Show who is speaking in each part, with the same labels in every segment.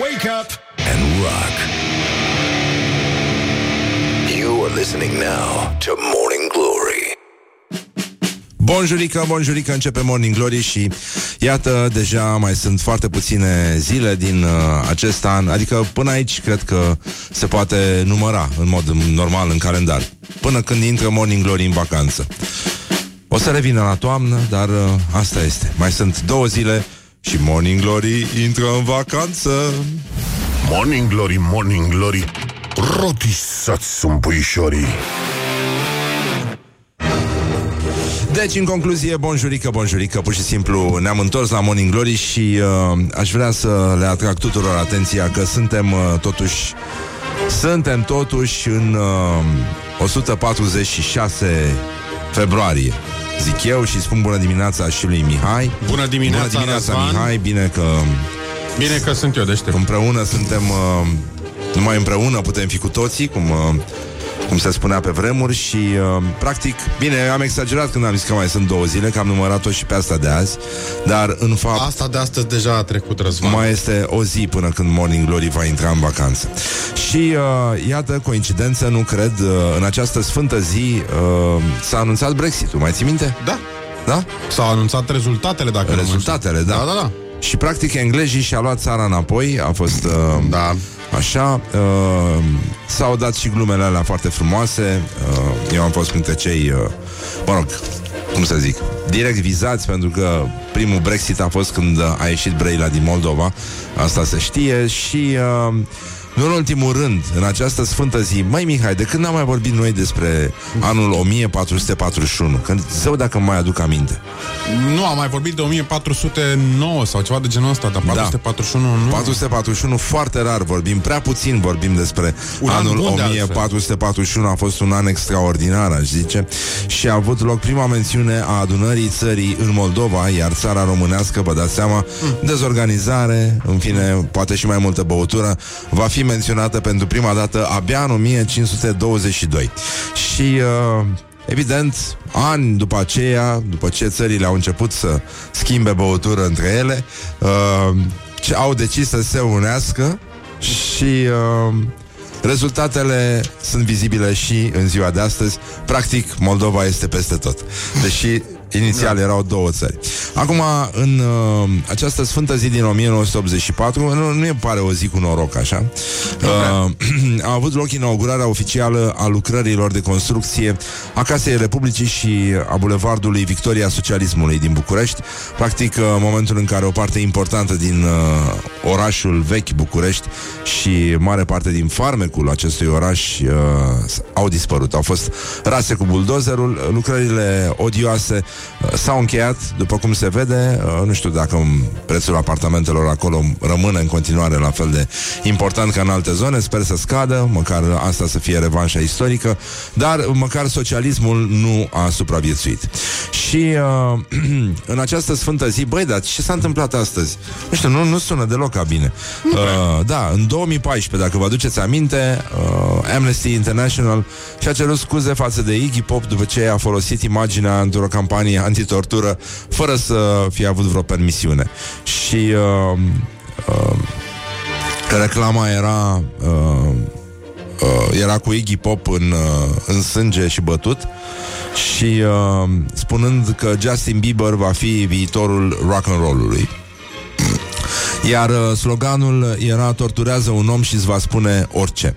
Speaker 1: Wake up and rock. You are listening now to Morning Glory.
Speaker 2: Bonjurică, bonjurică, începe Morning Glory și iată, deja mai sunt foarte puține zile din uh, acest an, adică până aici cred că se poate număra în mod normal în calendar, până când intră Morning Glory în vacanță. O să revină la toamnă, dar uh, asta este. Mai sunt două zile și Morning Glory intră în vacanță.
Speaker 3: Morning Glory, Morning Glory Rotisați sunt puișorii
Speaker 2: Deci, în concluzie, bonjurică, bonjurică, pur și simplu ne-am întors la Morning Glory și uh, aș vrea să le atrag tuturor atenția că suntem uh, totuși suntem totuși în uh, 146 februarie zic eu și spun bună dimineața și lui Mihai.
Speaker 4: Bună dimineața,
Speaker 2: Bună dimineața,
Speaker 4: Răzvan.
Speaker 2: Mihai, bine că
Speaker 4: Bine că sunt eu deștept.
Speaker 2: împreună suntem uh, numai împreună putem fi cu toții, cum uh, cum se spunea pe vremuri și uh, practic, bine, am exagerat când am zis că mai sunt două zile, că am numărat-o și pe asta de azi, dar în fapt
Speaker 4: Asta de astăzi deja a trecut, Răzvan.
Speaker 2: mai este o zi până când Morning Glory va intra în vacanță. Și uh, iată, coincidență, nu cred, uh, în această sfântă zi uh, s-a anunțat Brexit-ul, mai ții minte?
Speaker 4: Da.
Speaker 2: Da?
Speaker 4: S-au anunțat rezultatele, dacă nu mă
Speaker 2: Rezultatele,
Speaker 4: înșel.
Speaker 2: da.
Speaker 4: Da, da, da.
Speaker 2: Și practic englezii și-a luat țara înapoi, a fost... Uh,
Speaker 4: Da.
Speaker 2: Așa, uh, s-au dat și glumele alea foarte frumoase. Uh, eu am fost printre cei, uh, mă rog, cum să zic, direct vizați, pentru că primul Brexit a fost când a ieșit Brăila din Moldova. Asta se știe și... Uh, nu în ultimul rând, în această sfântă zi Mai Mihai, de când am mai vorbit noi despre anul 1441? Când zău dacă mai aduc aminte
Speaker 4: Nu, am mai vorbit de 1409 sau ceva de genul ăsta, dar 441 nu.
Speaker 2: 441 foarte rar vorbim, prea puțin vorbim despre
Speaker 4: Un an
Speaker 2: anul
Speaker 4: bun, de altfel.
Speaker 2: 1441, a fost un an extraordinar, aș zice, și a avut loc prima mențiune a adunării țării în Moldova, iar țara românească, vă dați seama,
Speaker 4: Mm.
Speaker 2: dezorganizare, în fine, poate și mai multă băutură, va fi menționată pentru prima dată abia în 1522. Și... Uh, Evident, ani după aceea, după ce țările au început să schimbe băutură între ele, uh, ce au decis să se unească și uh, rezultatele sunt vizibile și în ziua de astăzi. Practic, Moldova este peste tot. Deși inițial erau două țări. Acum, în uh, această sfântă zi din 1984, nu, nu e pare o zi cu noroc, așa, uh, a avut loc inaugurarea oficială a lucrărilor de construcție a Casei Republicii și a Bulevardului Victoria Socialismului din București. Practic, uh, momentul în care o parte importantă din uh, orașul vechi București și mare parte din farmecul acestui oraș uh, au dispărut. Au fost rase cu buldozerul, lucrările odioase uh, s-au încheiat, după cum se vede, uh, nu știu dacă um, prețul apartamentelor acolo rămâne în continuare la fel de important ca în alte zone, sper să scadă, măcar asta să fie revanșa istorică, dar măcar socialismul nu a supraviețuit. Și uh, în această sfântă zi, băi, dar ce s-a întâmplat astăzi? Nu știu, nu, nu sună deloc ca bine. Uh, da, în 2014, dacă vă aduceți aminte, uh, Amnesty International și-a cerut scuze față de Iggy Pop după ce a folosit imaginea într-o campanie antitortură fără să fie avut vreo permisiune. Și uh, uh, reclama era uh, uh, era cu Iggy Pop în, uh, în sânge și bătut și uh, spunând că Justin Bieber va fi viitorul rock and roll-ului. Iar uh, sloganul era torturează un om și îți va spune orice.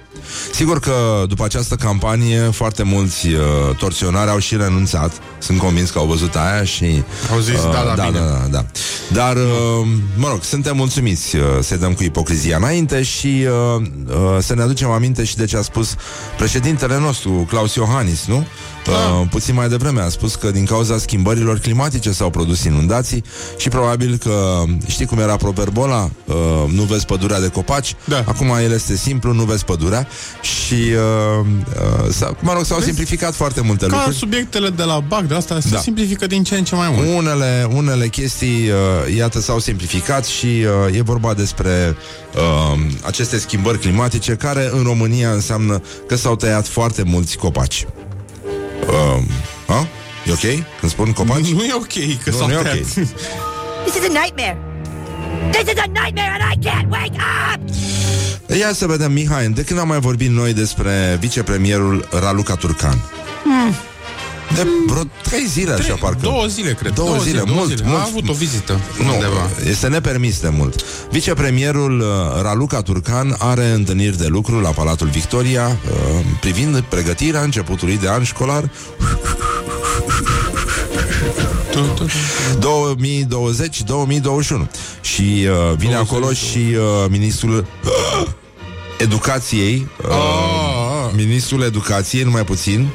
Speaker 2: Sigur că după această campanie foarte mulți uh, torționari au și renunțat. Sunt convins că au văzut aia și...
Speaker 4: Au zis, da, da,
Speaker 2: da,
Speaker 4: bine.
Speaker 2: da, da, da. Dar, uh, mă rog, suntem mulțumiți uh, să dăm cu ipocrizia înainte și uh, uh, să ne aducem aminte și de ce a spus președintele nostru, Claus Iohannis, nu? Uh, puțin mai devreme a spus că din cauza schimbărilor climatice s-au produs inundații și probabil că, știi cum era proverbul ăla? Uh, nu vezi pădurea de copaci,
Speaker 4: Da.
Speaker 2: acum el este simplu, nu vezi pădurea și, uh, uh, s-a, mă rog, s-au
Speaker 4: Vezi?
Speaker 2: simplificat foarte multe
Speaker 4: Ca
Speaker 2: lucruri.
Speaker 4: subiectele de la BAC, de asta se
Speaker 2: Da.
Speaker 4: simplifică din ce în ce mai mult.
Speaker 2: Unele, unele chestii, uh, iată, s-au simplificat și uh, e vorba despre uh, aceste schimbări climatice care în România înseamnă că s-au tăiat foarte mulți copaci. Uh, a? E ok? Când spun copaci?
Speaker 4: Nu e ok că
Speaker 2: Nu,
Speaker 4: s-au
Speaker 2: nu e
Speaker 4: tăiat.
Speaker 2: ok.
Speaker 5: This is a nightmare. This is a nightmare and I can't wake up!
Speaker 2: Ia să vedem, Mihai, de când am mai vorbit noi despre vicepremierul Raluca Turcan? Mm. De vreo trei zile, așa,
Speaker 4: Trei,
Speaker 2: parcă.
Speaker 4: Două zile, cred.
Speaker 2: Două, zile,
Speaker 4: două
Speaker 2: mult,
Speaker 4: zile.
Speaker 2: mult.
Speaker 4: A avut o vizită
Speaker 2: Nu,
Speaker 4: undeva.
Speaker 2: este nepermis de mult. Vicepremierul uh, Raluca Turcan are întâlniri de lucru la Palatul Victoria uh, privind pregătirea începutului de an școlar
Speaker 4: Tu, tu, tu.
Speaker 2: 2020-2021 și uh, vine
Speaker 4: 20,
Speaker 2: acolo și uh, ministrul educației uh,
Speaker 4: Ah,
Speaker 2: ministrul educației, numai puțin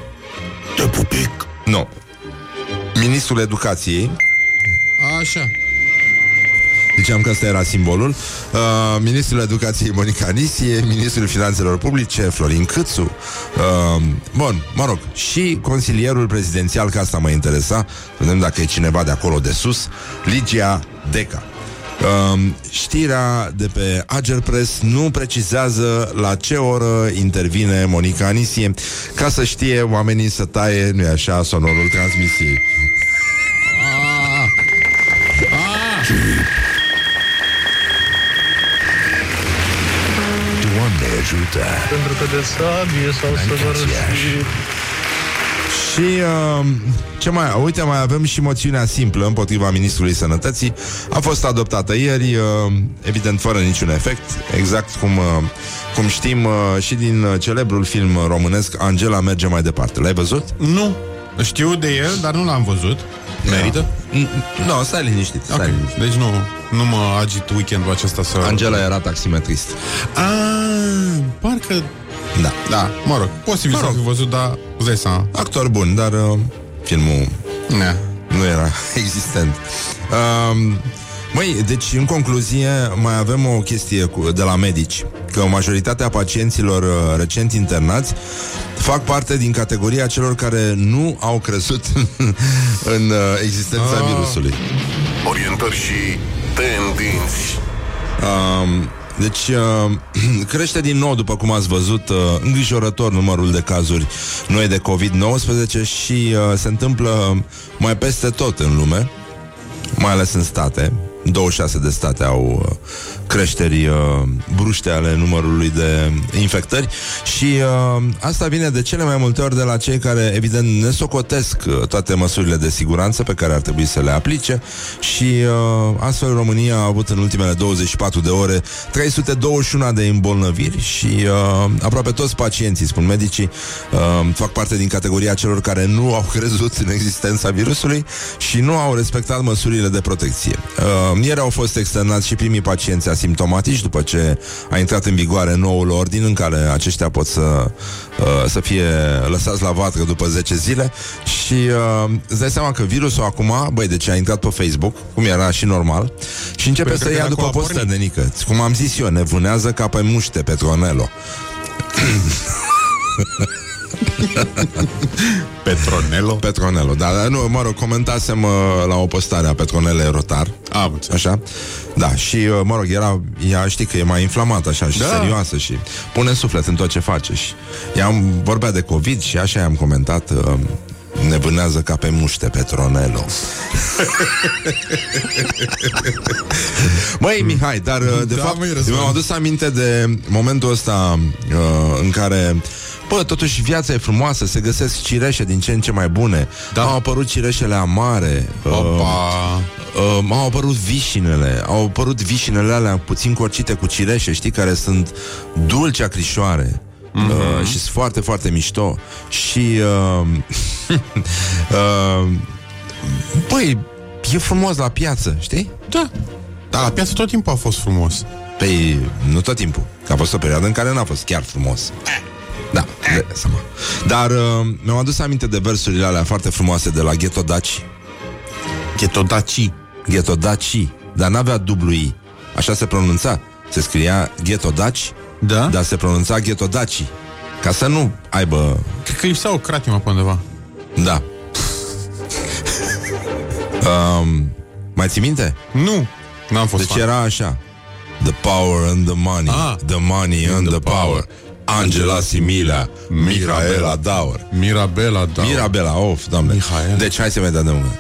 Speaker 3: Te pupic.
Speaker 2: nu. Ministrul educației.
Speaker 4: Așa.
Speaker 2: Ziceam că ăsta era simbolul. Uh, Ministrul Educației Monica Anisie Ministrul Finanțelor Publice Florin Câțu. Uh, Bun, mă rog Și consilierul prezidențial Că asta mă interesa Vedem dacă e cineva de acolo de sus Ligia Deca Uh, știrea de pe Agerpress nu precizează la ce oră intervine Monica Anisie ca să știe oamenii să taie, nu-i așa, sonorul transmisiei.
Speaker 1: Doamne ajută!
Speaker 5: Pentru că de sabie sau să vă răsfie.
Speaker 2: Și uh, ce mai, uite, mai avem și moțiunea simplă împotriva Ministrului Sănătății. A fost adoptată ieri, uh, evident fără niciun efect, exact cum, uh, cum știm uh, și din uh, celebrul film românesc Angela merge mai departe. L-ai văzut?
Speaker 4: Nu. Știu de el, dar nu l-am văzut. Merită?
Speaker 2: Nu, no, stai liniștit, stai
Speaker 4: Ok.
Speaker 2: liniștit.
Speaker 4: Deci nu, nu mă agit weekendul acesta să...
Speaker 2: Angela era taximetrist.
Speaker 4: Ah, parcă...
Speaker 2: Da.
Speaker 4: Da, mă rog, posibil
Speaker 2: Mă
Speaker 4: să
Speaker 2: rog.
Speaker 4: fi văzut, dar îți dai seama.
Speaker 2: Actor bun, dar uh, filmul
Speaker 4: Ne.
Speaker 2: nu era existent. Um, Măi, deci, în concluzie, mai avem o chestie cu, de la medici, că majoritatea pacienților uh, recent internați fac parte din categoria celor care nu au crezut în uh, existența
Speaker 4: Ah.
Speaker 2: virusului.
Speaker 3: Orientări și tendinți.
Speaker 2: Um, deci uh, crește din nou, după cum ați văzut, uh, îngrijorător numărul de cazuri noi de COVID-19 și uh, se întâmplă mai peste tot în lume, mai ales în state. 26 de state au uh, creșteri uh, bruște ale numărului de infectări și uh, asta vine de cele mai multe ori de la cei care, evident, ne socotesc uh, toate măsurile de siguranță pe care ar trebui să le aplice și uh, astfel România a avut în ultimele 24 de ore 321 de îmbolnăviri și uh, aproape toți pacienții, spun medicii, uh, fac parte din categoria celor care nu au crezut în existența virusului și nu au respectat măsurile de protecție. Uh, ieri au fost externați și primii pacienți asimptomatici după ce a intrat în vigoare noul ordin în care aceștia pot să, uh, să fie lăsați la vatră după 10 zile și uh, îți dai seama că virusul acum, băi, deci a intrat pe Facebook, cum era și normal, și începe
Speaker 4: Păi,
Speaker 2: să
Speaker 4: cred că
Speaker 2: ia
Speaker 4: dacă
Speaker 2: după
Speaker 4: a
Speaker 2: postări
Speaker 4: pornit.
Speaker 2: de nică. Cum am zis eu, ne vânează ca pe muște Petronello.
Speaker 4: Petronelo.
Speaker 2: Petronello, da, dar nu, mă rog, comentasem uh, la o postare a Petronele Rotar,
Speaker 4: Am înțeles.
Speaker 2: Așa? Da, și, uh, mă rog, era, ea știi că e mai inflamată așa și
Speaker 4: Da.
Speaker 2: serioasă și pune suflet în tot ce face și ea îmi vorbea de COVID și așa i-am comentat uh, ne vânează ca pe muște Petronello. Măi, Mihai, dar uh, de
Speaker 4: Da,
Speaker 2: fapt
Speaker 4: măi, Răzvan.
Speaker 2: mi-am adus aminte de momentul ăsta uh, în care Bă, totuși viața e frumoasă, se găsesc cireșe din ce în ce mai bune.
Speaker 4: Da.
Speaker 2: Au apărut cireșele amare. uh,
Speaker 4: Opa.
Speaker 2: Uh, au apărut vișinele Au apărut vișinele alea puțin corcite cu cireșe Știi, care sunt dulci acrișoare
Speaker 4: Mhm.
Speaker 2: uh, Și sunt foarte, foarte mișto Și uh, uh, Băi, e frumos la piață, știi?
Speaker 4: Da. Dar la piață tot timpul a fost frumos.
Speaker 2: Păi, nu tot timpul Că a fost o perioadă în care n-a fost chiar frumos Da, de, seama. Dar uh, mi-am adus aminte de versurile alea foarte frumoase de la Ghetto Daci
Speaker 4: Chetodaci.
Speaker 2: Ghetto Daci Dar n-avea dublu I Așa se pronunța Se scria Ghetto Daci
Speaker 4: Da?
Speaker 2: Dar se pronunța Ghetto Daci Ca să nu aibă
Speaker 4: Cred că lipsea o cratimă pe undeva.
Speaker 2: Da um, Mai ții minte?
Speaker 4: Nu. N-am fost
Speaker 2: Deci
Speaker 4: fan.
Speaker 2: era așa The power and the money
Speaker 4: Ah.
Speaker 2: The money and the power Angela Simila Mihaela Daur
Speaker 4: Mirabela, da.
Speaker 2: Mirabela, of, doamne
Speaker 4: Mihaela.
Speaker 2: Deci hai să vedem de unde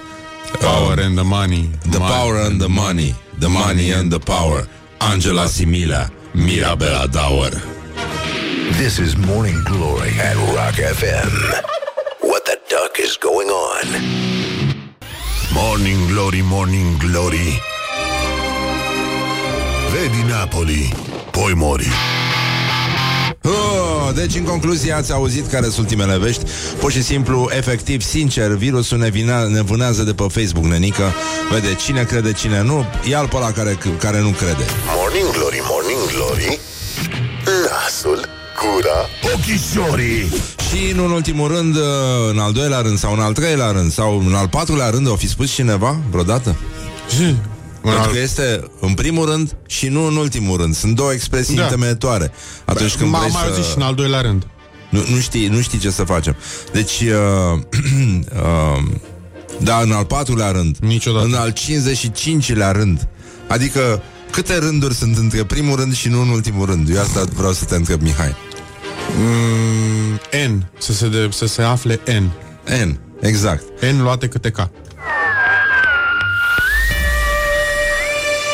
Speaker 4: Power and the money.
Speaker 2: The
Speaker 4: Money
Speaker 2: power and the money The money and the power Angela Simila Mirabela Dauer.
Speaker 1: This is Morning Glory at Rock FM. What the duck is going on?
Speaker 3: Morning Glory, Morning Glory Vedi Napoli, poi mori
Speaker 2: Oh, deci, în concluzie, ați auzit care sunt ultimele vești. Pur și simplu, efectiv, sincer, virusul ne, vina, ne vânează de pe Facebook, nenică. Vede cine crede, cine nu. Ia-l pe ăla care, care nu crede.
Speaker 3: Morning Glory, Morning Glory Nasul, gura, ochișorii
Speaker 2: Și, în ultimul rând, în al doilea rând, sau în al treilea rând, sau în al patrulea rând, o fi spus cineva vreodată? Pentru că este în primul rând și nu în ultimul rând. Sunt două expresii
Speaker 4: Da.
Speaker 2: întemeietoare. Atunci când
Speaker 4: M-am
Speaker 2: vrei
Speaker 4: mai
Speaker 2: să...
Speaker 4: auzit și în al doilea rând.
Speaker 2: Nu, nu, știi, nu știi ce să facem. Deci, uh, uh, da, în al patrulea rând.
Speaker 4: Niciodată.
Speaker 2: În al 55-lea rând. Adică, câte rânduri sunt între primul rând și nu în ultimul rând? Eu asta vreau să te întreb, Mihai.
Speaker 4: Mm, N. Să se, de, să se afle N.
Speaker 2: N, exact.
Speaker 4: N luate câte K.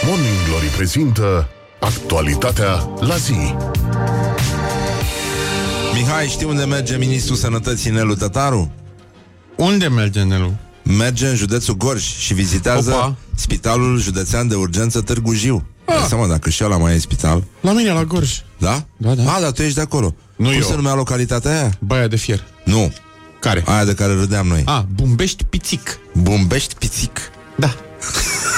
Speaker 3: Morning Glory prezintă actualitatea la zi
Speaker 2: Mihai, știi unde merge ministrul sănătății Nelu Tătaru?
Speaker 4: Unde merge Nelu?
Speaker 2: Merge în județul Gorj și vizitează
Speaker 4: Opa.
Speaker 2: Spitalul Județean de Urgență Târgu Jiu. Ah. Seama dacă și ăla mai e spital.
Speaker 4: La mine, la Gorj.
Speaker 2: Da?
Speaker 4: Da, da.
Speaker 2: A, dar tu ești de acolo.
Speaker 4: Nu
Speaker 2: Cum
Speaker 4: eu.
Speaker 2: se numea localitatea aia?
Speaker 4: Baia de fier.
Speaker 2: Nu.
Speaker 4: Care?
Speaker 2: Aia de care râdeam noi.
Speaker 4: A, Bumbești Pițic.
Speaker 2: Bumbești pițic.
Speaker 4: Da.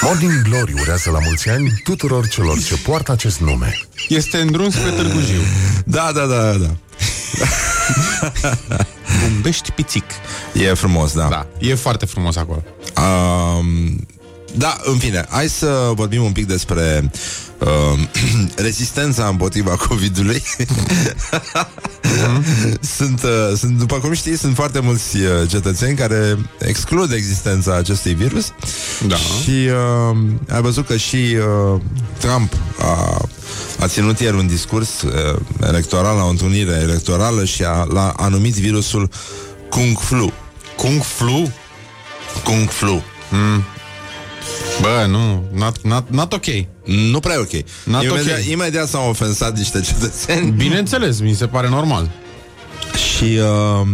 Speaker 3: Morning Glory urează la mulți ani tuturor celor ce poartă acest nume
Speaker 4: Este în drum spre Târgu Jiu.
Speaker 2: Da, da, da, da.
Speaker 4: Bumbești Pițic.
Speaker 2: E frumos, da.
Speaker 4: Da, e foarte frumos acolo.
Speaker 2: Um, da, în fine, hai să vorbim un pic despre uh, rezistența împotriva COVID-ului. sunt, uh, sunt, după cum știți, sunt foarte mulți uh, cetățeni care exclud existența acestui virus.
Speaker 4: Da.
Speaker 2: Și uh, ai văzut că și uh, Trump a, a ținut ieri un discurs uh, electoral, la o întâlnire electorală și a, l-a a numit virusul Kung Flu.
Speaker 4: Kung Flu?
Speaker 2: Kung Flu.
Speaker 4: Bă, nu, not, not, not ok.
Speaker 2: Nu prea e ok.
Speaker 4: Not
Speaker 2: imediat,
Speaker 4: ok.
Speaker 2: imediat s-au ofensat niște cetățeni
Speaker 4: Bineînțeles, mi se pare normal.
Speaker 2: și uh,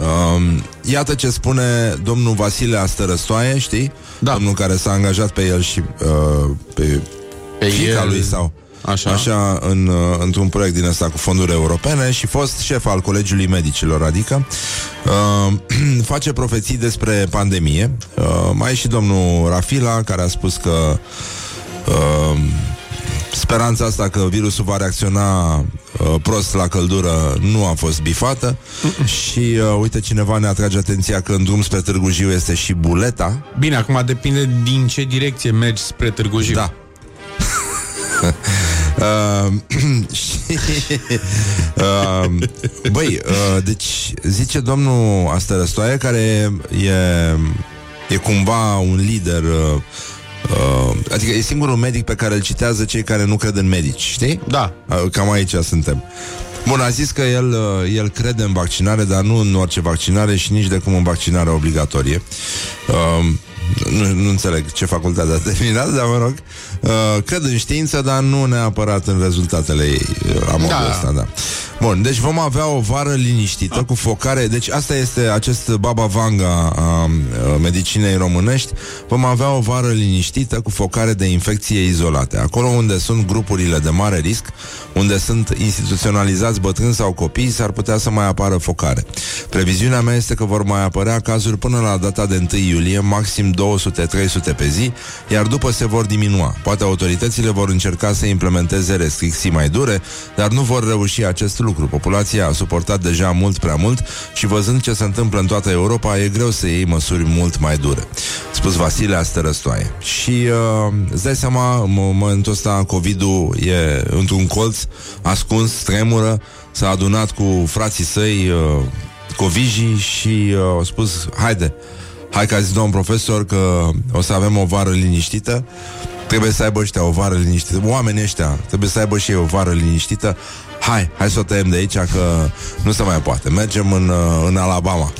Speaker 2: uh, iată ce spune domnul Vasile Astărăstoaie, știi?
Speaker 4: Da.
Speaker 2: Domnul care s-a angajat pe el și uh, pe,
Speaker 4: Pe
Speaker 2: fiica
Speaker 4: el.
Speaker 2: lui sau
Speaker 4: Așa.
Speaker 2: Așa în, uh, într-un proiect din ăsta cu fonduri europene și fost șef al Colegiului Medicilor, adică uh, face profeții despre pandemie. Uh, mai e și domnul Rafila, care a spus că uh, speranța asta că virusul va reacționa uh, prost la căldură nu a fost bifată și uh, uite cineva ne atrage atenția că în drum spre Târgu Jiu este și buleta.
Speaker 4: Bine, acum depinde din ce direcție mergi spre Târgu Jiu.
Speaker 2: Da. Uh, și, uh, băi, uh, deci zice domnul Astărăstoaie care e, e cumva un lider uh, uh, adică e singurul medic pe care îl citează cei care nu cred în medici, știi?
Speaker 4: Da.
Speaker 2: Uh, Cam aici suntem. Bun, a zis că el, uh, el crede în vaccinare, dar nu în orice vaccinare și nici de cum în vaccinare obligatorie. Uh, nu, nu înțeleg ce facultate a terminat, dar mă rog. Uh, cred în știință, dar nu neapărat în rezultatele ei. uh, La modul
Speaker 4: Da.
Speaker 2: ăsta, da. Bun, deci vom avea o vară liniștită cu focare. Deci asta este acest Baba Vanga a, a medicinei românești. Vom avea o vară liniștită cu focare de infecție izolate. Acolo unde sunt grupurile de mare risc, unde sunt instituționalizați bătrâni sau copii, s-ar putea să mai apară focare. Previziunea mea este că vor mai apărea cazuri până la data de 1 iulie, maxim 200-300 pe zi, iar după se vor diminua. Poate autoritățile vor încerca să implementeze restricții mai dure, dar nu vor reuși acest lucru. Populația a suportat deja mult prea mult și văzând ce se întâmplă în toată Europa, e greu să iei măsuri mult mai dure. Spus Vasile Astărăstoaie. Și uh, îți dai seama, în momentul ăsta COVID-ul e într-un colț ascuns, tremură, s-a adunat cu frații săi uh, covijii și uh, au spus, haide, hai că a zis domn profesor că o să avem o vară liniștită Trebuie să aibă ăștia o vară liniștită Oamenii ăștia trebuie să aibă și ei o vară liniștită Hai, hai să o tăiem de aici că nu se mai poate. Mergem în, uh, în Alabama.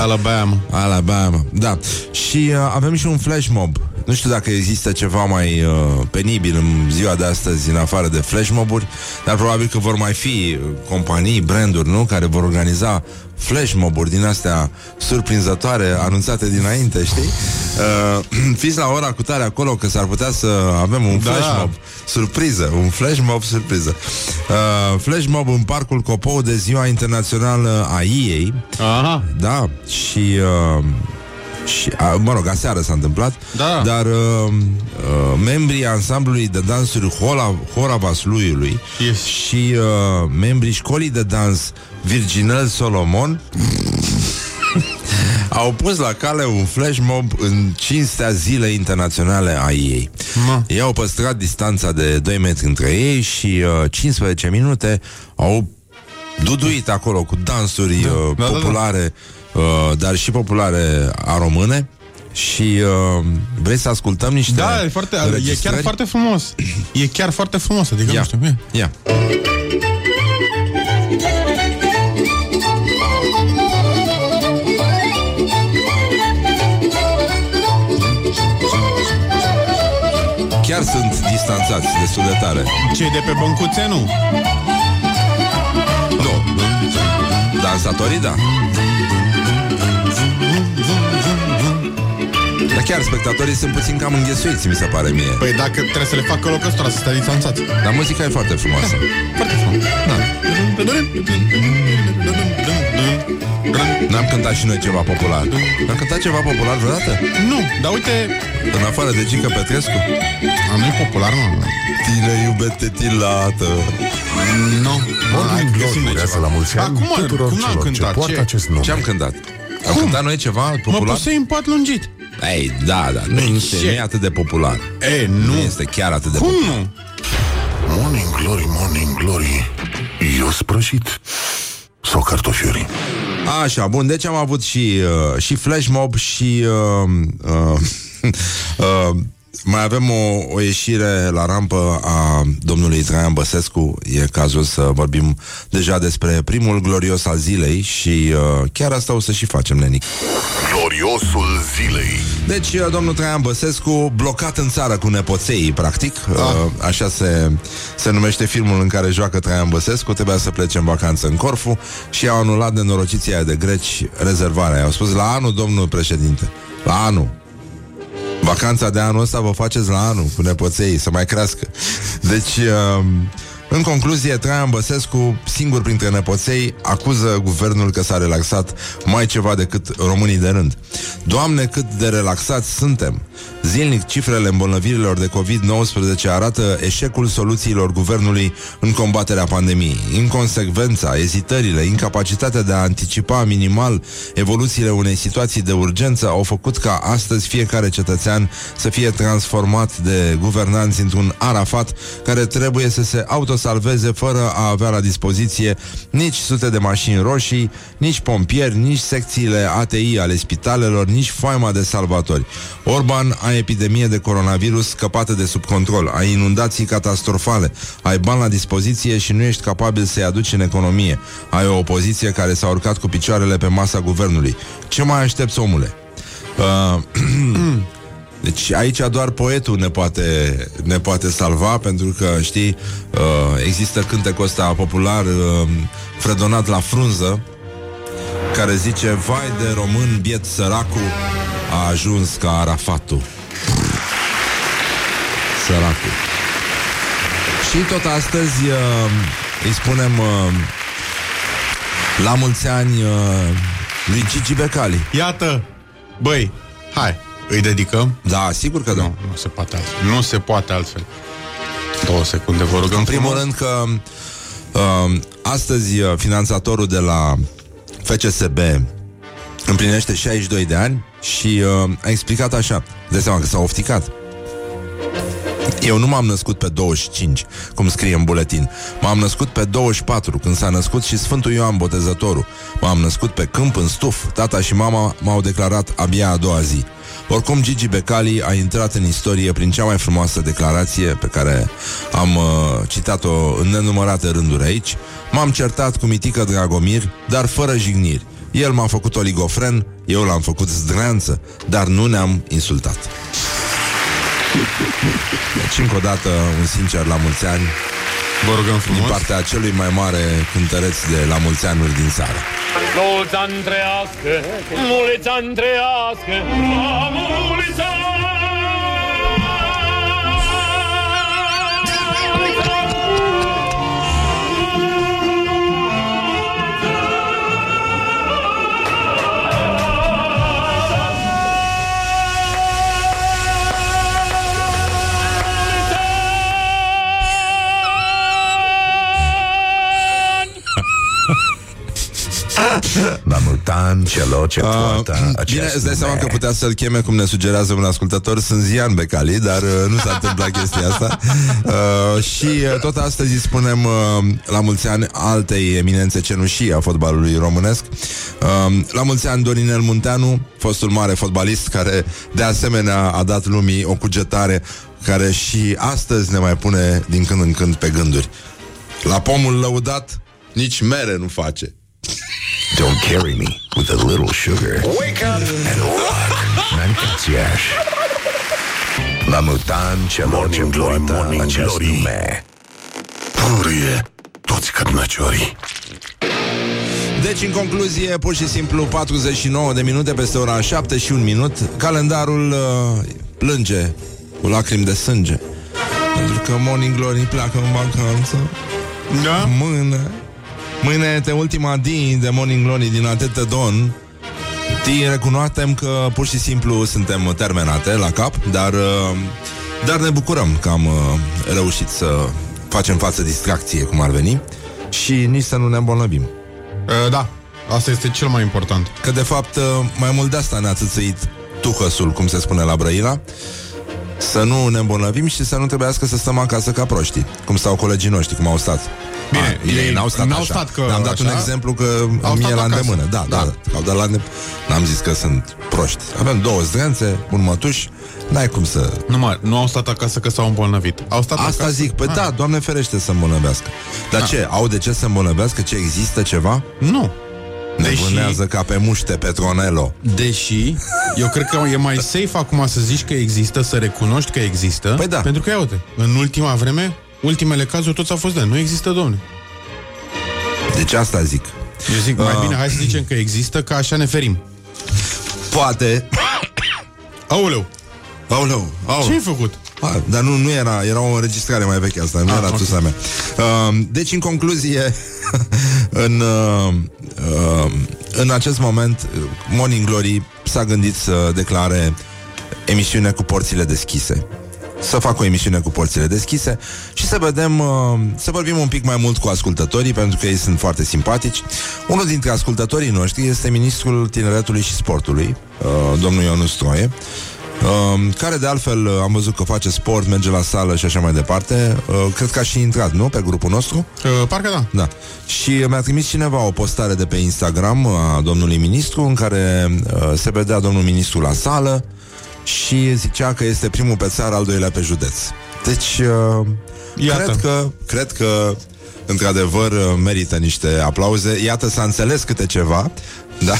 Speaker 4: Alabama.
Speaker 2: Alabama, da. Și uh, avem și un flash mob Nu știu dacă există ceva mai uh, penibil în ziua de astăzi în afară de flashmoburi, dar probabil că vor mai fi uh, companii, branduri, nu? Care vor organiza flashmoburi din astea surprinzătoare, anunțate dinainte, știi? Uh, fiți la ora cu tare acolo că s-ar putea să avem un
Speaker 4: Da.
Speaker 2: flashmob surpriză, un flashmob surpriză. Uh, flashmob în Parcul Copou de Ziua Internațională a IEI,
Speaker 4: Aha.
Speaker 2: da, și... Uh, și, a, mă rog, aseară s-a întâmplat
Speaker 4: Da.
Speaker 2: Dar uh, uh, membrii ansamblului de dansuri Hora, Hora Vasluiului
Speaker 4: Yes.
Speaker 2: Și uh, membrii școlii de dans Virginel Solomon Au pus la cale un flash mob în cinstea zilei internaționale a ei.
Speaker 4: Ma.
Speaker 2: Ei au păstrat distanța de 2 metri între ei și uh, 15 minute au duduit acolo cu dansuri da, uh,
Speaker 4: da, da, da.
Speaker 2: Populare, Uh, dar și populare a române. Și uh, vrei să ascultăm niște
Speaker 4: Da, e, foarte, e chiar
Speaker 2: înregistrări?
Speaker 4: foarte frumos. E chiar foarte frumos, adică
Speaker 2: Ia,
Speaker 4: nu știu. e.
Speaker 2: ia. Chiar sunt distanțați destul de tare.
Speaker 4: Cei de pe băncuțe, nu.
Speaker 2: Nu. Dansatorii, da. Dar chiar spectatorii sunt puțin cam înghesuiți, mi se pare mie.
Speaker 4: Păi dacă trebuie să le facă loc ăstora să stea distanțați.
Speaker 2: Dar muzica e foarte frumoasă.
Speaker 4: Foarte frumos.
Speaker 2: Da. N-am cântat și noi ceva popular. Am cântat ceva popular vreodată?
Speaker 4: Nu, dar uite,
Speaker 2: În afară de Gică Petrescu?
Speaker 4: am nu popular, nu.
Speaker 2: Tine iubete tilată.
Speaker 4: Nu.
Speaker 3: Morning Glory urează la mulți ani
Speaker 4: Acum,
Speaker 3: tuturor
Speaker 4: cum n-am
Speaker 3: celor ce
Speaker 4: cântat?
Speaker 3: poartă
Speaker 4: Ce?
Speaker 3: acest nume.
Speaker 2: Ce am cântat? Am cântat noi ceva
Speaker 4: Mă
Speaker 2: popular?
Speaker 4: pus să în pat lungit.
Speaker 2: Ei, da, da, nu, este,
Speaker 4: ce?
Speaker 2: nu e atât de popular.
Speaker 4: E,
Speaker 2: Nu
Speaker 4: nu.
Speaker 2: este chiar atât de
Speaker 4: Cum
Speaker 2: popular.
Speaker 4: nu?
Speaker 3: Morning Glory, Morning Glory Eu sprășit Sau cartofiuri
Speaker 2: Așa, bun, deci am avut și, uh, și flash mob și uh, uh, uh, mai avem o, o ieșire la rampă a domnului Traian Băsescu. E cazul să vorbim deja despre primul glorios al zilei și uh, chiar asta o să și facem, Nenic.
Speaker 3: Gloriosul zilei
Speaker 2: Deci, uh, domnul Traian Băsescu, blocat în țară cu nepoței, practic, ah. așa se, se numește filmul în care joacă Traian Băsescu, trebuia să plece în vacanță în Corfu și au anulat de norociții aia de greci rezervarea. Au spus, la anul, domnul președinte, la anul. Vacanța de anul ăsta vă faceți la anul cu nepoței, să mai crească. Deci, uh, în concluzie, Traian Băsescu, singur printre nepoței, acuză guvernul că s-a relaxat mai ceva decât românii de rând. Doamne, cât de relaxați suntem! Zilnic, cifrele îmbolnăvirilor de COVID-19 arată eșecul soluțiilor guvernului în combaterea pandemiei. Inconsecvența, ezitările, incapacitatea de a anticipa minimal evoluțiile unei situații de urgență au făcut ca astăzi fiecare cetățean să fie transformat de guvernanți într-un arafat care trebuie să se autosalveze fără a avea la dispoziție nici sute de mașini roșii, nici pompieri, nici secțiile ATI ale spitalelor, nici faima de salvatori. Orban ai epidemie de coronavirus scăpată de sub control, ai inundații catastrofale, ai bani la dispoziție și nu ești capabil să-i aduci în economie. Ai o opoziție care s-a urcat cu picioarele pe masa guvernului. Ce mai aștepți, omule? Uh, Deci aici doar poetul ne poate, ne poate salva Pentru că, știi, uh, există cântecul ăsta popular uh, Fredonat la frunză Care zice Vai de român biet săracu A ajuns ca Arafatul. Săracu Și tot astăzi uh, Îi spunem uh, La mulți ani uh, Lui Gigi Becali.
Speaker 4: Iată, băi, hai, îi dedicăm.
Speaker 2: Da, sigur că da
Speaker 4: Nu, nu se poate altfel. Nu se poate altfel. Două secunde, vă rugăm
Speaker 2: În primul
Speaker 4: frumos.
Speaker 2: rând că uh, astăzi uh, finanțatorul de la FCSB împlinește 62 de ani și uh, a explicat așa. De seama că s-a ofticat. Eu nu m-am născut pe 25, cum scrie în buletin. M-am născut pe 24, când s-a născut și Sfântul Ioan Botezătorul. M-am născut pe câmp, în stuf. Tata și mama m-au declarat abia a doua zi. Oricum, Gigi Becali a intrat în istorie prin cea mai frumoasă declarație pe care am uh, citat-o în nenumărate rânduri aici. M-am certat cu mitică Dragomir, dar fără jigniri. El m-a făcut oligofren, eu l-am făcut zdreanță, dar nu ne-am insultat. Deci, încă o dată, un sincer la mulți ani
Speaker 4: Vă rugăm
Speaker 2: din
Speaker 4: frumos.
Speaker 2: partea celui mai mare cântăreț de la mulți ani din țară.
Speaker 5: Mulți ani trăiască, mulți ani trăiască, la mulți ani!
Speaker 1: La mulți ani celor ce poartă
Speaker 2: Uh,
Speaker 1: acest
Speaker 2: bine, îți dai seama
Speaker 1: nume.
Speaker 2: că putea să-l cheme cum ne sugerează un ascultător Sunt Zian Becali, dar uh, nu s-a întâmplat chestia asta. Uh, Și uh, tot astăzi îi spunem uh, la mulți ani altei eminențe cenușii a fotbalului românesc. Uh, La mulți ani Dorinel Munteanu, fostul mare fotbalist Care de asemenea a dat lumii o cugetare Care și astăzi ne mai pune din când în când pe gânduri. La pomul lăudat nici mere nu face
Speaker 1: Don't carry me with a little sugar. Wake up and rock. Mancațiaș. La mulți ani celor ce poartă acest nume.
Speaker 3: Purie, toți cărnăciorii.
Speaker 2: Deci, în concluzie, pur și simplu 49 de minute peste ora 7 și un minut Calendarul uh, plânge cu lacrimi de sânge Pentru că Morning Glory pleacă în vacanță
Speaker 4: Da?
Speaker 2: Mâine Mâine este ultima zi de Morning Glory din atâtă don Ti recunoaștem că pur și simplu suntem termenate la cap Dar, uh, dar ne bucurăm că am uh, reușit să facem față distracție cum ar veni Și nici să nu ne îmbolnăvim
Speaker 4: Uh, da, asta este cel mai important.
Speaker 2: Că de fapt uh, mai mult de asta ne-a țățăit tuhăsul, cum se spune la Brăila Să nu ne îmbolnăvim și să nu trebuiască să stăm acasă ca proștii Cum stau colegii noștri, cum au stat
Speaker 4: Bine,
Speaker 2: bine
Speaker 4: ei
Speaker 2: n-au stat
Speaker 4: n-au
Speaker 2: așa.
Speaker 4: stat că
Speaker 2: Am dat un
Speaker 4: așa.
Speaker 2: exemplu că
Speaker 4: Au
Speaker 2: mie
Speaker 4: stat
Speaker 2: la
Speaker 4: acasă.
Speaker 2: îndemână Da, da,
Speaker 4: Da.
Speaker 2: da. Au dat la îndem... N-am zis că sunt proști Avem două zdrențe, un mătuș N-ai cum să...
Speaker 4: Nu, mă, nu au stat acasă că s-au îmbolnăvit. Au stat
Speaker 2: Asta
Speaker 4: acasă.
Speaker 2: zic, păi
Speaker 4: Ah.
Speaker 2: da, Doamne ferește să îmbolnăvească Dar ce, au de ce să îmbolnăvească? Ce există ceva?
Speaker 4: Nu.
Speaker 2: Ne
Speaker 4: Deși-
Speaker 2: vânează ca pe muște Petronello
Speaker 4: Deși, eu cred că e mai safe acum să zici că există, să recunoști că există.
Speaker 2: Păi da.
Speaker 4: Pentru că, ia uite, în ultima vreme, ultimele cazuri toți au fost de nu există, domne.
Speaker 2: Deci asta zic
Speaker 4: Eu zic, mai
Speaker 2: Ah.
Speaker 4: bine hai să zicem că există, că așa ne ferim.
Speaker 2: Poate
Speaker 4: Aoleu,
Speaker 2: Aoleu, aoleu.
Speaker 4: ce ai făcut?
Speaker 2: A, dar nu, nu era, era o înregistrare mai veche asta, nu
Speaker 4: Ah,
Speaker 2: era
Speaker 4: ok.
Speaker 2: tusa mea. Uh, deci, în concluzie, în, uh, uh, în acest moment, uh, Morning Glory s-a gândit să declare emisiune cu porțile deschise. Să fac o emisiune cu porțile deschise și să vedem, uh, să vorbim un pic mai mult cu ascultătorii, pentru că ei sunt foarte simpatici. Unul dintre ascultătorii noștri este ministrul tineretului și sportului, uh, domnul Ionus Stroie, Uh, care de altfel uh, am văzut că face sport, merge la sală și așa mai departe. Uh, cred că a și intrat, nu? Pe grupul nostru.
Speaker 4: Uh, parcă da.
Speaker 2: Da. Și mi-a trimis cineva o postare de pe Instagram a domnului ministru în care uh, se vedea domnul ministru la sală și zicea că este primul pe țară, al doilea pe județ. Deci, uh,
Speaker 4: Iată.
Speaker 2: cred că, cred că într-adevăr uh, merită niște aplauze. Iată, s-a înțeles câte ceva. Da.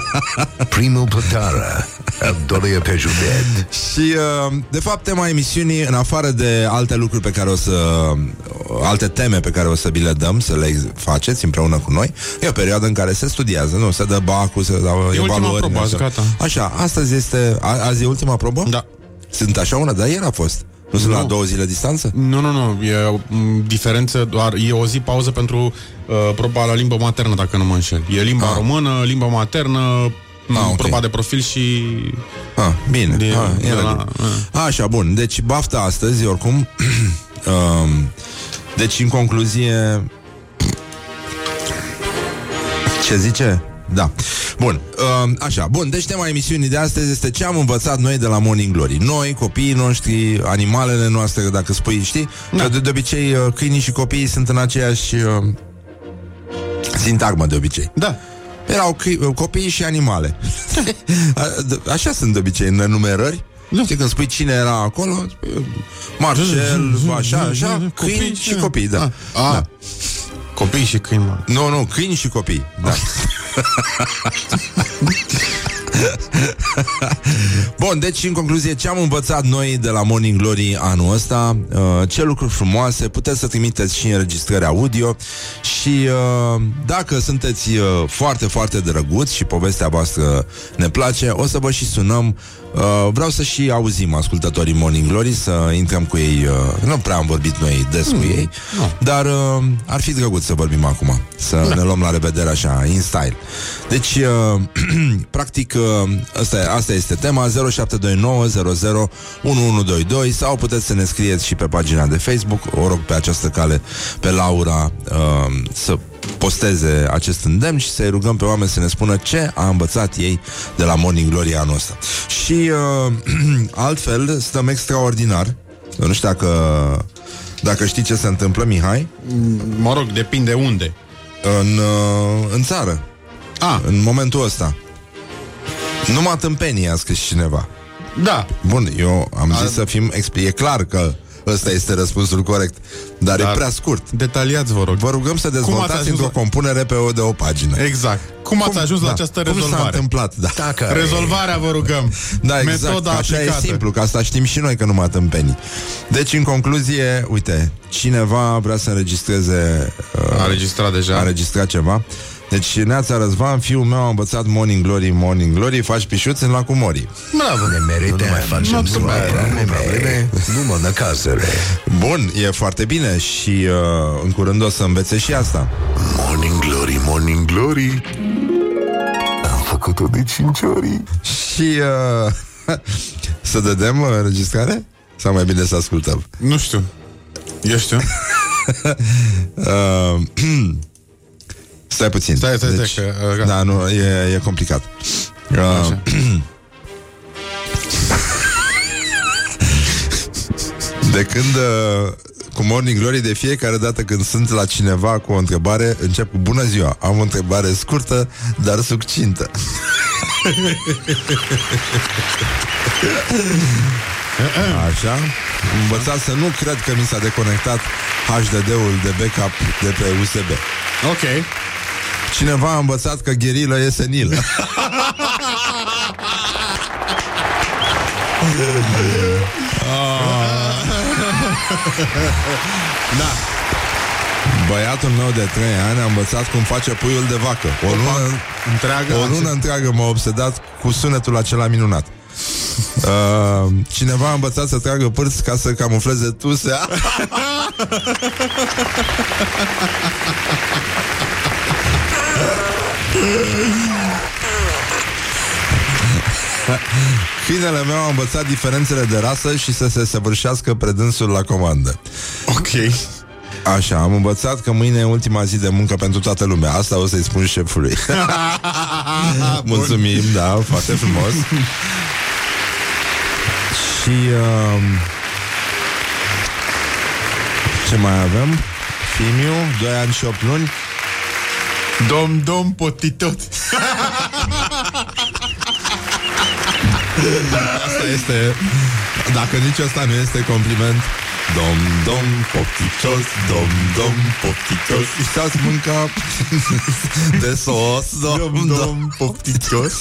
Speaker 1: Primul pe țară, al doilea pe județ.
Speaker 2: Și, uh, de fapt, tema emisiunii, în afară de alte lucruri pe care o să... uh, alte teme pe care o să vi le dăm, să le faceți împreună cu noi, e o perioadă în care se studiază, nu? Se dă bacul, se dau
Speaker 4: ultima
Speaker 2: evaluări.
Speaker 4: probă,
Speaker 2: așa.
Speaker 4: azi, gata.
Speaker 2: Așa, astăzi este... A, azi e ultima probă?
Speaker 4: Da.
Speaker 2: Sunt așa una, dar ieri a fost. Nu sunt
Speaker 4: Nu.
Speaker 2: la două zile distanță?
Speaker 4: Nu, nu, nu, e m, diferență doar, e o zi pauză pentru uh, proba la limbă maternă, dacă nu mă înșel. E limba
Speaker 2: Ah.
Speaker 4: română, limba maternă,
Speaker 2: Ah,
Speaker 4: ah,
Speaker 2: ok.
Speaker 4: proba de profil și...
Speaker 2: Ah, bine.
Speaker 4: De-
Speaker 2: ah, e
Speaker 4: de
Speaker 2: la,
Speaker 4: la-
Speaker 2: Așa, bun. Deci, bafta astăzi, oricum. um, deci, în concluzie... Ce zice? Da. Bun. Um, așa. Bun. Deci tema emisiunii de astăzi este ce am învățat noi de la Morning Glory. Noi, copiii noștri, animalele noastre, dacă spui, știi? Da. Că de, de obicei uh, câinii și copiii sunt în aceeași uh, sintagmă de obicei.
Speaker 4: Da.
Speaker 2: Erau cri- copii și animale. A, d- Așa sunt de obicei în enumerări.
Speaker 4: Da.
Speaker 2: Știi, când spui cine era acolo, spui, Marcel, așa, așa, câini și copii, da.
Speaker 4: A, a
Speaker 2: da.
Speaker 4: copii și câini, mă.
Speaker 2: Nu, nu, câini și copii, da. Bun, deci în concluzie Ce am învățat noi de la Morning Glory Anul ăsta uh, Ce lucruri frumoase Puteți să trimiteți și înregistrări audio Și uh, dacă sunteți uh, Foarte, foarte drăguți Și povestea voastră ne place O să vă și sunăm Uh, vreau să și auzim ascultătorii Morning Glory, să intrăm cu ei. Uh, nu prea am vorbit noi des mm, cu ei, no. dar uh, ar fi drăguț să vorbim acum, să da. ne luăm la revedere așa, in style. Deci, uh, practic, uh, asta, asta este tema 0729 sau puteți să ne scrieți și pe pagina de Facebook. O rog pe această cale pe Laura uh, să posteze acest îndemn și să-i rugăm pe oameni să ne spună ce a învățat ei de la Morning Glory anul ăsta. Și uh, altfel stăm extraordinar. Nu știu dacă, dacă știi ce se întâmplă, Mihai.
Speaker 4: Mă rog, depinde unde.
Speaker 2: În, uh, în țară.
Speaker 4: A.
Speaker 2: În momentul ăsta. Numai tâmpenii a scris cineva.
Speaker 4: Da.
Speaker 2: Bun, eu am zis a... să fim... E clar că Ăsta este răspunsul corect. Dar, Dar e prea scurt.
Speaker 4: Detaliați, vă rog.
Speaker 2: Vă rugăm să dezvoltați într-o la... compunere pe o de o pagină.
Speaker 4: Exact. Cum, Cum ați ajuns da. la această rezolvare? Cum
Speaker 2: s-a întâmplat, da.
Speaker 4: Dacă Rezolvarea, vă rugăm.
Speaker 2: Da, exact. Metoda Așa aplicată. e simplu, că asta știm și noi că nu mă tâmpenii. Deci, în concluzie, uite, cineva vrea să înregistreze...
Speaker 4: Uh, a înregistrat deja.
Speaker 2: A înregistrat ceva. Deci, Neața Răzvan, fiul meu a învățat Morning Glory, Morning Glory, faci pișuți în lacul Morii.
Speaker 1: Bravo! Ne merite, nu mai facem probleme, nu mă năcazere.
Speaker 2: Bun, e foarte bine și uh, în curând o să învețe și asta.
Speaker 1: Morning Glory, Morning Glory, am făcut-o de cinci ori.
Speaker 2: Și uh, să dădem înregistrare? Sau mai bine să ascultăm?
Speaker 4: Nu știu. Eu știu.
Speaker 2: uh, Stai puțin.
Speaker 4: Stai, stai, deci, stai. Că, uh,
Speaker 2: da, nu, e, e complicat. Uh, de când uh, cu Morning Glory de fiecare dată când sunt la cineva cu o întrebare, încep cu bună ziua. Am o întrebare scurtă, dar succintă. Așa Învățat să nu cred că mi s-a deconectat HDD-ul de backup de pe USB
Speaker 4: Ok
Speaker 2: Cineva a învățat că gherilă e senilă.
Speaker 4: da.
Speaker 2: Băiatul meu de 3 ani a învățat cum face puiul de vacă. O lună
Speaker 4: întreagă,
Speaker 2: o lună întreagă m-a obsedat cu sunetul acela minunat. Uh, cineva a învățat să tragă părți ca să camufleze tusea. Finele meu a învățat diferențele de rasă și să se săvârșească predânsul la comandă.
Speaker 4: Ok.
Speaker 2: Așa, am învățat că mâine e ultima zi de muncă pentru toată lumea. Asta o să-i spun șefului. Mulțumim, da, foarte frumos. și... Uh, ce mai avem? Fimiu, 2 ani și 8 luni.
Speaker 4: Dom, dom, potitot.
Speaker 2: Asta este Dacă nici asta nu este compliment Dom, dom, poftitos Dom, dom, poftitos Și-ați mâncat De sos Dom, dom, dom poftitos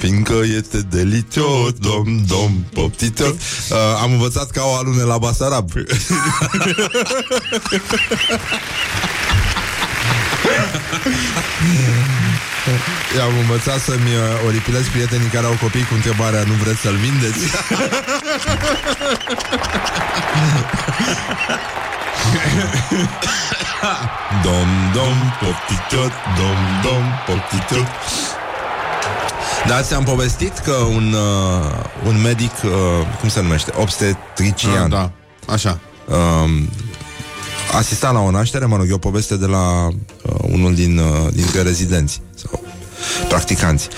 Speaker 2: Fiindcă este delicios Dom, dom, poftitos uh, Am învățat ca o alune la Basarab I-am învățat să-mi uh, oripilez prietenii care au copii cu întrebarea Nu vreți să-l vindeți? dom, dom, poptitot, dom, dom, poptitot da, ți-am povestit că un, uh, un medic, uh, cum se numește, obstetrician. Ah,
Speaker 4: da, așa.
Speaker 2: Uh, asista la o naștere, mă rog, e o poveste de la uh, unul din, uh, dintre rezidenți sau practicanți.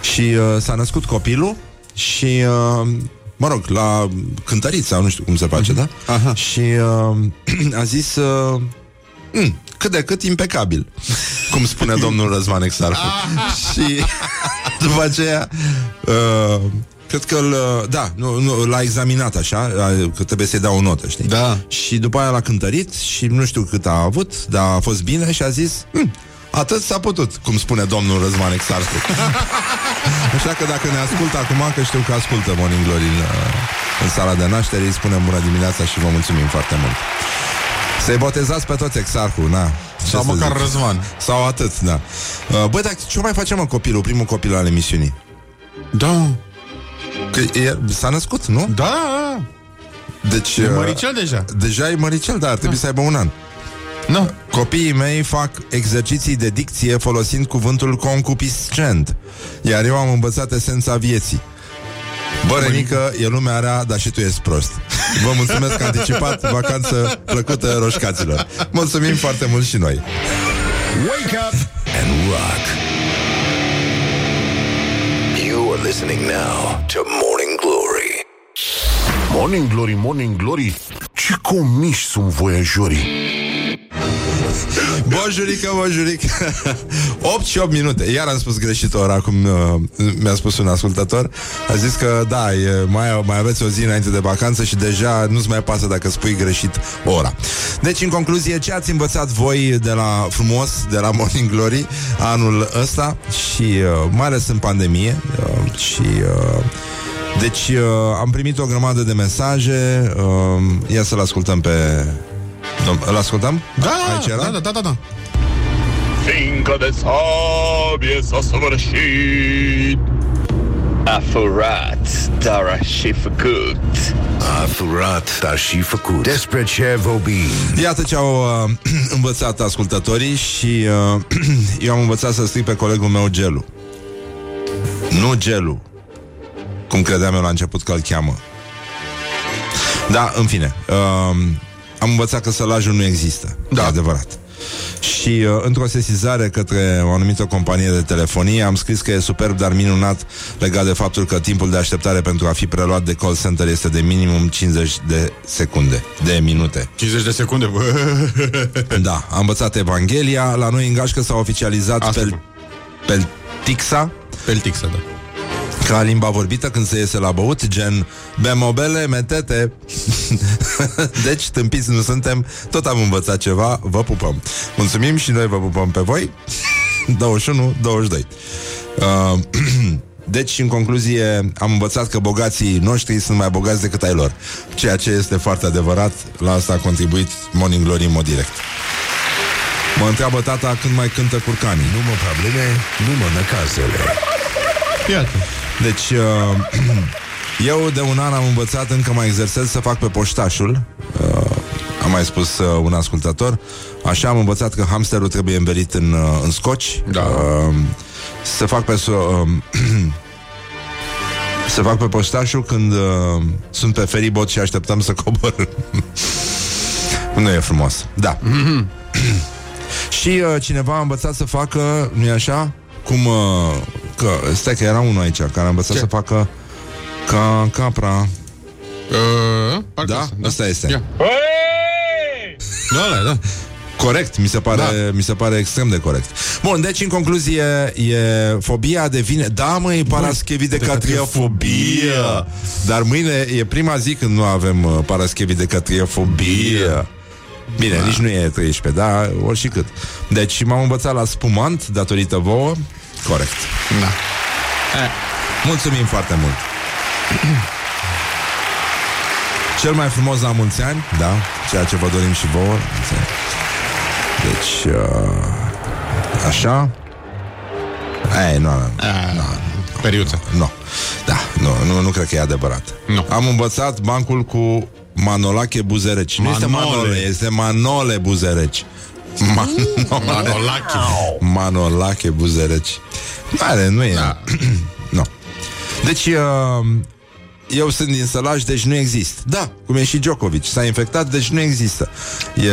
Speaker 2: Și uh, s-a născut copilul și, uh, mă rog, la cântărit sau nu știu cum se face, uh-huh. da?
Speaker 4: Aha.
Speaker 2: Și uh, a zis... Uh, mm, cât de cât impecabil, cum spune domnul Răzvan Exarhu. și după aceea uh, Cred că îl, da, nu, nu, l-a examinat așa, că trebuie să-i dau o notă, știi?
Speaker 4: Da.
Speaker 2: Și după aia l-a cântărit și nu știu cât a avut, dar a fost bine și a zis, hm, Atât s-a putut, cum spune domnul Răzvan Exarcu. Așa că dacă ne ascultă acum, că știu că ascultă Morning Glory în, uh, în sala de naștere, îi spunem bună dimineața și vă mulțumim foarte mult. Să-i botezați pe toți Exarcu, na. Ce
Speaker 4: Sau
Speaker 2: să
Speaker 4: măcar
Speaker 2: zic?
Speaker 4: Răzvan.
Speaker 2: Sau atât, da. Uh, Băi, dar ce mai facem, mă, copilul, primul copil al emisiunii?
Speaker 4: Da, mă.
Speaker 2: Că e, s-a născut, nu?
Speaker 4: Da, da,
Speaker 2: Deci,
Speaker 4: da. E
Speaker 2: uh,
Speaker 4: măricel deja.
Speaker 2: Deja e măricel, dar ar trebui să aibă un an.
Speaker 4: Nu.
Speaker 2: Copiii mei fac exerciții de dicție folosind cuvântul concupiscent, iar eu am învățat esența vieții. Bă, Renică, e lumea rea, dar și tu ești prost. Vă mulțumesc anticipat, vacanță plăcută roșcaților. Mulțumim foarte mult și noi.
Speaker 1: Wake up and rock. You are listening now to Morning Glory.
Speaker 3: Morning Glory, Morning Glory Ce comiși sunt voiajorii
Speaker 2: Bonjurică, bonjurică. 8 și 8 minute. Iar am spus greșit ora Cum uh, mi-a spus un ascultător. A zis că da, e, mai, mai aveți o zi înainte de vacanță Și deja nu-ți mai pasă dacă spui greșit ora. Deci în concluzie Ce ați învățat voi de la frumos De la Morning Glory Anul ăsta Și uh, mai ales în pandemie uh, Și uh, deci uh, am primit o grămadă de mesaje uh, Ia să-l ascultăm pe Dom- Îl ascultăm?
Speaker 4: Da,
Speaker 2: Aici era?
Speaker 4: da, da, da, da, da.
Speaker 5: Fiindcă de sabie s-a săvârșit
Speaker 6: A furat, dar a și făcut.
Speaker 1: A furat, dar și făcut. Despre ce vorbim?
Speaker 2: Iată ce au uh, învățat ascultătorii și uh, eu am învățat să strig pe colegul meu Gelu. Nu Gelu, cum credeam eu la început că îl cheamă. Da, în fine. Uh, am învățat că sălajul nu există. Da. E adevărat. Și uh, într-o sesizare către o anumită companie de telefonie am scris că e superb, dar minunat legat de faptul că timpul de așteptare pentru a fi preluat de call center este de minimum 50 de secunde, de minute.
Speaker 4: 50 de secunde, bă.
Speaker 2: Da, am învățat Evanghelia La noi în gașcă s-a oficializat
Speaker 4: Asta
Speaker 2: pel,
Speaker 4: spun.
Speaker 2: Peltixa
Speaker 4: Peltixă, da.
Speaker 2: Ca limba vorbită când se iese la băut Gen bemobele, metete Deci, tâmpiți nu suntem Tot am învățat ceva, vă pupăm Mulțumim și noi vă pupăm pe voi 21, 22 uh, Deci, în concluzie, am învățat că bogații noștri sunt mai bogați decât ai lor. Ceea ce este foarte adevărat, la asta a contribuit Morning Glory în mod direct. Mă întreabă tata când mai cântă curcanii.
Speaker 1: Nu mă probleme, nu mă năcazele.
Speaker 4: Iată.
Speaker 2: Deci, uh, eu de un an am învățat, încă mai exersez să fac pe poștașul. Uh, am mai spus uh, un ascultător. Așa am învățat că hamsterul trebuie învelit în, uh, în scoci.
Speaker 4: Da.
Speaker 2: Uh, să fac pe... So- uh, să fac pe poștașul când uh, sunt pe feribot și așteptăm să cobor. nu e frumos. Da. și uh, cineva a învățat să facă, nu-i așa? Cum, uh, că, stai că era unul aici care a învățat
Speaker 4: Ce?
Speaker 2: să facă ca capra.
Speaker 4: Uh, parcă
Speaker 2: Da?
Speaker 4: asta,
Speaker 2: Asta este.
Speaker 4: Ia. Da, da, da.
Speaker 2: Corect, mi se pare, da. mi se pare extrem de corect. Bun, deci în concluzie, e fobia devine, da, mă, e paraschevidecatriofobie. Dar mâine e prima zi când nu avem uh, paraschevidecatriofobie. Bine, da. nici nu e 13, da, ori și cât. Deci m-am învățat la spumant datorită vouă. Corect.
Speaker 4: Da.
Speaker 2: Mulțumim foarte mult. Cel mai frumos la mulți ani, da, ceea ce vă dorim și vouă. mulți ani. Deci, uh, așa. Ei, nu, nu,
Speaker 4: Periuță.
Speaker 2: nu. Da, nu, nu, nu cred că e adevărat.
Speaker 4: Nu.
Speaker 2: Am învățat bancul cu Manolache Buzereci. Nu este
Speaker 4: Manole.
Speaker 2: Manole, este Manole Buzereci. Manole.
Speaker 4: Manolache.
Speaker 2: Manolache Buzereci. Nu are, nu e.
Speaker 4: Da.
Speaker 2: nu. Deci, uh, eu sunt din Sălaj, deci nu există. Da, cum e și Djokovic. S-a infectat, deci nu există. E...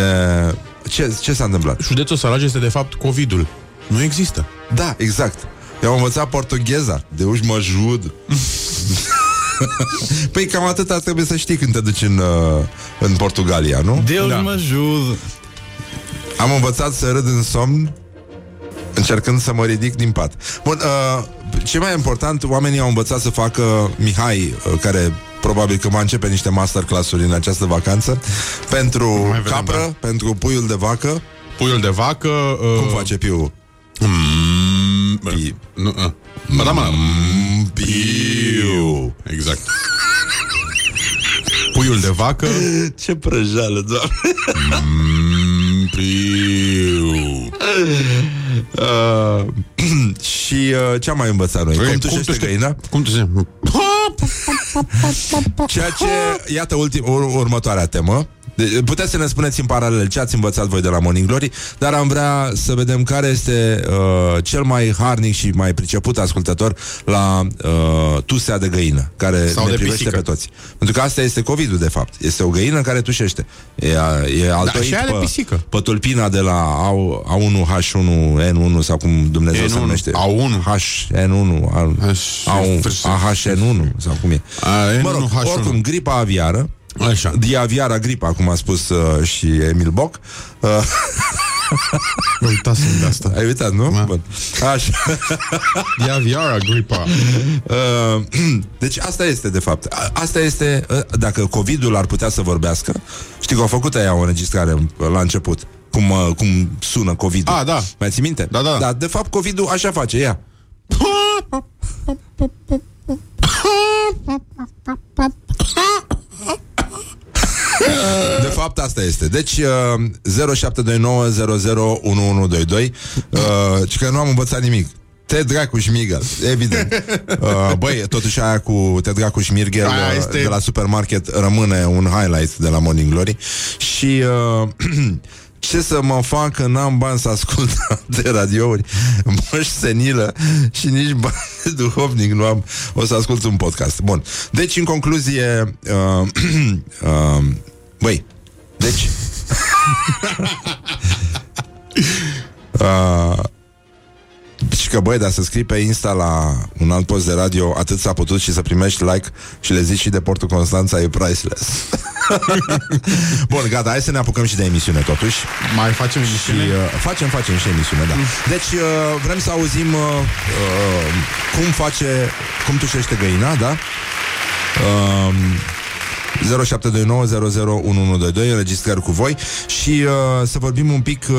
Speaker 2: Ce, ce s-a întâmplat?
Speaker 4: Județul Sălaj este de fapt COVID-ul. Nu există.
Speaker 2: Da, exact. Eu am învățat portugheza. De uși mă jud. păi cam atâta trebuie să știi când te duci în, uh, în Portugalia, nu?
Speaker 7: Deus
Speaker 4: Da.
Speaker 7: mă ajude.
Speaker 2: Am învățat să râd în somn Încercând să mă ridic din pat Bun, uh, ce mai important Oamenii au învățat să facă Mihai, uh, care probabil că va începe niște masterclass-uri în această vacanță Pentru
Speaker 4: Mai vedem,
Speaker 2: capră,
Speaker 4: da.
Speaker 2: pentru puiul de vacă
Speaker 4: Puiul de vacă...
Speaker 2: Cum
Speaker 4: Uh,
Speaker 2: face piul?
Speaker 4: Mm, bă,
Speaker 2: Pi-
Speaker 4: nu, a. Ba da, mă.
Speaker 2: Mm, Piu.
Speaker 4: Exact. Puiul de vacă.
Speaker 2: Ce prăjală, doamne.
Speaker 4: Mm, Piu.
Speaker 2: Uh, și uh, ce am mai învățat noi? Cum tușește găina?
Speaker 4: Cum tu se...
Speaker 2: Ceea ce, iată ultim, ur- următoarea temă. De, puteți să ne spuneți în paralel ce ați învățat voi de la Morning Glory, dar am vrea să vedem care este uh, cel mai harnic și mai priceput ascultător la uh, tusea de găină, care
Speaker 4: Sau
Speaker 2: ne
Speaker 4: de
Speaker 2: privește
Speaker 4: pisică.
Speaker 2: pe toți. Pentru că asta este COVID-ul, de fapt. Este o găină care tușește. E, e altoit
Speaker 4: și aia de
Speaker 2: pe,
Speaker 4: pisică.
Speaker 2: pe tulpina de la A1, H1, N1 sau cum Dumnezeu se
Speaker 4: N1,
Speaker 2: numește.
Speaker 4: A1.
Speaker 2: HN1,
Speaker 4: H-
Speaker 2: AHN1 sau cum e.
Speaker 4: A,
Speaker 2: Mă rog,
Speaker 4: N1, H1.
Speaker 2: oricum, gripa aviară
Speaker 4: Așa.
Speaker 2: Diaviara gripa, cum a spus uh, și Emil Boc. Uh,
Speaker 4: Uitasem de asta.
Speaker 2: ai uitat, nu?
Speaker 4: Da.
Speaker 2: Bun. Așa.
Speaker 4: Diaviara gripa.
Speaker 2: Uh, deci asta este, de fapt. A- Asta este, uh, dacă COVID-ul ar putea să vorbească, știi că au făcut aia o înregistrare la început. Cum, uh, cum sună COVID-ul.
Speaker 4: Ah, da.
Speaker 2: Mai ții minte?
Speaker 4: Da, da.
Speaker 2: da de fapt, COVID-ul așa face, ia. De fapt, asta este. Deci, uh, 0729001122 uh, Și că nu am învățat nimic. Te dracu și Miguel, evident. Uh, Băi, totuși aia cu Te dracu și Mirgel
Speaker 4: Aia
Speaker 2: uh,
Speaker 4: este-
Speaker 2: De la supermarket rămâne un highlight De la Morning Glory. Și uh, ce să mă fac că n-am bani să ascult de radiouri? Moș senilă Și nici bani de duhovnic nu am. O să ascult un podcast. Bun, deci în concluzie uh, uh, Băi, deci uh, și că băi, dar să scrii pe Insta la un alt post de radio Atât s-a putut și să primești like Și le zici și de Portul Constanța e priceless Bun, gata, hai să ne apucăm și de emisiune totuși
Speaker 4: Mai facem
Speaker 2: și
Speaker 4: emisiune?
Speaker 2: uh, facem, facem și emisiune, da. Deci uh, vrem să auzim uh, uh, cum face, cum tușește găina, da? Uh, 0729001122 înregistrări cu voi și uh, să vorbim un pic uh,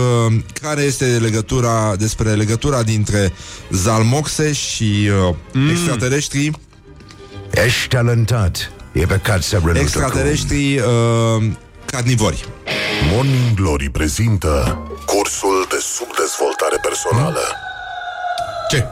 Speaker 2: care este legătura despre legătura dintre Zalmoxe și uh, mm. extraterestrii
Speaker 1: Ești talentat. E păcat să renunți acum.
Speaker 2: extraterestrii uh, carnivori.
Speaker 3: Morning Glory prezintă cursul de subdezvoltare personală.
Speaker 4: Ce?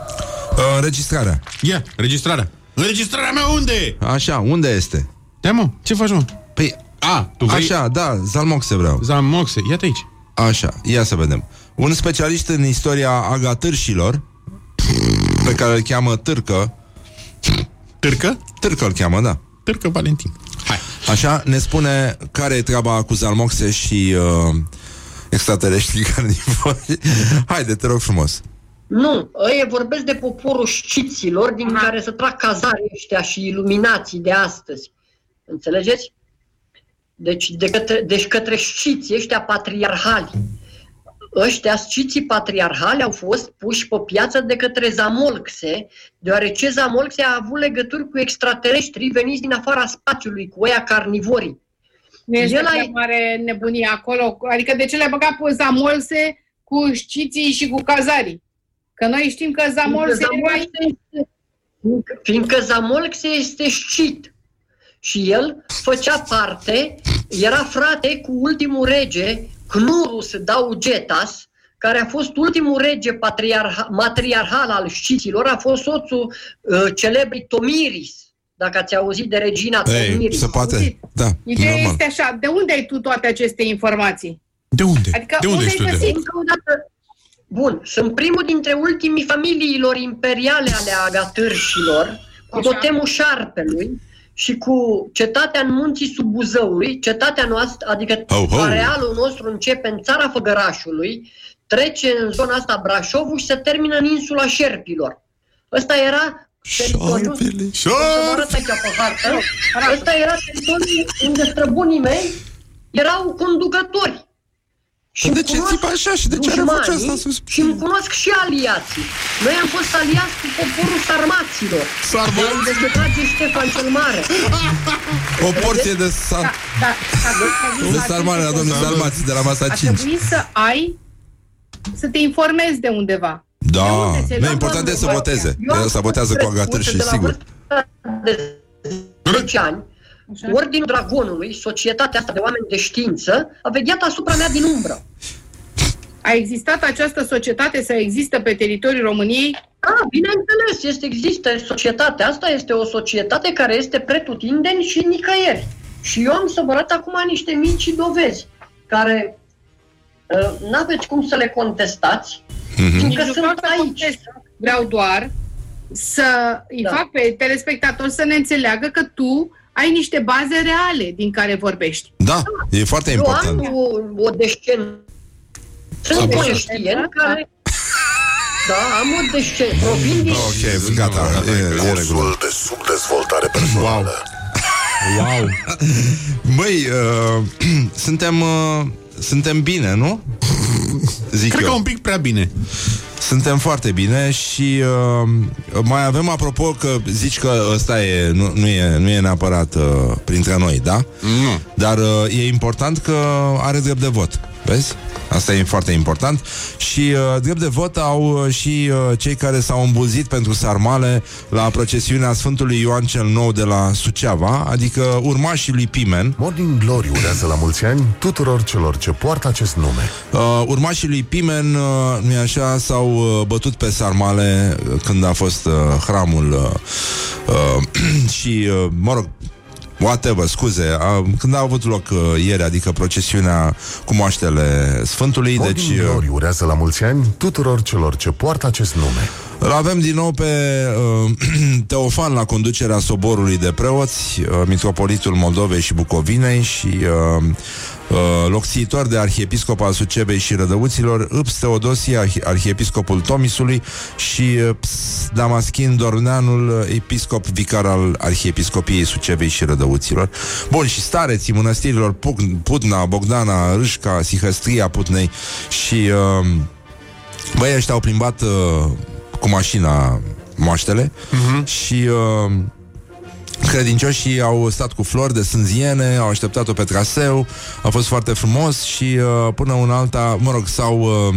Speaker 2: Uh, înregistrarea.
Speaker 4: Ia, registrarea. Înregistrarea mea unde e?
Speaker 2: Așa, unde este?
Speaker 4: Ia mă, ce faci mă?
Speaker 2: Păi,
Speaker 4: A, tu vrei?
Speaker 2: așa, da, Zalmoxe vreau.
Speaker 4: Zamoxe, ia-te aici.
Speaker 2: Așa, ia să vedem. Un specialist în istoria agatârșilor, pe care îl cheamă Târcă,
Speaker 4: Târcă?
Speaker 2: Târcă îl cheamă, da.
Speaker 4: Târcă Valentin. Hai.
Speaker 2: Așa, ne spune care e treaba cu Zalmoxe și uh, extraterestrii carnivori. Haide, te rog frumos.
Speaker 7: Nu, ăia vorbesc de poporul șciților din care se trag cazarii ăștia și iluminații de astăzi. Înțelegeți? Deci, de către, deci către șciții ăștia patriarhali. Ăștia sciții patriarhali au fost puși pe piață de către Zamolxe, deoarece Zamolxe a avut legături cu extraterestri veniți din afara spațiului, cu ăia carnivorii.
Speaker 8: Nu este
Speaker 7: El a-
Speaker 8: prea mare nebunie acolo. Adică de ce le-a băgat pe Zamolse cu șciții și cu cazarii? Că noi știm că Zamolse era
Speaker 7: Zamolxe este, fiindcă- fiindcă Zamolxe este șcit și el făcea parte, era frate cu ultimul rege, Cnurus Daugetas, care a fost ultimul rege patriarha, matriarhal al șciților, a fost soțul uh, celebrii Tomiris, dacă ați auzit de regina
Speaker 2: Ei,
Speaker 7: Tomiris.
Speaker 2: se poate?
Speaker 8: Auzit.
Speaker 2: Da,
Speaker 8: Ideea
Speaker 2: normal.
Speaker 8: este așa, de unde ai tu toate aceste informații?
Speaker 4: De unde?
Speaker 8: Adică
Speaker 4: de unde
Speaker 8: unde
Speaker 4: ești
Speaker 8: ai
Speaker 4: tu de?
Speaker 8: găsit?
Speaker 7: Încă o dată, Bun, sunt primul dintre ultimii familiilor imperiale ale agatârșilor, cu
Speaker 8: Așa.
Speaker 7: totemul șarpelui și cu cetatea în munții sub Buzăului, cetatea noastră, adică
Speaker 2: Ho, ho.
Speaker 7: arealul nostru începe în țara Făgărașului, trece în zona asta Brașovul și se termină în insula Șerpilor. Ăsta era teritoriul...
Speaker 2: Șarpele,
Speaker 7: O să vă arăt aici pe hartă. Ăsta era teritoriul unde străbunii mei erau conducători. Și
Speaker 2: Dar de
Speaker 7: îmi
Speaker 2: ce
Speaker 7: cunosc
Speaker 2: țipă așa și de ce are
Speaker 7: dușmanii
Speaker 2: vocea asta sus?
Speaker 7: Și îmi cunosc și aliații. Noi am fost aliați cu poporul sarmaților.
Speaker 4: Sarmați?
Speaker 7: De unde se trage Ștefan cel Mare.
Speaker 2: O porție de, sar,
Speaker 8: Da, da, da,
Speaker 2: de sarmale la domnul Sarmați de la masa
Speaker 8: Ar
Speaker 2: 5.
Speaker 8: trebui să ai, să te informezi de undeva.
Speaker 2: Da,
Speaker 7: unde ți-ai
Speaker 2: nu,
Speaker 7: luat
Speaker 2: important
Speaker 7: doar
Speaker 2: e să
Speaker 7: băia?
Speaker 2: voteze.
Speaker 7: Eu am
Speaker 2: Ăsta votează cu
Speaker 7: crescut
Speaker 2: agatări și
Speaker 7: de la
Speaker 2: sigur.
Speaker 7: vârsta De 10 ani,
Speaker 8: Așa.
Speaker 7: Ordinul Dragonului, societatea asta de oameni de știință, a vegheat asupra mea din umbră.
Speaker 8: A existat această societate să există pe teritoriul României?
Speaker 7: Da, bineînțeles, este, există societatea asta, este o societate care este pretutindeni și nicăieri. Și eu am să vă arăt acum niște mici dovezi care uh, n-aveți cum să le contestați,
Speaker 2: Mhm.
Speaker 7: fiindcă
Speaker 8: Nici nu
Speaker 7: sunt
Speaker 8: vreau să
Speaker 7: aici.
Speaker 8: contest. Vreau doar să îi
Speaker 7: Da.
Speaker 8: fac pe telespectator să ne înțeleagă că tu ai niște baze reale din care vorbești.
Speaker 2: Da, e foarte
Speaker 7: Eu
Speaker 2: important.
Speaker 7: am o, o descen... Sunt
Speaker 2: Am
Speaker 7: niște
Speaker 2: văzut.
Speaker 7: știeni care... Da, am o descen... Provin din...
Speaker 2: Ok, gata, e, e regulă.
Speaker 3: Cursul de subdezvoltare personală.
Speaker 4: Wow.
Speaker 2: Băi, uh, suntem, uh, suntem bine, nu? Zic
Speaker 4: Cred
Speaker 2: eu.
Speaker 4: că un pic prea bine.
Speaker 2: Suntem foarte bine și uh, mai avem apropo că zici că ăsta e, nu, nu, e, nu e neapărat uh, printre noi, da?
Speaker 4: Nu.
Speaker 2: Dar uh, e important că are drept de vot. Vezi? Asta e foarte important Și uh, drept de vot au uh, și uh, cei care s-au îmbulzit pentru sarmale La procesiunea Sfântului Ioan cel Nou de la Suceava Adică urmașii lui Pimen
Speaker 3: Morning Glory urează la mulți ani tuturor celor ce poartă acest nume.
Speaker 2: Uh, urmașii lui Pimen, uh, nu așa, s-au uh, bătut pe sarmale uh, când a fost uh, hramul uh, uh, și, uh, mă rog, whatever, scuze, uh, când a avut loc uh, ieri, adică procesiunea cu moaștele Sfântului,
Speaker 3: Morning
Speaker 2: deci... uh,
Speaker 3: Glory urează la mulți ani tuturor celor ce poartă acest nume.
Speaker 2: Îl avem din nou pe uh, Teofan la conducerea soborului de preoți, uh, mitropolitul Moldovei și Bucovinei și uh, uh, locțiitor de arhiepiscop al Sucebei și Rădăuților, Îps Teodosie, arhi- arhiepiscopul Tomisului și uh, Ps Damaschin Dorneanul, uh, episcop vicar al arhiepiscopiei Sucebei și Rădăuților. Bun, și stareții mănăstirilor Puc- Putna, Bogdana, Râșca, Sihăstria Putnei și... Uh, Băi, ăștia au plimbat uh, cu mașina moaștele uh-huh. și uh, credincioșii au stat cu flori de sânziene, au așteptat-o pe traseu, a fost foarte frumos și uh, până un alta, mă rog, s-au... Uh,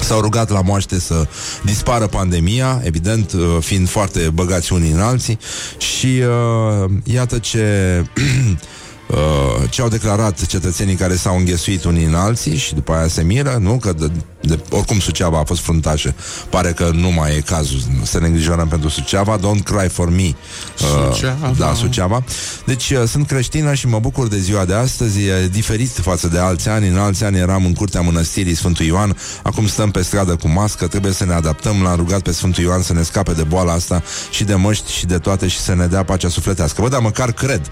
Speaker 2: S-au rugat la moaște să dispară pandemia, evident, uh, fiind foarte băgați unii în alții și uh, iată ce uh, ce au declarat cetățenii care s-au înghesuit unii în alții și după aia se miră, nu? Că de, de, oricum Suceava a fost fruntașă. Pare că nu mai e cazul să ne îngrijorăm pentru Suceava. Don't cry for me. Uh,
Speaker 4: Suceava.
Speaker 2: da, Suceava. Deci uh, sunt creștină și mă bucur de ziua de astăzi. E diferit față de alți ani. În alți ani eram în curtea mănăstirii Sfântul Ioan. Acum stăm pe stradă cu mască. Trebuie să ne adaptăm. L-am rugat pe Sfântul Ioan să ne scape de boala asta și de măști și de toate și să ne dea pacea sufletească. Bă, dar măcar cred.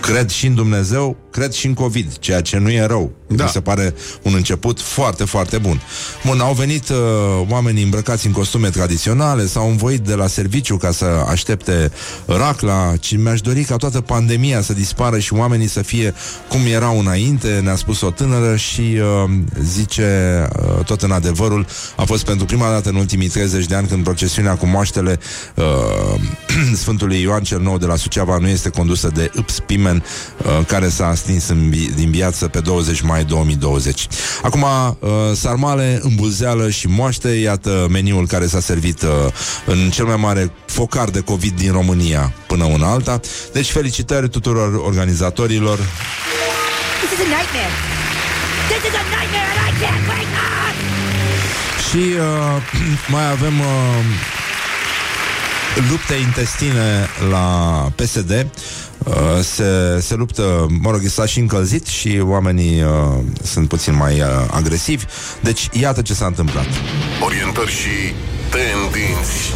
Speaker 2: Cred și în Dumnezeu, cred și în COVID, ceea ce nu e rău. Da. Mi se pare un început foarte, foarte bun. Bun, au venit uh, oamenii îmbrăcați în costume tradiționale, s-au învoit de la serviciu ca să aștepte racla, ci mi-aș dori ca toată pandemia să dispară și oamenii să fie cum erau înainte, ne-a spus o tânără și uh, zice uh, tot în adevărul, a fost pentru prima dată în ultimii 30 de ani când procesiunea cu moaștele uh, Sfântului Ioan cel Nou de la Suceava nu este condusă de Ips Pimen, uh, care s-a stins în vi- din viață pe 20 mai 2020. Acum, uh, sarmale, îmbulzeală și moaște, iată meniul care s-a servit uh, în cel mai mare focar de COVID din România până una alta. Deci felicitări tuturor organizatorilor.
Speaker 9: This is a nightmare. This is a nightmare and I can't wake up!
Speaker 2: Și uh, mai avem uh, lupte intestine la PSD. Uh, se, se luptă, mă rog, s-a și încălzit și oamenii uh, sunt puțin mai uh, agresivi. Deci, iată ce s-a întâmplat.
Speaker 3: Orientări și tendinți.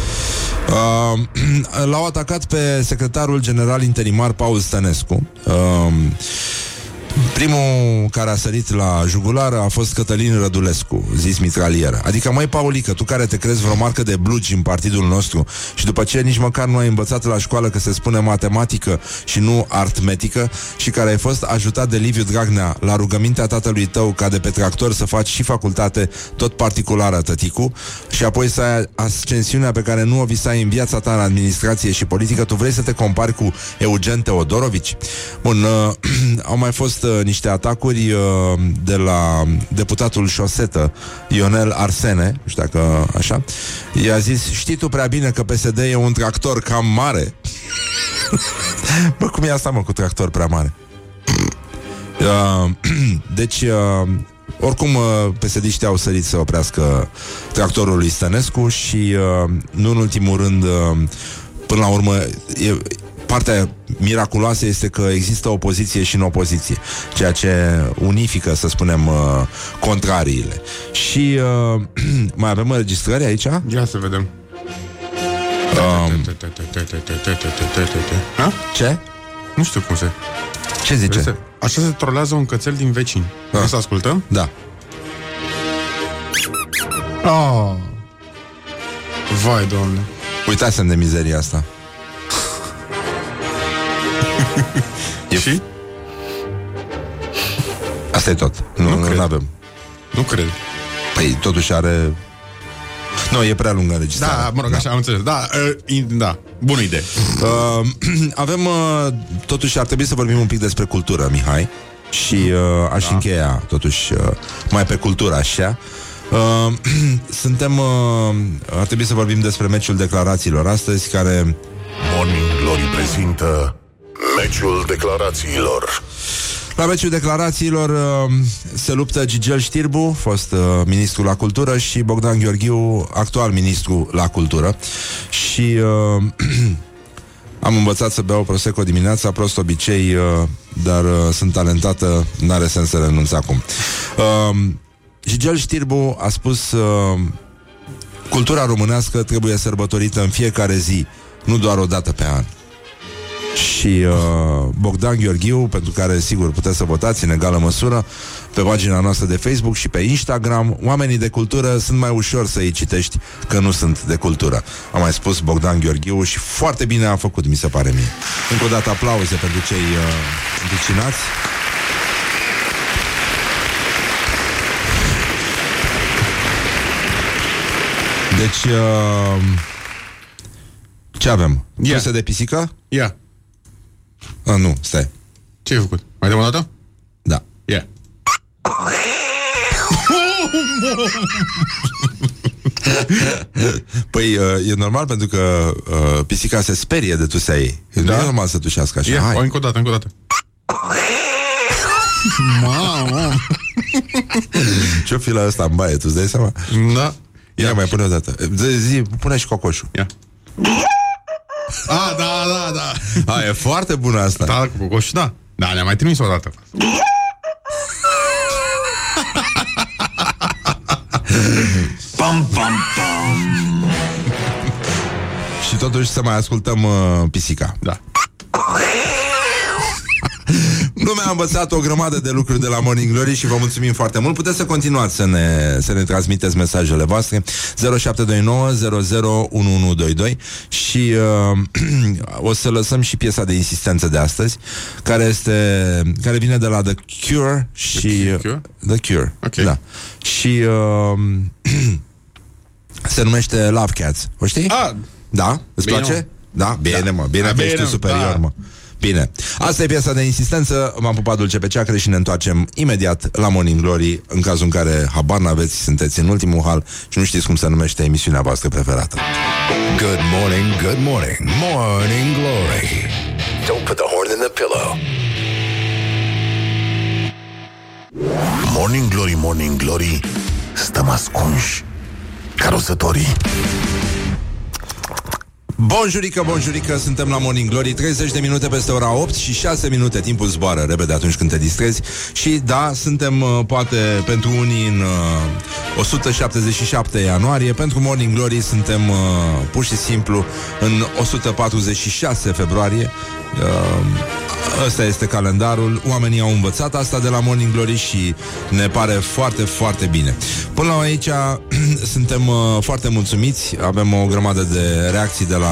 Speaker 2: Uh, l-au atacat pe secretarul general interimar Paul Stănescu. Uh, Primul care a sărit la jugulară a fost Cătălin Rădulescu, zis mitralieră. Adică, mai Paulică, tu care te crezi vreo marcă de blugi în partidul nostru și după ce nici măcar nu ai învățat la școală că se spune matematică și nu artmetică și care ai fost ajutat de Liviu Dragnea la rugămintea tatălui tău ca de pe tractor să faci și facultate tot particulară, tăticu, și apoi să ai ascensiunea pe care nu o visai în viața ta în administrație și politică, tu vrei să te compari cu Eugen Teodorovici? Bun, uh, au mai fost uh, niște atacuri uh, de la deputatul șosetă Ionel Arsene, nu știu dacă așa, i-a zis, știi tu prea bine că PSD e un tractor cam mare? Bă, cum e asta, mă, cu tractor prea mare? Uh, deci, uh, oricum, uh, psd au sărit să oprească tractorul lui Stănescu și, uh, nu în ultimul rând, uh, până la urmă, e, partea miraculoasă este că există opoziție și în opoziție, ceea ce unifică, să spunem, uh, contrariile. Și uh, mai avem înregistrări aici?
Speaker 4: Ia să vedem. Ha?
Speaker 2: Ce?
Speaker 4: Nu știu cum se...
Speaker 2: Ce zice?
Speaker 4: Se- Așa se trolează un cățel din vecini. Vrei să ascultăm?
Speaker 2: Da.
Speaker 4: Oh. Vai, doamne.
Speaker 2: Uitați-mi de mizeria asta.
Speaker 4: E și?
Speaker 2: Asta e tot. Nu,
Speaker 4: Nu
Speaker 2: nu,
Speaker 4: cred.
Speaker 2: nu avem.
Speaker 4: Nu cred.
Speaker 2: Păi, totuși are... Nu, e prea lungă înregistrarea.
Speaker 4: Da, mă rog, așa, am înțeles. Da, uh, in- da, bună idee.
Speaker 2: Uh, avem, uh, totuși, ar trebui să vorbim un pic despre cultură, Mihai. Și uh, aș da. încheia, totuși, uh, mai pe cultură, așa. Uh, suntem, uh, ar trebui să vorbim despre meciul declarațiilor astăzi, care
Speaker 3: Morning Glory prezintă Meciul declarațiilor
Speaker 2: La meciul declarațiilor uh, se luptă Gigel Știrbu, fost uh, ministru la cultură, și Bogdan Gheorghiu, actual ministru la cultură. Și uh, am învățat să beau Prosecco dimineața, prost obicei, uh, dar uh, sunt talentată, n-are sens să renunț acum. Uh, Gigel Știrbu a spus uh, cultura românească trebuie sărbătorită în fiecare zi, nu doar o dată pe an și uh, Bogdan Gheorghiu, pentru care sigur puteți să votați în egală măsură pe pagina noastră de Facebook și pe Instagram. Oamenii de cultură sunt mai ușor să îi citești că nu sunt de cultură. A mai spus Bogdan Gheorghiu și foarte bine a făcut, mi se pare mie. Încă o dată aplauze pentru cei uh, împicinați. Deci, uh, ce avem?
Speaker 4: Ia.
Speaker 2: Puse de pisică?
Speaker 4: Ia.
Speaker 2: A, nu, stai.
Speaker 4: Ce ai făcut? Mai dăm o dată?
Speaker 2: Da.
Speaker 4: Ia.
Speaker 2: Păi uh, e normal pentru că uh, pisica se sperie de tusea ei. Da? Nu e normal să tușească așa.
Speaker 4: Ia,
Speaker 2: Hai.
Speaker 4: o, încă o dată, încă o dată. Mamă!
Speaker 2: Ce-o fi la ăsta în baie, tu îți dai seama?
Speaker 4: Da.
Speaker 2: Ia, mai pune o dată. Zi, zi, pune și cocoșul.
Speaker 4: Ia. A, da, da, da.
Speaker 2: A, e foarte bună asta.
Speaker 4: Da, cu cocoș, da. Da, ne-a mai trimis o dată.
Speaker 3: Pam, pam, pam
Speaker 2: Și totuși să mai ascultăm uh, pisica.
Speaker 4: Da.
Speaker 2: Lumea a învățat o grămadă de lucruri de la Morning Glory și vă mulțumim foarte mult. Puteți să continuați să ne, să ne transmiteți mesajele voastre 0729 001122 și uh, o să lăsăm și piesa de insistență de astăzi, care este care vine de la The Cure și
Speaker 4: The Cure?
Speaker 2: The Cure.
Speaker 4: Ok.
Speaker 2: Da. Și uh, se numește Love Cats. O știi?
Speaker 4: A,
Speaker 2: Da? Îți
Speaker 4: Bine,
Speaker 2: place? Da? Bine,
Speaker 4: Da.
Speaker 2: mă. Bine
Speaker 4: Da,
Speaker 2: că
Speaker 4: bine,
Speaker 2: ești tu superior,
Speaker 4: da.
Speaker 2: mă. Bine. Asta e piesa de insistență. M-am pupat dulce pe ceacră și ne întoarcem imediat la Morning Glory, în cazul în care habar n-aveți, sunteți în ultimul hal și nu știți cum se numește emisiunea voastră preferată.
Speaker 1: Good morning, good morning, morning glory. Don't put the horn in the pillow.
Speaker 3: Morning Glory, Morning Glory Stăm ascunși Carosătorii
Speaker 2: Bonjurică, bonjurică, suntem la Morning Glory 30 de minute peste ora 8 și 6 minute Timpul zboară repede atunci când te distrezi. Și da, suntem uh, poate pentru unii în uh, 177 ianuarie. Pentru Morning Glory suntem uh, pur și simplu în 146 februarie. Uh, Ăsta este calendarul. Oamenii au învățat asta de la Morning Glory Și ne pare foarte, foarte bine. Până la aici Suntem uh, foarte mulțumiți. Avem o grămadă de reacții de la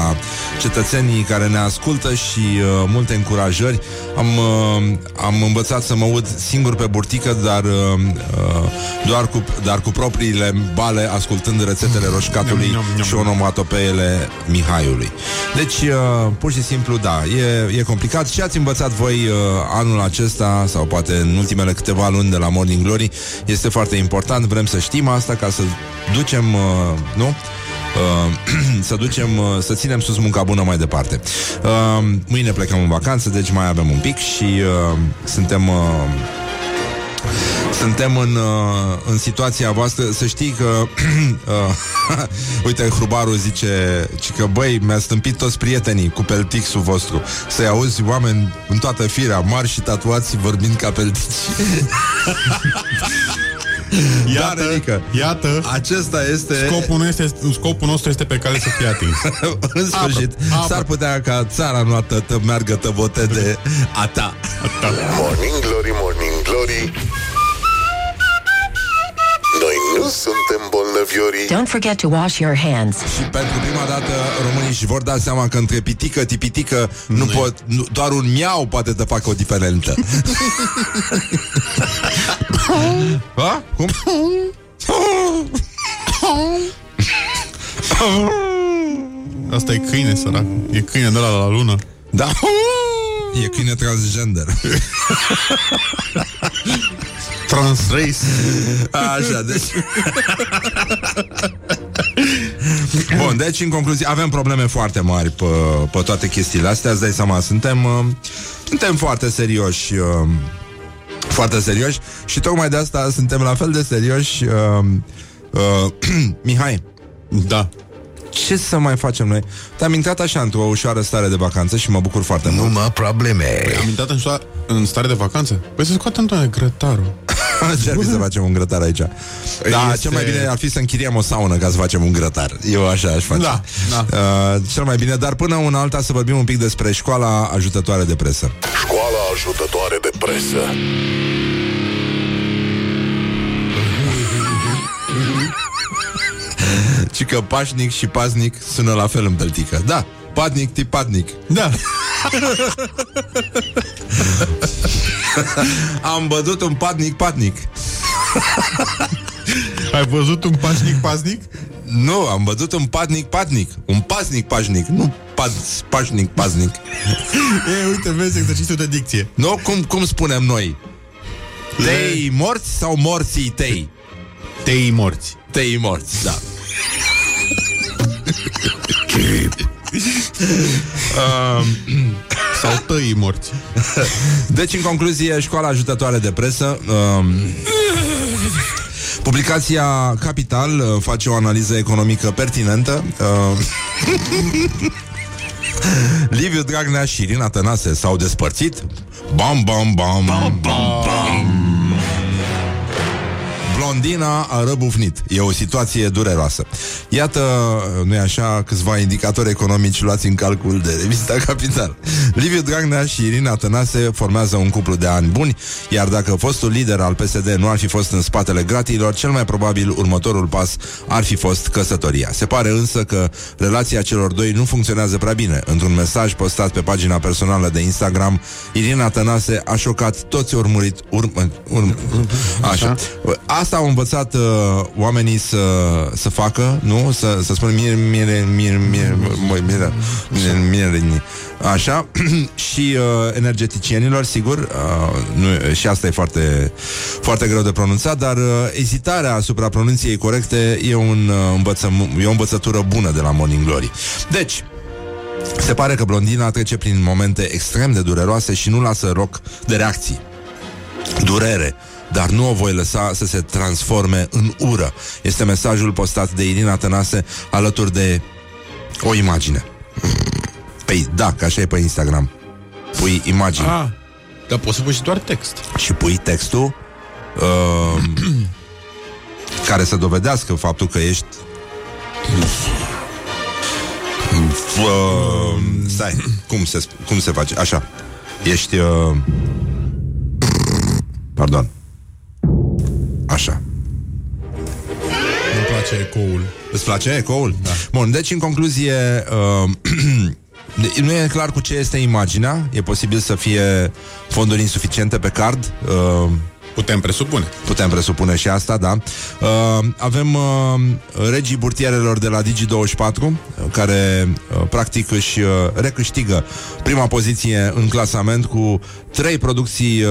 Speaker 2: cetățenii care ne ascultă Și uh, multe încurajări am, uh, am învățat să mă ud singur pe burtică Dar, uh, uh, doar, cu, dar cu propriul propriile bale ascultând rețetele roșcatului
Speaker 4: Niam, niam, niam.
Speaker 2: și onomatopeele Mihaiului. Deci, uh, pur și simplu, da, e, e complicat. Și ați învățat voi uh, anul acesta, sau poate în ultimele câteva luni de la Morning Glory, este foarte important. Vrem să știm asta ca să ducem, uh, nu? Uh, să ducem, uh, să ținem sus munca bună mai departe. Uh, mâine plecăm în vacanță, deci mai avem un pic și uh, suntem uh, suntem în, uh, în situația voastră. Să știi că uh, Uite, Hrubaru zice ci că băi, mi-a stâmpit toți prietenii Cu peltixul vostru. Să-i auzi oameni în toată firea Mari și tatuați vorbind ca peltici
Speaker 4: Iată,
Speaker 2: Da, Renica.
Speaker 4: iată
Speaker 2: Acesta este
Speaker 4: Scopul, nu este, scopul nostru este pe care să fie atins.
Speaker 2: În sfârșit
Speaker 4: Apă, apă.
Speaker 2: S-ar putea ca țara noastră Să meargă tăvote de a ta
Speaker 3: Morning Glory, Morning Glory Noi nu suntem bolnăviorii
Speaker 10: Don't forget to wash your hands.
Speaker 2: Și pentru prima dată românii își vor da seama că între pitică, tipitică nu pot, nu, doar un miau poate să facă o diferență. ha? Cum?
Speaker 4: Asta e câine, sărac. E câine de la la lună.
Speaker 2: Da. E câine transgender.
Speaker 4: Transrace.
Speaker 2: Așa, deci... Bun, deci în concluzie avem probleme foarte mari pe, pe toate chestiile astea, îți dai seama, suntem, uh, suntem foarte serioși uh, foarte serioși și tocmai de asta suntem la fel de serioși uh, uh, Mihai,
Speaker 4: Da.
Speaker 2: Ce să mai facem noi? Te-am intrat așa într-o ușoară stare de vacanță și mă bucur foarte mult
Speaker 1: Numai probleme.
Speaker 4: Am intrat în, sta- în stare de vacanță? Păi să scoată Antoine grătarul.
Speaker 2: Ce ar fi să facem un grătar aici? Da,
Speaker 4: Este-
Speaker 2: cel mai bine ar fi să închiriem o saună ca să facem un grătar. Eu așa aș face.
Speaker 4: Da, da.
Speaker 2: Uh, cel mai bine, dar până una alta să vorbim un pic despre școala ajutătoare de presă.
Speaker 3: Școala ajutătoare de presă
Speaker 2: Ci că pașnic și paznic sună la fel în peltică. Da, patnic, tipatnic.
Speaker 4: Da.
Speaker 2: Am bădut un patnic, patnic.
Speaker 4: Ai văzut un pașnic pasnic?
Speaker 2: Nu, am văzut un patnic, patnic. Un pasnic, pașnic. Nu paz, pașnic, paznic.
Speaker 4: E, uite, vezi exercițiul de dicție.
Speaker 2: Nu, cum, cum spunem noi? Tei morți sau morții tei?
Speaker 4: Tei morți.
Speaker 2: Tei morți, da.
Speaker 4: Sau tăi morți.
Speaker 2: Deci, în concluzie, școala ajutătoare de presă um, Publicația Capital uh, face o analiză economică pertinentă uh, Liviu Dragnea și Irina Tănase s-au despărțit Bam, bam, bam, bam, bam, bam. Blondina a răbufnit. E o situație dureroasă. Iată, nu-i așa, câțiva indicatori economici luați în calcul de revista Capital. Liviu Dragnea și Irina Tănase formează un cuplu de ani buni, iar dacă fostul lider al PSD nu ar fi fost în spatele gratiilor, cel mai probabil următorul pas ar fi fost căsătoria. Se pare însă că relația celor doi nu funcționează prea bine. Într-un mesaj postat pe pagina personală de Instagram, Irina Tănase a șocat toți urmărit... Urmă, urmă, așa asta au învățat uh, oamenii să, să facă, nu? Să, să spună mire, mire, mire, mire, mire, mire, mire, Așa. și uh, energeticienilor, sigur. Uh, nu, și asta e foarte, foarte greu de pronunțat, dar uh, ezitarea asupra pronunției corecte e, un, uh, învățăm, e o învățătură bună de la Morning Glory. Deci, se pare că blondina trece prin momente extrem de dureroase și nu lasă loc de reacții. Durere, dar nu o voi lăsa să se transforme în ură. Este mesajul postat de Irina Tănase alături de o imagine. Păi da, că așa e pe Instagram. Pui imagini
Speaker 4: Ah, dar poți să pui și doar text.
Speaker 2: și pui textul uh, care să dovedească faptul că ești uh, stai, cum se, sp- cum se face? Așa. Ești uh, pardon. Așa.
Speaker 4: Îmi place ecoul.
Speaker 2: Îți place ecoul? Da. Bun, deci în concluzie uh, nu e clar cu ce este imaginea E posibil să fie fonduri insuficiente pe card uh,
Speaker 4: Putem presupune.
Speaker 2: Putem presupune și asta, da. Uh, avem uh, regii burtierelor de la Digi24, uh, care uh, practic își uh, recâștigă prima poziție în clasament cu trei producții uh,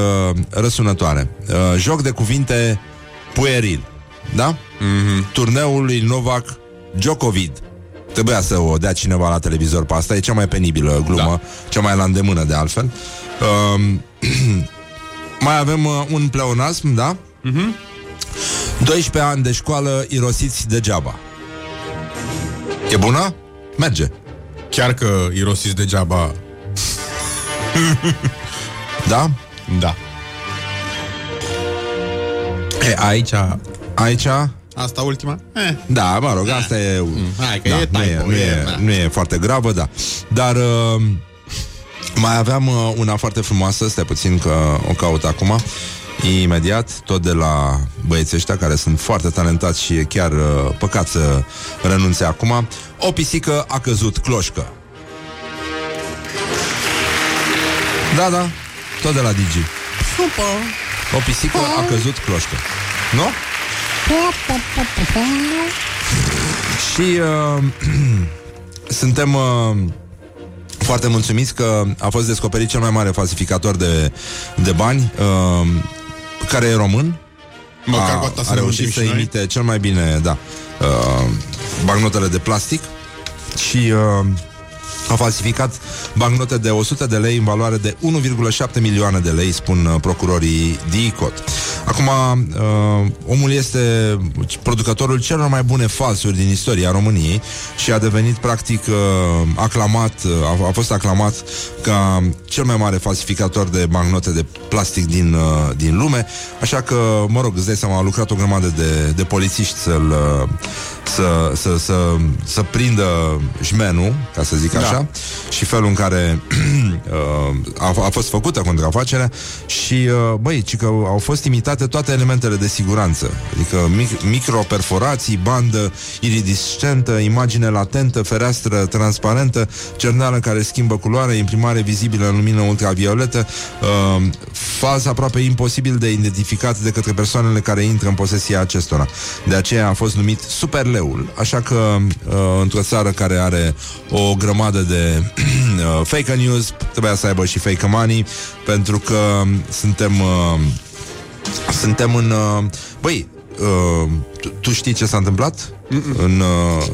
Speaker 2: răsunătoare. Uh, joc de cuvinte pueril, da? Mm-hmm. Turneul lui Novak Djokovic. Trebuia să o dea cineva la televizor pe asta, e cea mai penibilă glumă, da. cea mai la îndemână de altfel. Uh, mai avem uh, un pleonasm, da?
Speaker 4: Mhm.
Speaker 2: 12 ani de școală irosiți degeaba. E bună? Merge.
Speaker 4: Chiar că irosiți degeaba.
Speaker 2: Da?
Speaker 4: Da.
Speaker 2: E, aici, aici,
Speaker 4: Asta ultima? Eh.
Speaker 2: da, mă rog, asta e...
Speaker 4: Hai că
Speaker 2: da,
Speaker 4: e
Speaker 2: nu, e,
Speaker 4: typo,
Speaker 2: nu,
Speaker 4: e,
Speaker 2: e,
Speaker 4: da.
Speaker 2: nu e foarte gravă, da. Dar uh, mai aveam uh, una foarte frumoasă, stai puțin că o caut acum, imediat, tot de la băieții ăștia care sunt foarte talentați și e chiar uh, păcat să renunțe acum. O pisică a căzut cloșcă. Da, da, tot de la Digi. O pisică a căzut cloșcă. Nu? Și uh, suntem uh, foarte mulțumiți că a fost descoperit cel mai mare falsificator de, de bani, uh, care e român.
Speaker 4: Măcar
Speaker 2: a,
Speaker 4: cu asta să
Speaker 2: a
Speaker 4: ne
Speaker 2: reușit
Speaker 4: mântim
Speaker 2: să
Speaker 4: și noi.
Speaker 2: imite cel mai bine, da, uh, bancnotele de plastic și uh, a falsificat bancnote de 100 de lei în valoare de 1,7 milioane de lei, spun uh, procurorii DICOT. Acum, uh, omul este producătorul celor mai bune falsuri din istoria României și a devenit practic uh, aclamat, uh, a, a fost aclamat ca cel mai mare falsificator de bancnote de plastic din, uh, din lume, așa că, mă rog, îți dai seama, a lucrat o grămadă de, de polițiști să-l uh, să, să, să, să prindă șmenul, ca să zic
Speaker 4: Da.
Speaker 2: Așa, și felul în care uh, a, a fost făcută contrafacerea și, uh, băi, ci că au fost imitate toate elementele de siguranță, adică mic, microperforații, bandă iridiscentă, imagine latentă, fereastră transparentă, cerneală care schimbă culoare, imprimare vizibilă în lumină ultravioletă, uh, faz aproape imposibil de identificat de către persoanele care intră în posesia acestora. De aceea a fost numit superleul. Așa că uh, într-o țară care are o grămadă de uh, fake news, trebuia să aibă și fake money, pentru că suntem uh, suntem în uh, băi, uh, tu, tu știi ce s-a întâmplat în uh,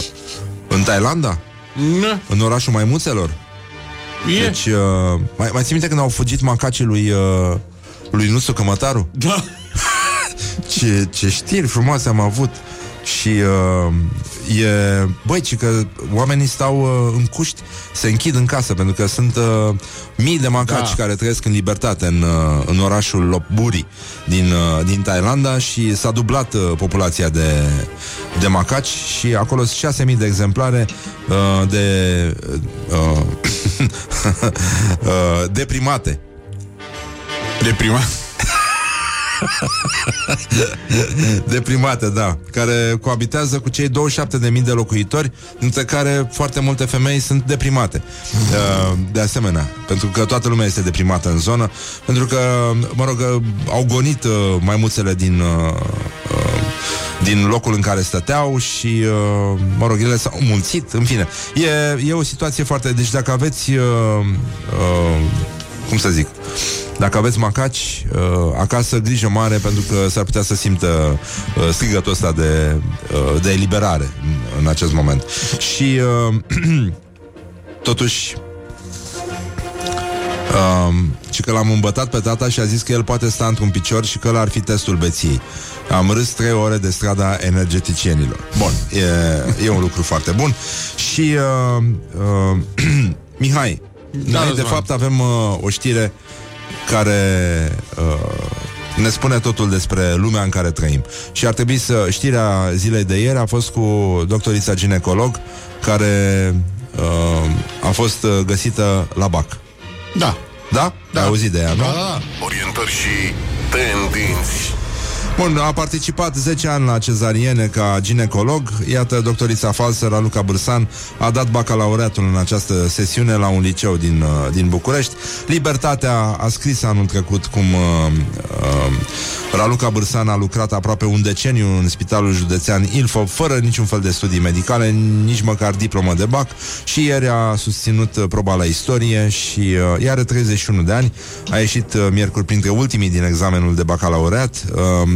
Speaker 2: în Thailanda?
Speaker 4: Nu.
Speaker 2: În orașul maimuțelor?
Speaker 4: E.
Speaker 2: Deci, uh, mai, mai ții minte când au fugit macacii lui, uh, lui Nusu Cămătaru?
Speaker 4: Da.
Speaker 2: Ce, ce știri frumoase am avut și uh, e, băi, ci că oamenii stau uh, în cuști, se închid în casă pentru că sunt uh, mii de macaci
Speaker 4: Da.
Speaker 2: care trăiesc în libertate în, uh, în orașul Lopburi din, uh, din Thailanda și s-a dublat uh, populația de, de macaci și acolo sunt 6.000 de exemplare uh, de uh, uh, deprimate.
Speaker 4: Deprimat.
Speaker 2: Deprimate, da. Care coabitează cu cei 27.000 de locuitori Dintre care foarte multe femei sunt deprimate. Uh, De asemenea Pentru că toată lumea este deprimată în zonă Pentru că, mă rog, uh, au gonit uh, maimuțele din uh, uh, din locul în care stăteau și, uh, mă rog, ele s-au mulțit, în fine. E, e o situație foarte... Deci dacă aveți, uh, uh, cum să zic, dacă aveți macaci uh, acasă, grijă mare pentru că s-ar putea să simtă uh, strigătul ăsta de, uh, de eliberare în, în acest moment. Și uh, totuși Um, și că l-am îmbătat pe tata și a zis că el poate sta într-un picior și că ăla ar fi testul beției. Am râs trei ore de strada energeticienilor. Bun, e, e un lucru foarte bun. Și uh, uh, Mihai,
Speaker 4: Da,
Speaker 2: noi de
Speaker 4: Răzvan.
Speaker 2: fapt avem uh, o știre care uh, ne spune totul despre lumea în care trăim. Și ar trebui să... Știrea zilei de ieri a fost cu doctorița ginecolog care uh, a fost uh, găsită la BAC.
Speaker 4: Da.
Speaker 2: Da? da. Ai auzit de ea, nu?
Speaker 4: Da, da.
Speaker 3: Orientări și tendinți.
Speaker 2: Bun, a participat 10 ani la cezariene ca ginecolog. Iată, doctorița falsă, Raluca Bârsan, a dat bacalaureatul în această sesiune la un liceu din, uh, din București. Libertatea a scris anul trecut cum uh, uh, Raluca Bârsan a lucrat aproape un deceniu în spitalul județean Ilfov, fără niciun fel de studii medicale, nici măcar diplomă de bac și ieri a susținut uh, proba la istorie și uh, ea are 31 de ani, a ieșit uh, miercuri printre ultimii din examenul de bacalaureat uh,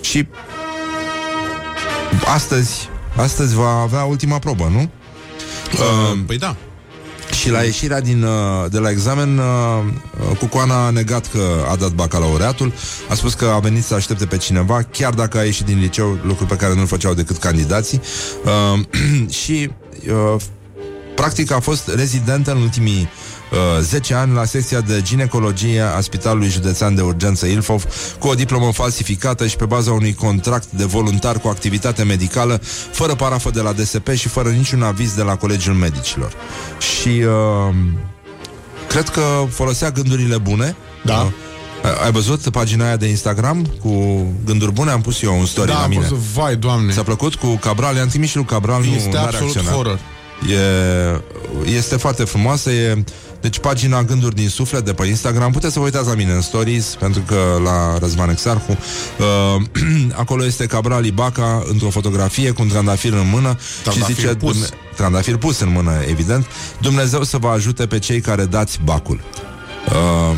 Speaker 2: și astăzi, astăzi va avea ultima probă, nu?
Speaker 4: Uh, păi da.
Speaker 2: Și la ieșirea din, uh, de la examen, uh, Cucoana a negat că a dat bacalaureatul, a spus că a venit să aștepte pe cineva, chiar dacă a ieșit din liceu, lucru pe care nu-l făceau decât candidații. Uh, și uh, practic a fost rezidentă în ultimii uh, 10 ani la secția de ginecologie a Spitalului Județean de Urgență Ilfov cu o diplomă falsificată și pe baza unui contract de voluntar cu activitate medicală fără parafă de la DSP și fără niciun aviz de la Colegiul Medicilor. Și uh, cred că folosea gândurile bune.
Speaker 4: Da.
Speaker 2: Uh, ai văzut pagina aia de Instagram cu gânduri bune? Am pus eu un story
Speaker 4: Da,
Speaker 2: la
Speaker 4: am
Speaker 2: mine.
Speaker 4: văzut, vai, doamne.
Speaker 2: Ți-a plăcut cu Cabral? I-am trimis și lui Cabral, nu
Speaker 4: Este
Speaker 2: n-a
Speaker 4: absolut
Speaker 2: reacționat.
Speaker 4: horror.
Speaker 2: E, este foarte frumoasă e, Deci pagina Gânduri din Suflet de pe Instagram Puteți să vă uitați la mine în stories Pentru că la Răzvan Exarhu uh, Acolo este Cabral Ibaca Într-o fotografie cu un trandafir în mână
Speaker 4: Trandafir
Speaker 2: Și zice
Speaker 4: pus.
Speaker 2: Dumne- Trandafir pus în mână, evident Dumnezeu să vă ajute pe cei care dați bacul uh,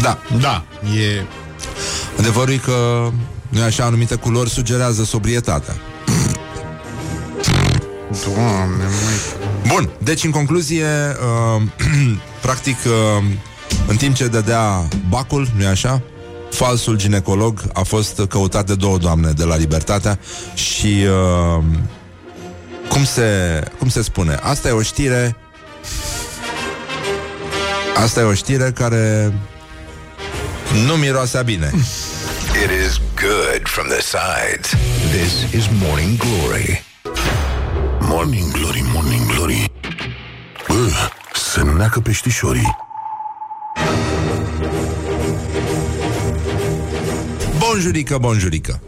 Speaker 2: Da
Speaker 4: Da, e...
Speaker 2: Adevărul e că nu așa anumite culori sugerează sobrietatea
Speaker 4: Doamne, măi.
Speaker 2: Bun, deci în concluzie, uh, practic, uh, în timp ce dădea bacul, nu-i așa? Falsul ginecolog a fost căutat de două doamne de la Libertatea și uh, cum se, cum se spune? Asta e o știre Asta e o știre care nu miroasea bine.
Speaker 1: It is good from the sides. This is Morning Glory.
Speaker 3: Morning Glory, Morning Glory Bă, se neacă peștișorii
Speaker 2: Bonjurică, bonjurică.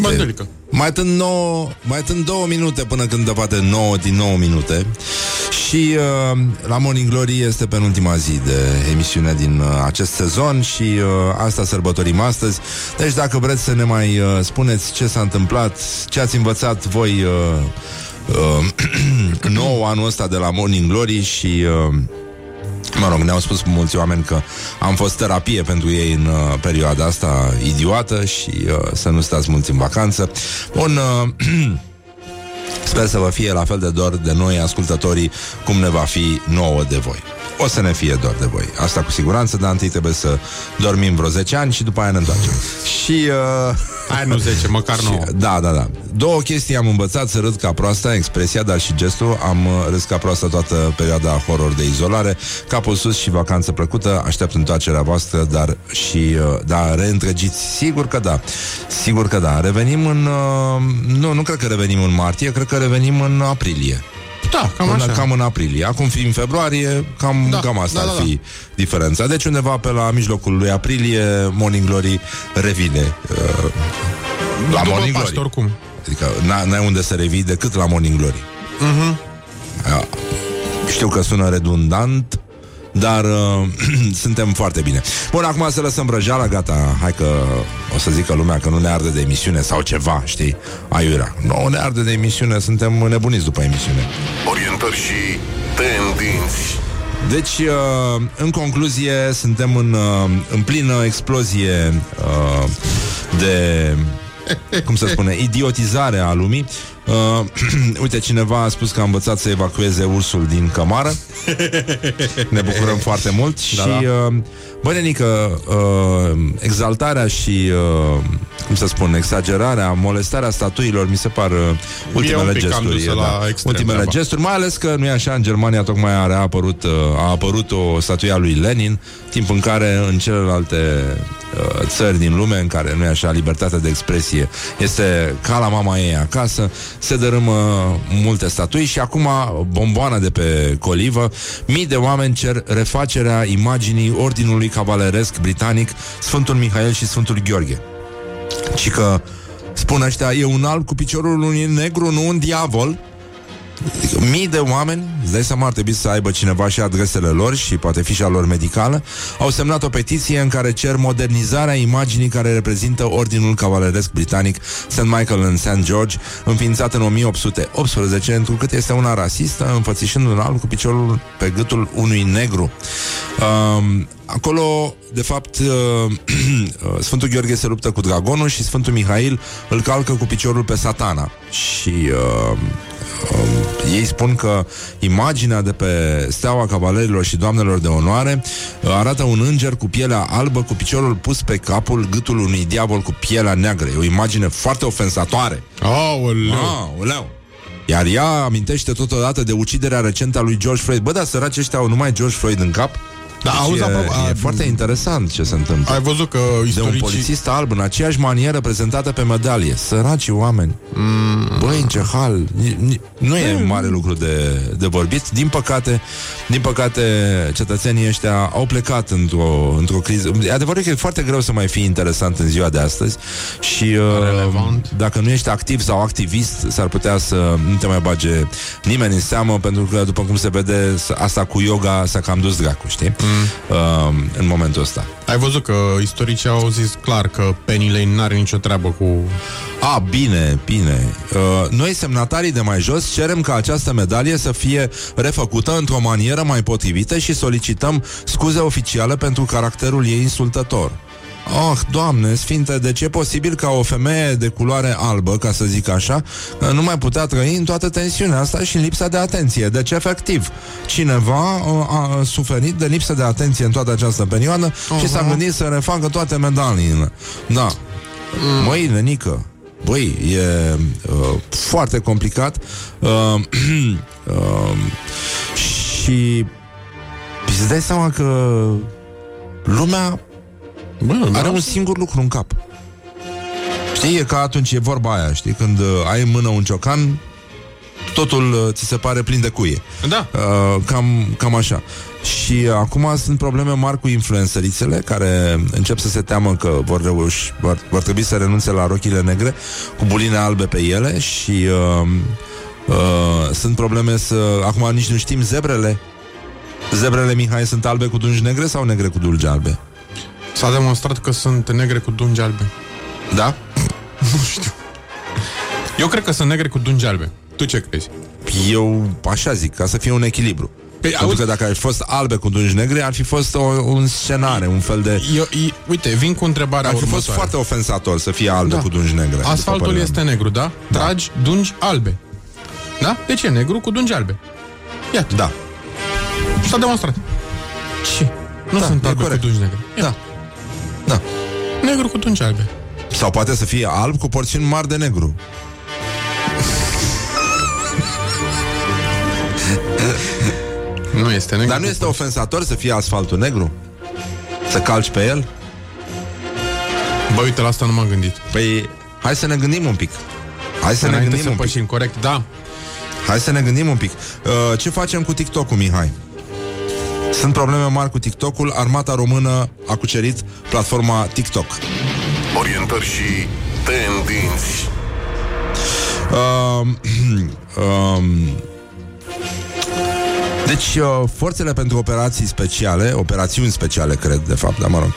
Speaker 4: Bandelică.
Speaker 2: Mai tând, 9, mai tând două minute până când dă poate 9 din 9 minute Și uh, la Morning Glory este penultima zi de emisiune din uh, acest sezon Și uh, asta sărbătorim astăzi Deci dacă vreți să ne mai uh, spuneți ce s-a întâmplat Ce ați învățat voi uh, uh, nou anul ăsta de la Morning Glory Și... Uh, Mă rog, ne-au spus mulți oameni că am fost terapie pentru ei în uh, perioada asta idiotă și uh, să nu stați mulți în vacanță. Bun, uh, sper să vă fie la fel de dor de noi, ascultătorii, cum ne va fi nouă de voi. O să ne fie dor de voi. Asta cu siguranță, dar întâi trebuie să dormim vreo 10 ani și după aia ne întoarcem. Și... Uh,
Speaker 4: Hai nu 10, măcar 9.
Speaker 2: da, da, da. Două chestii am învățat să râd ca proasta, expresia, dar și gestul. Am uh, râs ca proasta toată perioada horror de izolare. Capul sus și vacanță plăcută. Aștept întoarcerea voastră, dar și uh, da, reîntregiți. Sigur că da. Sigur că da. Revenim în uh, nu, nu cred că revenim în martie, cred că revenim în aprilie.
Speaker 4: Da, cam
Speaker 2: Până
Speaker 4: așa.
Speaker 2: cam în aprilie. Acum fi în februarie, cam,
Speaker 4: Da,
Speaker 2: cam asta
Speaker 4: da,
Speaker 2: ar
Speaker 4: da,
Speaker 2: fi diferența. Deci undeva pe la mijlocul lui aprilie, Morning Glory revine. Uh, la
Speaker 4: După
Speaker 2: Morning
Speaker 4: Paște,
Speaker 2: Glory.
Speaker 4: oricum.
Speaker 2: Adică n- n-ai unde să revii decât la Morning Glory.
Speaker 4: Mhm.
Speaker 2: Uh, știu că sună redundant, dar uh, suntem foarte bine. Bun, acum să lăsăm vrăjeala, gata. Hai că o să zică lumea că nu ne arde de emisiune sau ceva, știi? Aiurea. Nu ne arde de emisiune, suntem nebuniți după emisiune.
Speaker 3: Orientări și tendinți
Speaker 2: Deci, uh, în concluzie, suntem în, uh, în plină explozie uh, de, cum să spune, idiotizare a lumii. Uh, uite, cineva a spus că a învățat să evacueze ursul din cămară. Ne bucurăm foarte mult și,
Speaker 4: Da, da.
Speaker 2: uh, bă, nenică, uh, exaltarea și, uh, cum să spun, exagerarea, molestarea statuilor, mi se par uh, ultimele
Speaker 4: un pic cam
Speaker 2: gesturi.
Speaker 4: dusă la extrem
Speaker 2: ultimele
Speaker 4: treaba.
Speaker 2: gesturi, mai ales că nu e așa, în Germania tocmai a reapărut, uh, a apărut o statuie a lui Lenin, timp în care în celelalte uh, țări din lume, în care nu e așa, libertatea de expresie este ca la mama ei acasă, se dărâmă multe statui și acum bomboana de pe colivă, mii de oameni cer refacerea imaginii Ordinului Cavaleresc Britanic Sfântul Mihail și Sfântul Gheorghe. Și că spun ăștia, e un alb cu piciorul unui negru, nu un diavol. Mii de oameni, îți dai seama, ar trebui să aibă cineva și adresele lor și poate fi și a lor medicală, au semnat o petiție în care cer modernizarea imaginii care reprezintă Ordinul Cavaleresc Britanic St. Michael în St. George, înființat în 1818, întrucât este una rasistă, înfățișând un alb cu piciorul pe gâtul unui negru. Um, acolo, de fapt, uh, Sfântul Gheorghe se luptă cu dragonul și Sfântul Mihail îl calcă cu piciorul pe satana. Și uh, uh, ei spun că imaginea de pe steaua cavalerilor și doamnelor de onoare uh, arată un înger cu pielea albă, cu piciorul pus pe capul gâtul unui diavol cu pielea neagră. E o imagine foarte ofensatoare.
Speaker 4: Aoleu!
Speaker 2: Aoleu! Iar ea amintește totodată de uciderea recentă a lui George Floyd. Bă, dar săraci ăștia au numai George Floyd în cap?
Speaker 4: Da,
Speaker 2: Deci
Speaker 4: auzi,
Speaker 2: e,
Speaker 4: apropo,
Speaker 2: e
Speaker 4: a-
Speaker 2: foarte interesant ce se întâmplă.
Speaker 4: Ai văzut că
Speaker 2: De un
Speaker 4: istoricii...
Speaker 2: polițist alb în aceeași manieră prezentată pe medalie. Săraci oameni. Mm. Băi, în ce hal. Ni- ni- Nu e mare lucru de, de vorbit. Din păcate, din păcate, cetățenii ăștia au plecat într-o, într-o criză. E adevărat că e foarte greu să mai fii interesant în ziua de astăzi și uh,
Speaker 4: Relevant.
Speaker 2: dacă nu ești activ sau activist, s-ar putea să nu te mai bage nimeni în seamă, pentru că, după cum se vede, s- asta cu yoga s-a cam dus dracu, știi? Mm. Uh, în momentul ăsta.
Speaker 4: Ai văzut că istoricii au zis clar că Penny Lane n-are nicio treabă cu...
Speaker 2: A, bine, bine. Uh, noi, semnatarii de mai jos, cerem ca această medalie să fie refăcută într-o manieră mai potrivită și solicităm scuze oficiale pentru caracterul ei insultător. Oh, doamne, sfinte, deci e posibil ca o femeie de culoare albă, ca să zic așa, nu mai putea trăi în toată tensiunea asta și în lipsa de atenție. Deci, efectiv, cineva uh, a suferit de lipsă de atenție în toată această perioadă uh-huh. și s-a gândit să refacă toate medaliile. Da. Mm. Măi, nenică, Băi, e uh, foarte complicat uh, uh, și îți dai seama că lumea
Speaker 4: Bă,
Speaker 2: are un singur lucru în cap. Știi, e ca atunci e vorba aia, știi, când uh, ai în mână un ciocan, totul uh, ți se pare plin de cuie.
Speaker 4: Da.
Speaker 2: Uh, cam, cam așa. Și uh, acum sunt probleme mari cu influențărițele care încep să se teamă că vor reuși, vor, vor trebui să renunțe la rochile negre cu buline albe pe ele și uh, uh, sunt probleme să... Acum nici nu știm zebrele. Zebrele, Mihai, sunt albe cu dungi negre sau negre cu dulgi albe?
Speaker 4: S-a demonstrat că sunt negre cu dungi albe.
Speaker 2: Da?
Speaker 4: Nu știu. Eu cred că sunt negre cu dungi albe. Tu ce crezi?
Speaker 2: Eu așa zic, ca să fie un echilibru.
Speaker 4: Păi,
Speaker 2: Pentru
Speaker 4: auzi-
Speaker 2: că dacă ar fi fost albe cu dungi negre, ar fi fost o, un scenare, un fel de...
Speaker 4: Eu, i, uite, vin cu întrebarea
Speaker 2: Ar fi
Speaker 4: următoare.
Speaker 2: fost foarte ofensator să fie albe
Speaker 4: Da.
Speaker 2: cu dungi negre. după
Speaker 4: Asfaltul
Speaker 2: părerea
Speaker 4: este
Speaker 2: mea.
Speaker 4: negru, da? Tragi dungi albe. Da? Deci e negru cu dungi albe. Iată.
Speaker 2: Da.
Speaker 4: S-a demonstrat. Ce? Nu
Speaker 2: Da,
Speaker 4: sunt
Speaker 2: e
Speaker 4: albe
Speaker 2: corect.
Speaker 4: cu dungi negre.
Speaker 2: Da. Da.
Speaker 4: Negru cu dungi albe.
Speaker 2: Sau poate să fie alb cu porțiuni mari de negru.
Speaker 4: Nu este negru.
Speaker 2: Dar nu
Speaker 4: cu
Speaker 2: este
Speaker 4: porți-
Speaker 2: ofensator să fie asfaltul negru? Să calci pe el?
Speaker 4: Bă, uite, la asta nu m-am gândit.
Speaker 2: Păi, hai să ne gândim un pic. Hai să ne
Speaker 4: Înainte
Speaker 2: gândim
Speaker 4: să
Speaker 2: un pic.
Speaker 4: pășim corect, da.
Speaker 2: Hai să ne gândim un pic. Uh, ce facem cu TikTok-ul, Mihai? Sunt probleme mari cu TikTok-ul. Armata română a cucerit platforma TikTok.
Speaker 3: Orientări și tendinți.
Speaker 2: Um, um, deci, uh, forțele pentru operații speciale, operațiuni speciale, cred, de fapt, dar mă rog,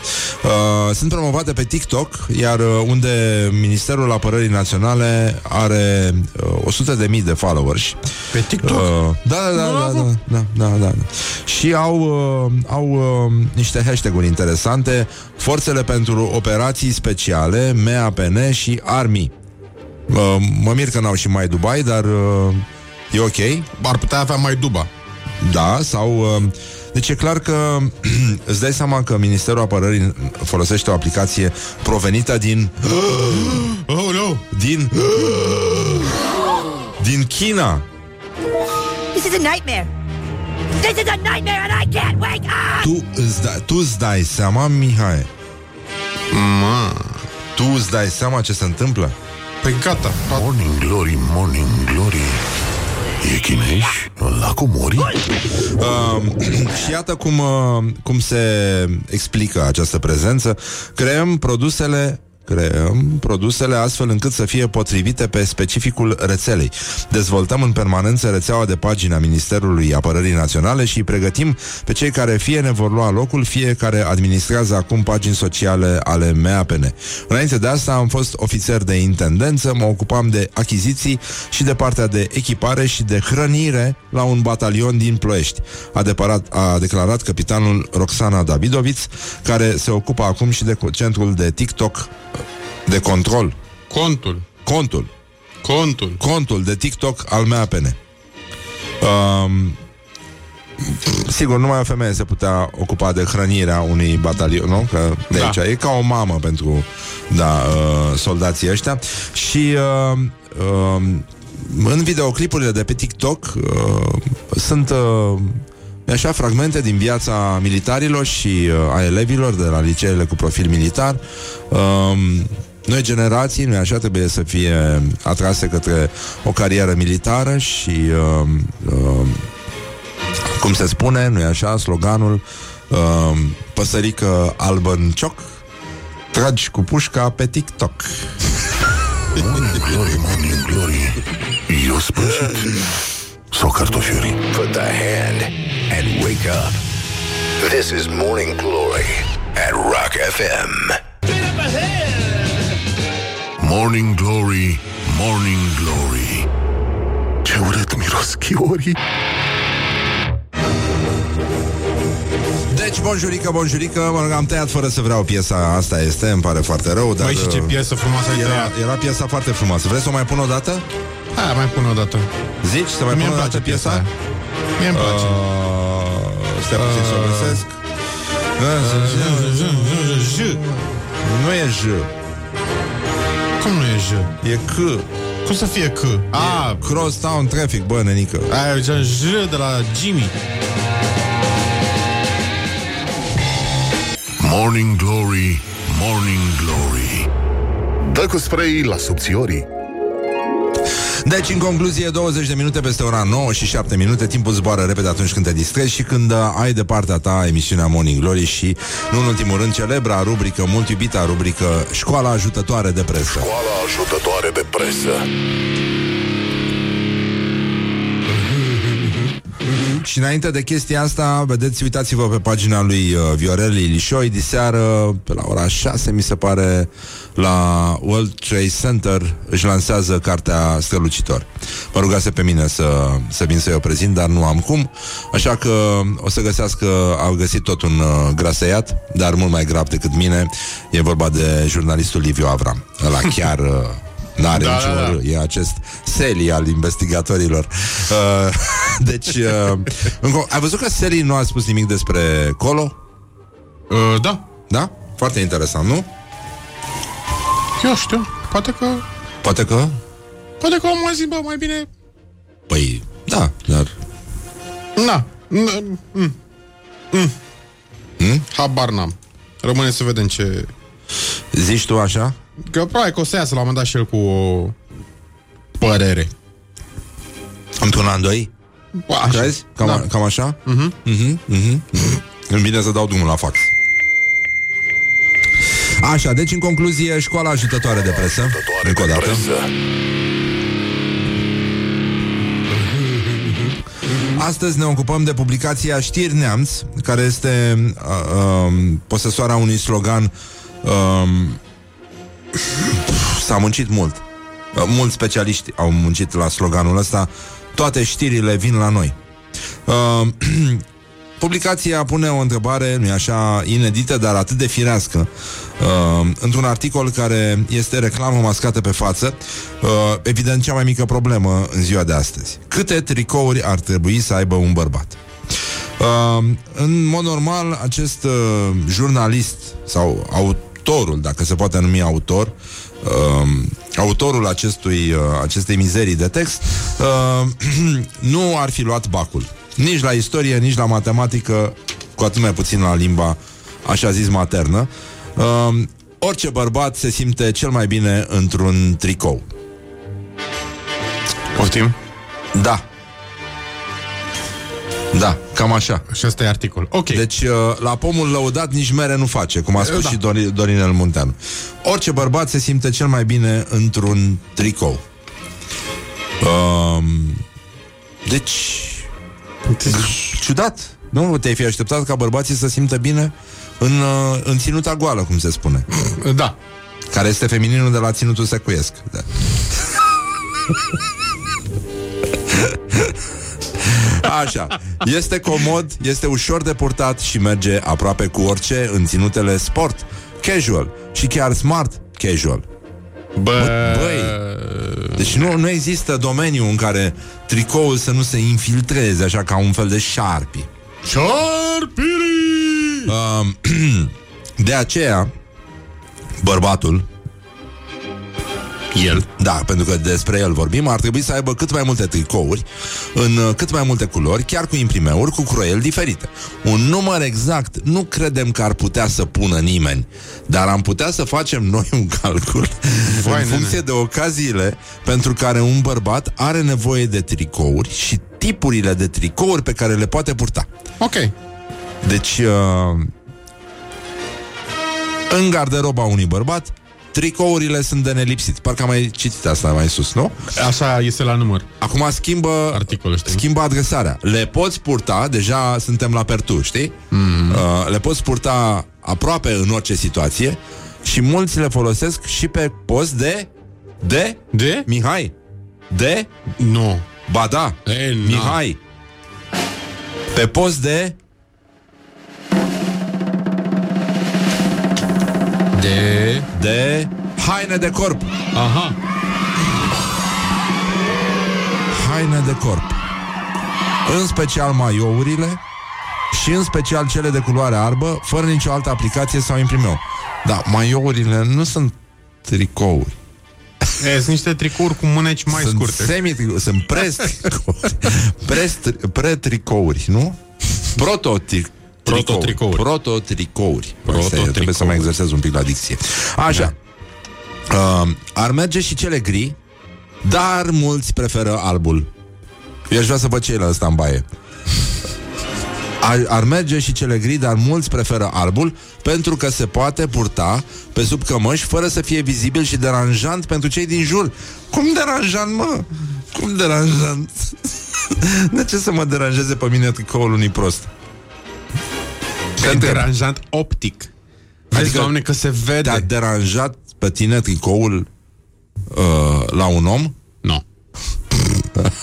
Speaker 2: uh, sunt promovate pe TikTok, iar uh, unde Ministerul Apărării Naționale are uh, 100.000 de mii de followers.
Speaker 4: Pe TikTok?
Speaker 2: Uh, da, da, da, da, da, da, da, da, da. Și au, uh, au uh, niște hashtag-uri interesante, forțele pentru operații speciale, MEAPN și Army. Uh, mă mir că n-au și mai Dubai, dar uh, e ok.
Speaker 4: Ar putea avea mai duba.
Speaker 2: Da, sau... Uh, deci e clar că îți dai seama că Ministerul Apărării folosește o aplicație provenită din...
Speaker 4: Oh, no!
Speaker 2: Din... Din China.
Speaker 9: This is a nightmare. This is a nightmare and I can't wake up!
Speaker 2: Tu îți, da, tu îți dai seama, Mihai?
Speaker 4: Ma.
Speaker 2: Tu îți dai seama ce se întâmplă?
Speaker 4: Păi gata.
Speaker 3: Morning Glory, Morning Glory. E chineș? La comori?
Speaker 2: Uh, și iată cum, uh, cum se explică această prezență. Creăm produsele creăm produsele astfel încât să fie potrivite pe specificul rețelei. Dezvoltăm în permanență rețeaua de pagini a Ministerului Apărării Naționale și îi pregătim pe cei care fie ne vor lua locul, fie care administrează acum pagini sociale ale MAPN. Înainte de asta am fost ofițer de intendență, mă ocupam de achiziții și de partea de echipare și de hrănire la un batalion din Ploiești. A, deparat, a declarat capitanul Roxana Davidoviț, care se ocupă acum și de co- centrul de TikTok de control.
Speaker 4: Contul.
Speaker 2: Contul.
Speaker 4: Contul.
Speaker 2: Contul de TikTok al MAPN. Um, sigur, numai o femeie se putea ocupa de hrănirea unui batalion, nu? Că de
Speaker 4: Da.
Speaker 2: aici e ca o mamă pentru da, uh, soldații ăștia. Și uh, uh, în videoclipurile de pe TikTok uh, sunt uh, așa fragmente din viața militarilor și uh, a elevilor de la liceele cu profil militar. Uh, noi generații, nu așa, trebuie să fie atrase către o carieră militară și uh, uh, cum se spune, nu așa, sloganul uh, păsărică albă în cioc, tragi cu pușca pe TikTok.
Speaker 3: Morning glory, morning glory Eu spășit Sau cartofiuri
Speaker 1: Put the hand and wake up. This is Morning Glory at Rock FM.
Speaker 3: Morning glory, morning glory Ce urât miros chiorii
Speaker 2: Deci, bonjurică, bonjurică, mă rog, am tăiat fără să vreau piesa asta este, îmi pare foarte rău, dar...
Speaker 4: Băi, și ce
Speaker 2: uh,
Speaker 4: piesă frumoasă ai
Speaker 2: era,
Speaker 4: tăiat.
Speaker 2: era piesa foarte frumoasă. Vrei să o mai pun o dată?
Speaker 4: Hai, mai pun o dată.
Speaker 2: Zici să mai
Speaker 4: Mie
Speaker 2: pun
Speaker 4: îmi
Speaker 2: o dată
Speaker 4: place
Speaker 2: piesa?
Speaker 4: piesa aia. Mie îmi place.
Speaker 2: Uh, stai puțin să o găsesc. Nu e J,
Speaker 4: Cum nu e J?
Speaker 2: e C.
Speaker 4: Cum să fie C? A,
Speaker 2: Crosstown Traffic, bă, nenică.
Speaker 4: aia e gen J de la Jimmy.
Speaker 3: Morning glory, morning glory Dă cu spray la subțiorii
Speaker 2: Deci, în concluzie, 20 de minute peste ora 9 și 7 minute. Timpul zboară repede atunci când te distrezi Și când uh, ai de partea ta emisiunea Morning Glory Și, nu în ultimul rând, celebra rubrică Mult iubita rubrică Școala ajutătoare de presă.
Speaker 3: Școala ajutătoare de presă
Speaker 2: Și înainte de chestia asta, vedeți, uitați-vă pe pagina lui uh, Viorel Ilișoi Diseară, pe la ora 6, mi se pare La World Trade Center Își lansează cartea Strălucitor. Mă rugase pe mine să, să vin să-i o prezint Dar nu am cum. Așa că o să găsească, au găsit tot un uh, graseiat Dar mult mai grav decât mine. E vorba de jurnalistul Liviu Avram. Ăla chiar... Uh, N-are
Speaker 4: Da,
Speaker 2: da, niciun
Speaker 4: da, da.
Speaker 2: da, da. E acest Seli al investigatorilor uh, Deci uh, încă, Ai văzut că Seli nu a spus nimic despre Colo?
Speaker 4: Uh, da,
Speaker 2: Da? Foarte interesant, nu?
Speaker 4: eu știu. Poate că...
Speaker 2: Poate că
Speaker 4: Poate că omul a zis, bă, mai bine...
Speaker 2: Păi, da, dar
Speaker 4: Na. N- mm, mm.
Speaker 2: Hmm?
Speaker 4: Habar n-am. Rămâne să vedem ce...
Speaker 2: Zici tu așa?
Speaker 4: Că probabil că o să iasă la un moment dat și el cu o părere.
Speaker 2: Într-un an, doi?
Speaker 4: Bă, Așa.
Speaker 2: Crezi? Cam,
Speaker 4: Da.
Speaker 2: da. cam așa? Mhm, mhm, mhm, mhm. Îmi vine să dau drumul la fax Așa, deci în concluzie Școala ajutătoare de presă
Speaker 3: Ajutătoare
Speaker 2: Încă o
Speaker 3: de
Speaker 2: dată
Speaker 3: presă
Speaker 2: Astăzi ne ocupăm de publicația Știri Neamț, care este uh, um, posesoara unui slogan um, S-a muncit mult. Uh, mulți specialiști au muncit la sloganul ăsta. Toate știrile vin la noi. Uh, Publicația pune o întrebare, nu-i așa, inedită, dar atât de firească, uh, într-un articol care este reclamă mascată pe față, uh, evident cea mai mică problemă în ziua de astăzi. Câte tricouri ar trebui să aibă un bărbat? Uh, în mod normal, acest uh, jurnalist sau autorul, dacă se poate numi autor, uh, autorul acestui, uh, acestei mizerii de text, uh, nu ar fi luat bacul. Nici la istorie, nici la matematică, cu atât mai puțin la limba, așa zis, maternă. Uh, orice bărbat se simte cel mai bine într-un tricou.
Speaker 4: Poftim?
Speaker 2: Da. Da, cam așa.
Speaker 4: Și asta e articol. Ok.
Speaker 2: Deci, uh, la pomul lăudat nici mere nu face, cum a spus
Speaker 4: Da.
Speaker 2: și Dori- Dorinel Munteanu. Orice bărbat se simte cel mai bine într-un tricou. Um, deci, ciudat. Nu te-ai fi așteptat ca bărbații să simtă bine în, uh, în ținuta goală, cum se spune.
Speaker 4: Da.
Speaker 2: Care este femininul de la ținutul secuiesc. Da. Așa. Este comod, este ușor de purtat și merge aproape cu orice în ținutele sport, casual și chiar smart casual.
Speaker 4: Bă...
Speaker 2: Băi, deci nu, nu există domeniu în care tricoul să nu se infiltreze așa ca un fel de șarpi.
Speaker 4: Șarpiri!
Speaker 2: Um, de aceea, bărbatul
Speaker 4: El.
Speaker 2: Da, pentru că despre el vorbim Ar trebui să aibă cât mai multe tricouri În uh, cât mai multe culori Chiar cu imprimeuri, cu croieli diferite Un număr exact nu credem că ar putea să pună nimeni Dar am putea să facem noi un calcul
Speaker 4: Vai,
Speaker 2: În funcție de ocaziile Pentru care un bărbat are nevoie de tricouri Și tipurile de tricouri pe care le poate purta
Speaker 4: Ok.
Speaker 2: Deci uh, În garderoba unui bărbat Tricourile sunt de nelipsit Parcă am mai citit asta mai sus, nu?
Speaker 4: Așa este la număr.
Speaker 2: Acum schimbă
Speaker 4: Articolul ăsta.
Speaker 2: Schimbă adresarea Le poți purta, deja suntem la pertu, știi? Mm. Uh, le poți purta aproape în orice situație Și mulți le folosesc și pe post de De?
Speaker 4: De?
Speaker 2: Mihai De?
Speaker 4: Nu.
Speaker 2: Ba da
Speaker 4: E, na.
Speaker 2: Mihai Pe post de
Speaker 4: De...
Speaker 2: De? Haine de corp.
Speaker 4: Aha.
Speaker 2: Haine de corp. În special maiourile Și în special cele de culoare arbă Fără nicio altă aplicație sau imprimeu. Da, maiourile nu sunt tricouri.
Speaker 4: E, sunt niște tricouri cu mâneci mai
Speaker 2: sunt
Speaker 4: scurte.
Speaker 2: semi Sunt prestricouri. Prestri- Pretricouri, nu? Prototricouri
Speaker 4: Prototricouri.
Speaker 2: Prototricouri
Speaker 4: Prototricouri.
Speaker 2: Trebuie să mai exersez un pic la dicție Așa uh, Ar merge și cele gri Dar mulți preferă albul Eu aș vrea să văd ce e la ăsta în baie ar, ar merge și cele gri, dar mulți preferă albul pentru că se poate purta pe sub cămăși fără să fie vizibil și deranjant pentru cei din jur. Cum deranjant, mă? Cum deranjant? De ce să mă deranjeze pe mine tricoul unui prost?
Speaker 4: E deranjant optic. Vezi,
Speaker 2: Adică
Speaker 4: doamne, că se vede.
Speaker 2: Te-a deranjat pe tine tricoul uh, la un om?
Speaker 4: Nu.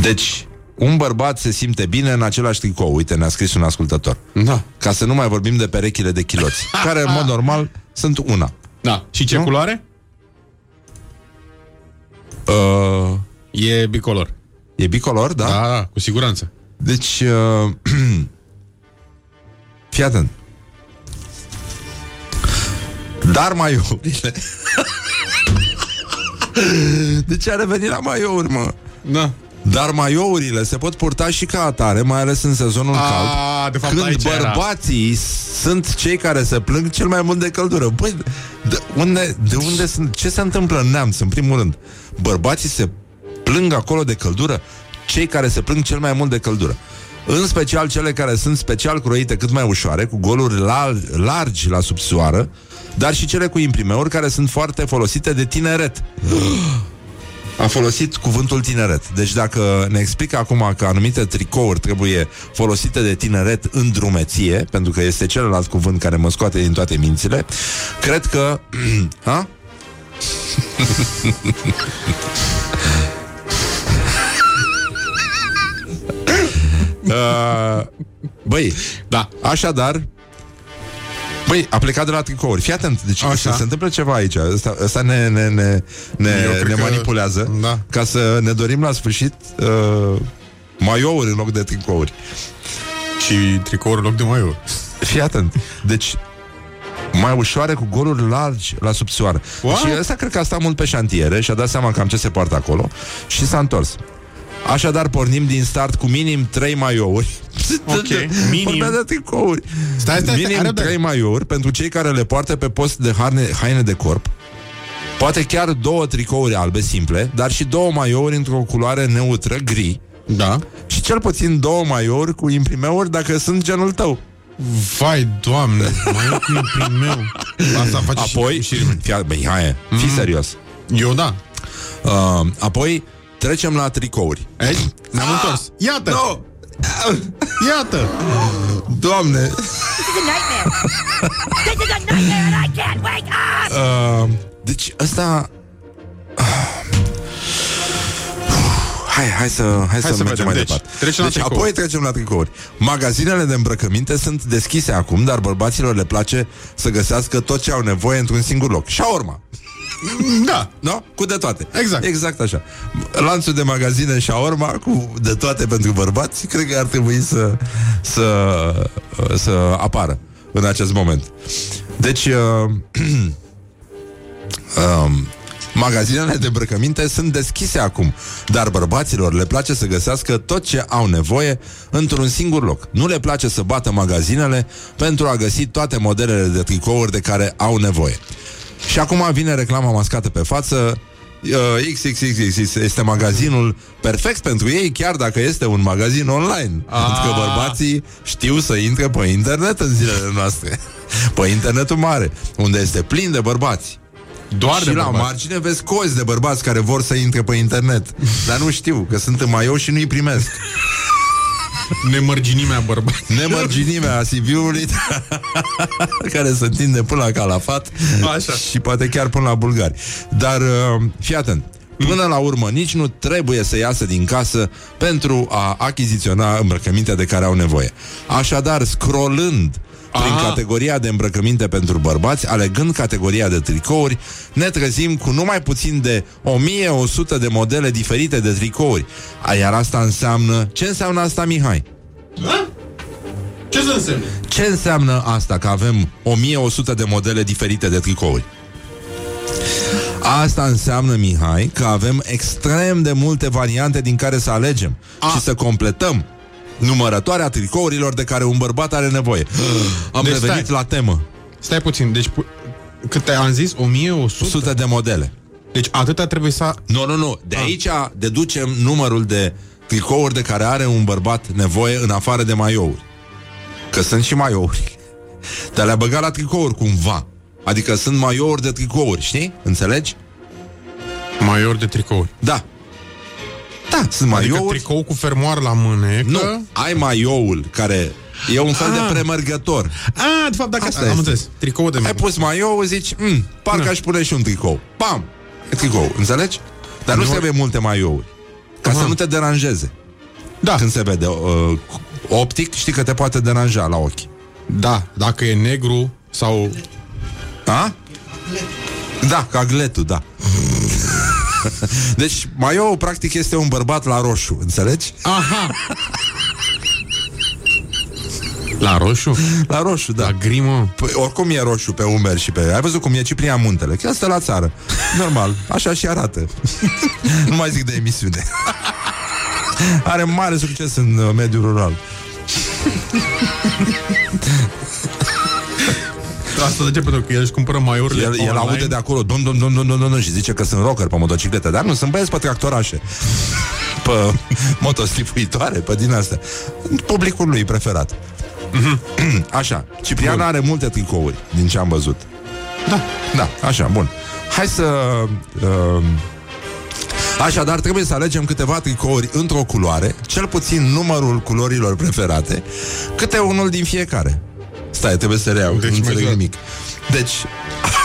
Speaker 2: Deci, un bărbat se simte bine în același tricou. Uite, ne-a scris un ascultător.
Speaker 4: Da.
Speaker 2: Ca să nu mai vorbim de perechile de chiloți, care, în mod normal, sunt una.
Speaker 4: Da. Și ce
Speaker 2: Nu?
Speaker 4: culoare?
Speaker 2: Uh,
Speaker 4: E bicolor.
Speaker 2: e bicolor, da?
Speaker 4: Da, da, cu siguranță.
Speaker 2: Deci, uh, fii atent. Dar maiourile... de ce a revenit la maiouri, mă?
Speaker 4: Da.
Speaker 2: Dar maiourile se pot purta și ca atare, mai ales în sezonul
Speaker 4: A,
Speaker 2: cald,
Speaker 4: de fapt,
Speaker 2: când
Speaker 4: aici era.
Speaker 2: bărbații sunt cei care se plâng cel mai mult de căldură. Băi, de unde, de unde sunt? Ce se întâmplă în neamț, în primul rând? Bărbații se plâng acolo de căldură? Cei care se plâng cel mai mult de căldură. În special cele care sunt special croite cât mai ușoare, cu goluri lar- largi la subsoară, dar și cele cu imprimeuri care sunt foarte folosite de tineret. A folosit cuvântul tineret. Deci dacă ne explică acum că anumite tricouri trebuie folosite de tineret în drumeție, pentru că este celălalt cuvânt care mă scoate din toate mințile, cred că... ha? uh, băi,
Speaker 4: Da.
Speaker 2: așadar, Băi, a plecat de la tricouri. Fii atent, deci
Speaker 4: Așa.
Speaker 2: se întâmplă ceva aici. Ăsta, ăsta ne, ne, ne, ne,
Speaker 4: Eu cred
Speaker 2: ne
Speaker 4: că-
Speaker 2: manipulează
Speaker 4: Da.
Speaker 2: ca să ne dorim la sfârșit uh, maiouri în loc de tricouri.
Speaker 4: Și tricouri în loc de maior.
Speaker 2: Fii atent. Deci, mai ușoare cu goluri largi la subsoară.
Speaker 4: What?
Speaker 2: Și ăsta cred că a stat mult pe șantiere și a dat seama cam ce se poartă acolo și s-a întors. Așadar, pornim din start cu minim 3 maiouri.
Speaker 4: Ok, minim.
Speaker 2: Vorbea de tricouri.
Speaker 4: Stai, stai, stai,
Speaker 2: minim
Speaker 4: are de-
Speaker 2: 3 maiouri pentru cei care le poartă pe post de haine, haine de corp. Poate chiar două tricouri albe simple, dar și două maiouri într-o culoare neutră, gri,
Speaker 4: Da.
Speaker 2: și cel puțin două maiori cu imprimeuri dacă sunt genul tău.
Speaker 4: Vai, doamne, mai e cu imprimeu. Asta face
Speaker 2: Apoi,
Speaker 4: și, și...
Speaker 2: fii, băi, hai, fii
Speaker 4: Mhm.
Speaker 2: serios.
Speaker 4: Eu da.
Speaker 2: Uh, apoi trecem la tricouri.
Speaker 4: Ei, ne-am întors. Iată!
Speaker 2: No!
Speaker 4: Iată!
Speaker 2: Doamne!
Speaker 9: This is a nightmare. this is a nightmare and I can't wake up!
Speaker 2: Uh, deci ăsta... Hai, hai să, hai
Speaker 4: Hai
Speaker 2: să,
Speaker 4: să
Speaker 2: mergem
Speaker 4: vedem.
Speaker 2: mai
Speaker 4: Deci,
Speaker 2: departe.
Speaker 4: trecem la
Speaker 2: deci
Speaker 4: tricouri.
Speaker 2: apoi trecem la tricouri. Magazinele de îmbrăcăminte sunt deschise acum, dar bărbaților le place să găsească tot ce au nevoie într-un singur loc. Shawarma.
Speaker 4: Da.
Speaker 2: Nu? Cu de toate.
Speaker 4: Exact.
Speaker 2: Exact așa. Lanțul de magazine shawarma cu de toate pentru bărbați, cred că ar trebui să, să, să apară în acest moment. Deci, uh, um, magazinele de îmbrăcăminte sunt deschise acum, dar bărbaților le place să găsească tot ce au nevoie într-un singur loc. Nu le place să bată magazinele pentru a găsi toate modelele de tricouri de care au nevoie. Și acum vine reclama mascată pe față uh, XXXX este magazinul perfect pentru ei, chiar dacă este un magazin online.
Speaker 4: Ah.
Speaker 2: Pentru că bărbații știu să intre pe internet în zilele noastre. Pe internetul mare, unde este plin de bărbați.
Speaker 4: Doar
Speaker 2: și
Speaker 4: de
Speaker 2: la
Speaker 4: bărbați.
Speaker 2: margine vezi cozi de bărbați care vor să intre pe internet. Dar nu știu, că sunt în maiou și nu-i primesc.
Speaker 4: Nemărginimea bărbat.
Speaker 2: Nemărginimea CV-ului care se întinde până la Calafat
Speaker 4: Așa.
Speaker 2: și poate chiar până la bulgari. Dar uh, fii atent. Până la urmă, nici nu trebuie să iasă din casă pentru a achiziționa îmbrăcăminte de care au nevoie. Așadar, scrollând prin
Speaker 4: Aha.
Speaker 2: categoria de îmbrăcăminte pentru bărbați, alegând categoria de tricouri, ne trezim cu numai puțin de 1100 de modele diferite de tricouri. A, Iar asta înseamnă... Ce înseamnă asta, Mihai?
Speaker 4: Ce să însemne?
Speaker 2: Ce înseamnă asta că avem 1100 de modele diferite de tricouri? Asta înseamnă, Mihai, că avem extrem de multe variante din care să alegem
Speaker 4: A.
Speaker 2: și să completăm numărătoarea tricourilor de care un bărbat are nevoie. Am
Speaker 4: Deci
Speaker 2: revenit
Speaker 4: stai.
Speaker 2: la temă.
Speaker 4: Stai puțin, deci pu- câte am zis? 1100?
Speaker 2: 100 de modele.
Speaker 4: Deci atâta trebuie să...
Speaker 2: Nu, nu, nu. De aici deducem numărul de tricouri de care are un bărbat nevoie în afară de maiouri. Că sunt și maiouri. Dar le-a băgat la tricouri cumva. Adică sunt maiouri de tricouri, știi? Înțelegi?
Speaker 4: Maior de tricouri.
Speaker 2: Da. Da, sunt
Speaker 4: Adică
Speaker 2: maiouri.
Speaker 4: tricou cu fermoar la mânecă.
Speaker 2: Nu, ai maioul care e un fel
Speaker 4: Ah.
Speaker 2: de premergător.
Speaker 4: A, de fapt, dacă
Speaker 2: Asta
Speaker 4: asta am
Speaker 2: este.
Speaker 4: înțeles. Tricou de
Speaker 2: Ai pus maioul, zici, mm, parcă
Speaker 4: Da.
Speaker 2: aș pune și un tricou. Pam! E tricou, înțelegi? Dar nu
Speaker 4: Nu-
Speaker 2: trebuie multe maiouri. Ca
Speaker 4: Aha.
Speaker 2: să nu te deranjeze.
Speaker 4: Da,
Speaker 2: Când se vede uh, optic, știi că te poate deranja la ochi.
Speaker 4: da, dacă e negru sau...
Speaker 2: A? Da, ca gletul, da. Deci, Maio, practic, este un bărbat la roșu, înțelegi?
Speaker 4: Aha! La roșu?
Speaker 2: La roșu, da.
Speaker 4: La grimă?
Speaker 2: Păi, oricum e roșu pe umeri și pe... Ai văzut cum e Ciprian Muntele? Chiar stă la țară. Normal, așa și arată. nu mai zic de emisiune. Are mare succes în uh, mediul rural.
Speaker 4: Asta de ce? Pentru că el își cumpără maiurile
Speaker 2: El, el
Speaker 4: online.
Speaker 2: aude de acolo dum, dum, dum, dum, dum, dum, dum, și zice că sunt rocker pe motociclete, dar nu, sunt băieți pe tractorașe, pe motoslifuitoare, pe din astea. Publicul lui preferat. Așa, Ciprian
Speaker 4: Bun.
Speaker 2: are multe tricouri, din ce am văzut.
Speaker 4: Da.
Speaker 2: Da, așa, bun. Hai să... Uh, Așadar, trebuie să alegem câteva tricouri într-o culoare, cel puțin numărul culorilor preferate, câte unul din fiecare. Stai, trebuie să reiau,
Speaker 4: Deci
Speaker 2: deci nu înțeleg
Speaker 4: mai
Speaker 2: nimic. Deci,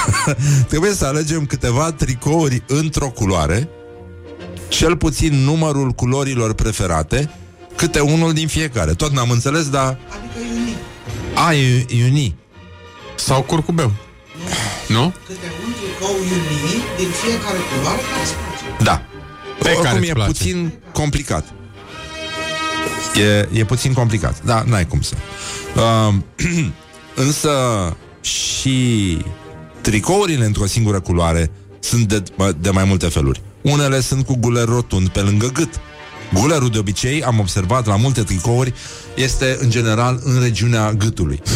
Speaker 2: trebuie să alegem câteva tricouri într-o culoare, cel puțin numărul culorilor preferate, câte unul din fiecare. Tot n-am înțeles, dar...
Speaker 11: Adică iuni.
Speaker 2: A, e uni.
Speaker 4: Sau curcubeu. Nu?
Speaker 11: Câte un tricou iuni din fiecare culoare care îți place.
Speaker 2: Da.
Speaker 4: Pe care
Speaker 2: Oricum
Speaker 4: îți
Speaker 2: e
Speaker 4: place.
Speaker 2: puțin complicat. E, e puțin complicat. Da, n-ai cum să. Uh, însă și tricourile într-o singură culoare sunt de, de mai multe feluri. Unele sunt cu guler rotund pe lângă gât. Gulerul de obicei, am observat la multe tricouri, este în general în regiunea gâtului.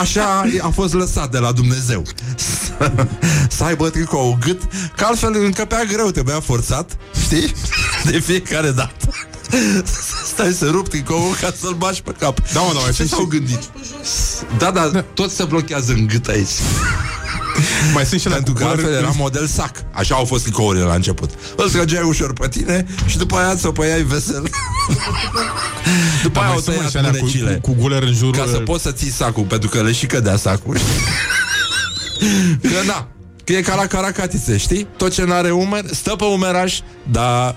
Speaker 2: Așa a fost lăsat de la Dumnezeu să, să aibă tricou gât Că altfel încăpea greu, trebuia forțat Știi? De fiecare dată Stai să rup tricoul ca să-l bași pe cap.
Speaker 4: Da, mă, da, mai
Speaker 2: Ce
Speaker 4: sunt
Speaker 2: s-au
Speaker 4: și-
Speaker 2: gândit? Da, da, tot se blochează în gât aici.
Speaker 4: Mai sunt și la
Speaker 2: Pentru că altfel era model sac. Așa au fost tricourile la început. Îl trăgeai ușor pe tine și după aia ți-o păiai vesel. după
Speaker 4: Da,
Speaker 2: aia
Speaker 4: mai
Speaker 2: au
Speaker 4: sunt mai
Speaker 2: tăiat
Speaker 4: și alea cu,
Speaker 2: mânecile.
Speaker 4: cu, cu guler în jurul
Speaker 2: Ca să poți să ții sacul, pentru că le și cădea sacul. că da, că e ca la caracatițe, știi? Tot ce n-are umeri, stă pe umeraș, dar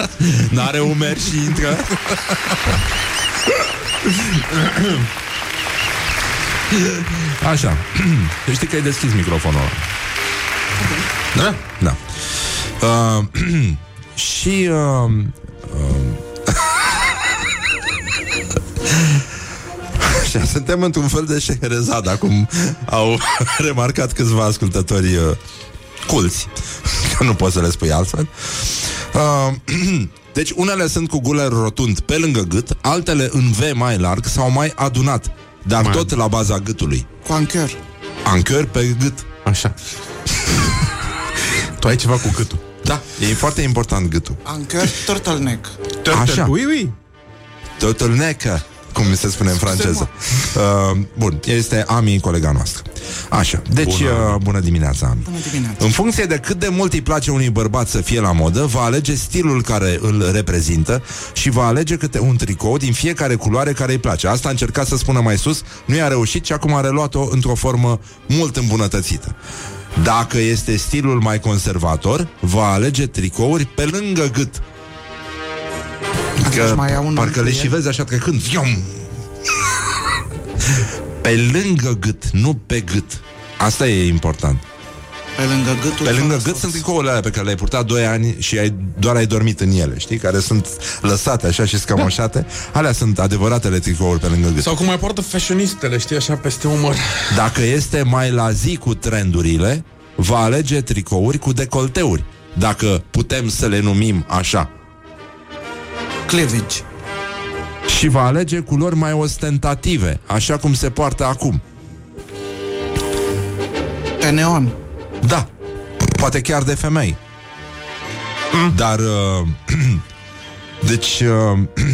Speaker 2: n-are umeri și intră. Așa. Știi că ai deschis microfonul ăla.
Speaker 4: Da?
Speaker 2: Da. Uh, și uh, uh, Așa, suntem într-un fel de șeherezad Acum au remarcat câțiva ascultători uh, culți Că nu poți să le spui altfel uh, Deci unele sunt cu guler rotund pe lângă gât Altele în V mai larg sau mai adunat Dar
Speaker 4: Mai
Speaker 2: tot la baza gâtului
Speaker 11: Cu anchor.
Speaker 2: Anchor pe gât
Speaker 4: Așa. tu ai ceva cu gâtul.
Speaker 2: Da, e foarte important gâtul
Speaker 11: Anchor turtleneck.
Speaker 2: Așa.
Speaker 4: Ui, ui.
Speaker 2: Turtleneck, cum se spune în franceză. Uh, bun, este Ami, colega noastră. Așa, deci bună, uh, bună dimineața, Ami.
Speaker 11: Bună dimineața.
Speaker 2: În funcție de cât de mult îi place unui bărbat să fie la modă, va alege stilul care îl reprezintă și va alege câte un tricou din fiecare culoare care îi place. Asta a încercat să spună mai sus, nu i-a reușit și acum a reluat-o într-o formă mult îmbunătățită. Dacă este stilul mai conservator, va alege tricouri pe lângă gât.
Speaker 11: Atunci mai ia un
Speaker 2: parcă le
Speaker 11: ancuier.
Speaker 2: și vezi așa trecând. Fium! Pe lângă gât, nu pe gât. Asta e important.
Speaker 11: Pe lângă gâtul.
Speaker 2: Pe lângă
Speaker 11: fără
Speaker 2: gât
Speaker 11: sos.
Speaker 2: sunt tricourile alea pe care le-ai purtat 2 ani și ai, doar ai dormit în ele, știi? Care sunt lăsate așa și scămoșate. Alea sunt adevăratele tricouri pe lângă gât.
Speaker 4: Sau cum mai poartă fashionistele, știi, așa peste umăr.
Speaker 2: Dacă este mai la zi cu trendurile, va alege tricouri cu decolteuri. Dacă putem să le numim așa.
Speaker 11: Cleavage.
Speaker 2: Și va alege culori mai ostentative, așa cum se poartă acum.
Speaker 11: Pe neon.
Speaker 2: Da, poate chiar de femei. Dar, uh, deci, uh,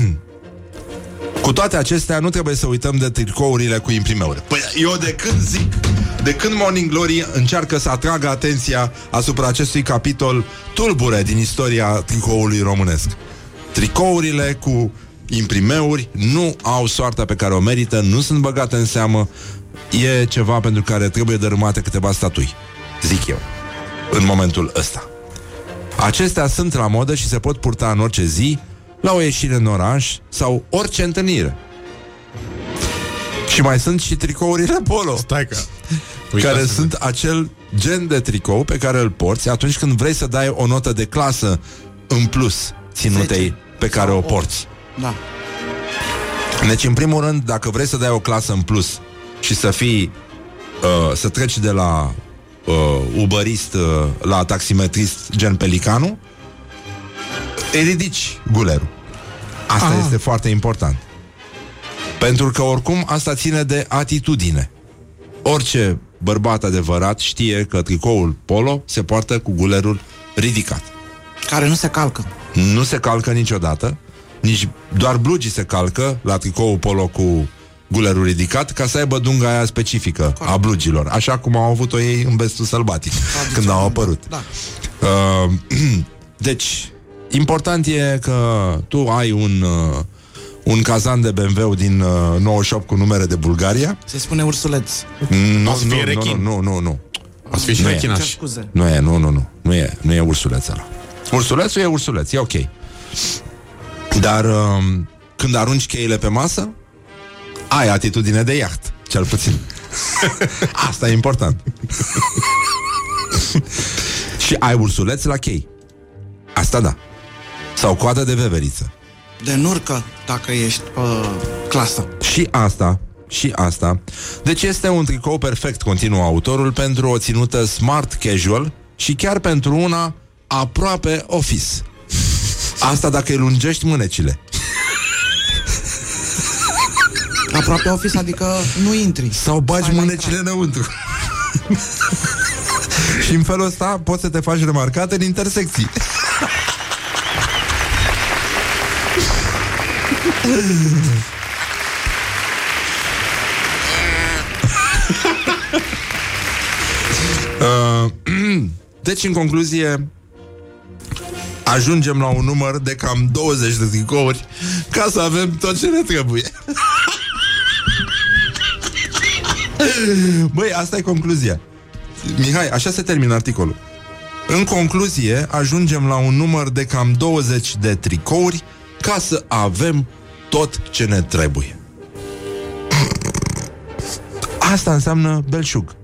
Speaker 2: cu toate acestea, nu trebuie să uităm de tricourile cu imprimeuri. Păi eu de când zic, de când Morning Glory încearcă să atragă atenția asupra acestui capitol tulbure din istoria tricoului românesc. Tricourile cu imprimeuri nu au soarta pe care o merită, nu sunt băgate în seamă, e ceva pentru care trebuie dărâmate câteva statui, zic eu, în momentul ăsta. Acestea sunt la modă și se pot purta în orice zi, la o ieșire în oraș sau orice întâlnire. Și mai sunt și tricourile polo.
Speaker 4: Stai că...
Speaker 2: care sunt acel gen de tricou pe care îl porți atunci când vrei să dai o notă de clasă în plus ținutei
Speaker 11: Zece.
Speaker 2: pe care
Speaker 11: Sau
Speaker 2: o
Speaker 11: opt.
Speaker 2: porți.
Speaker 11: Da.
Speaker 2: Deci, în primul rând, dacă vrei să dai o clasă în plus și să fii, uh, să treci de la uh, uberist uh, la taximetrist gen pelicanu, îi ridici gulerul. Asta
Speaker 11: Ah.
Speaker 2: este foarte important. Pentru că, oricum, asta ține de atitudine. Orice bărbat adevărat știe că tricoul polo se poartă cu gulerul ridicat.
Speaker 11: Care nu se calcă.
Speaker 2: Nu se calcă niciodată, nici doar blugii se calcă la tricoul polo cu gulerul ridicat ca să aibă dunga aia specifică a blugilor, așa cum au avut-o ei în bestul sălbatic când au apărut.
Speaker 11: Da.
Speaker 2: Uh, deci, important e că tu ai un uh, un cazan de BMW din uh, 98 cu numere de Bulgaria.
Speaker 11: Se spune ursuleț.
Speaker 2: Nu,
Speaker 4: O să fie
Speaker 2: nu, nu,
Speaker 4: rechin.
Speaker 2: nu, nu, nu.
Speaker 4: O să fie și
Speaker 2: Nu e.
Speaker 11: Cer
Speaker 4: rechinaș.
Speaker 11: scuze.
Speaker 2: Nu e, nu, nu, nu. Nu e, nu e ursuleț ăla. Ursulețul e ursuleț, e ok. Dar um, când arunci cheile pe masă, ai atitudine de iaht, cel puțin. Asta e important. Și ai ursuleț la chei. Asta da. Sau coadă de veveriță.
Speaker 11: De nurcă, dacă ești pe clasă.
Speaker 2: Și asta, și asta. Deci este un tricou perfect, continuă autorul, pentru o ținută smart casual și chiar pentru una aproape office. Asta dacă îi lungești mânecile.
Speaker 11: Aproape office, adică nu intri.
Speaker 2: Sau bagi
Speaker 11: Stai la
Speaker 2: mânecile înăuntru. și în felul ăsta poți să te faci remarcat în intersecții. Uh, deci, în concluzie, ajungem la un număr de cam 20 de tricouri ca să avem tot ce ne trebuie. Băi, asta e concluzia. Mihai, așa se termină articolul. În concluzie, ajungem la un număr de cam 20 de tricouri ca să avem tot ce ne trebuie. Asta înseamnă belșug.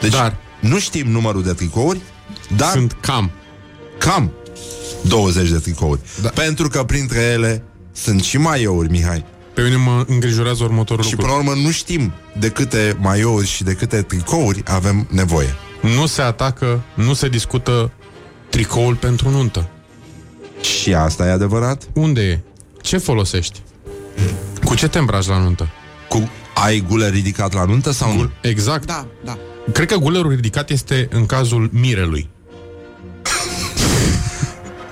Speaker 2: Deci, dar nu știm numărul de tricouri, dar
Speaker 4: Sunt cam.
Speaker 2: cam 20 de tricouri. Da. Pentru că printre ele sunt și maiouri, Mihai.
Speaker 4: Pe mine mă îngrijorează următorul
Speaker 2: Și
Speaker 4: lucru.
Speaker 2: până la urmă nu știm de câte maiouri și de câte tricouri avem nevoie.
Speaker 4: Nu se atacă, nu se discută tricoul pentru nuntă.
Speaker 2: Și asta e adevărat?
Speaker 4: Unde e? Ce folosești? Cu ce te îmbraci la nuntă?
Speaker 2: Cu ai guler ridicat la nuntă sau nu?
Speaker 4: Exact.
Speaker 11: Da, da.
Speaker 4: Cred că gulerul ridicat este în cazul mirelui.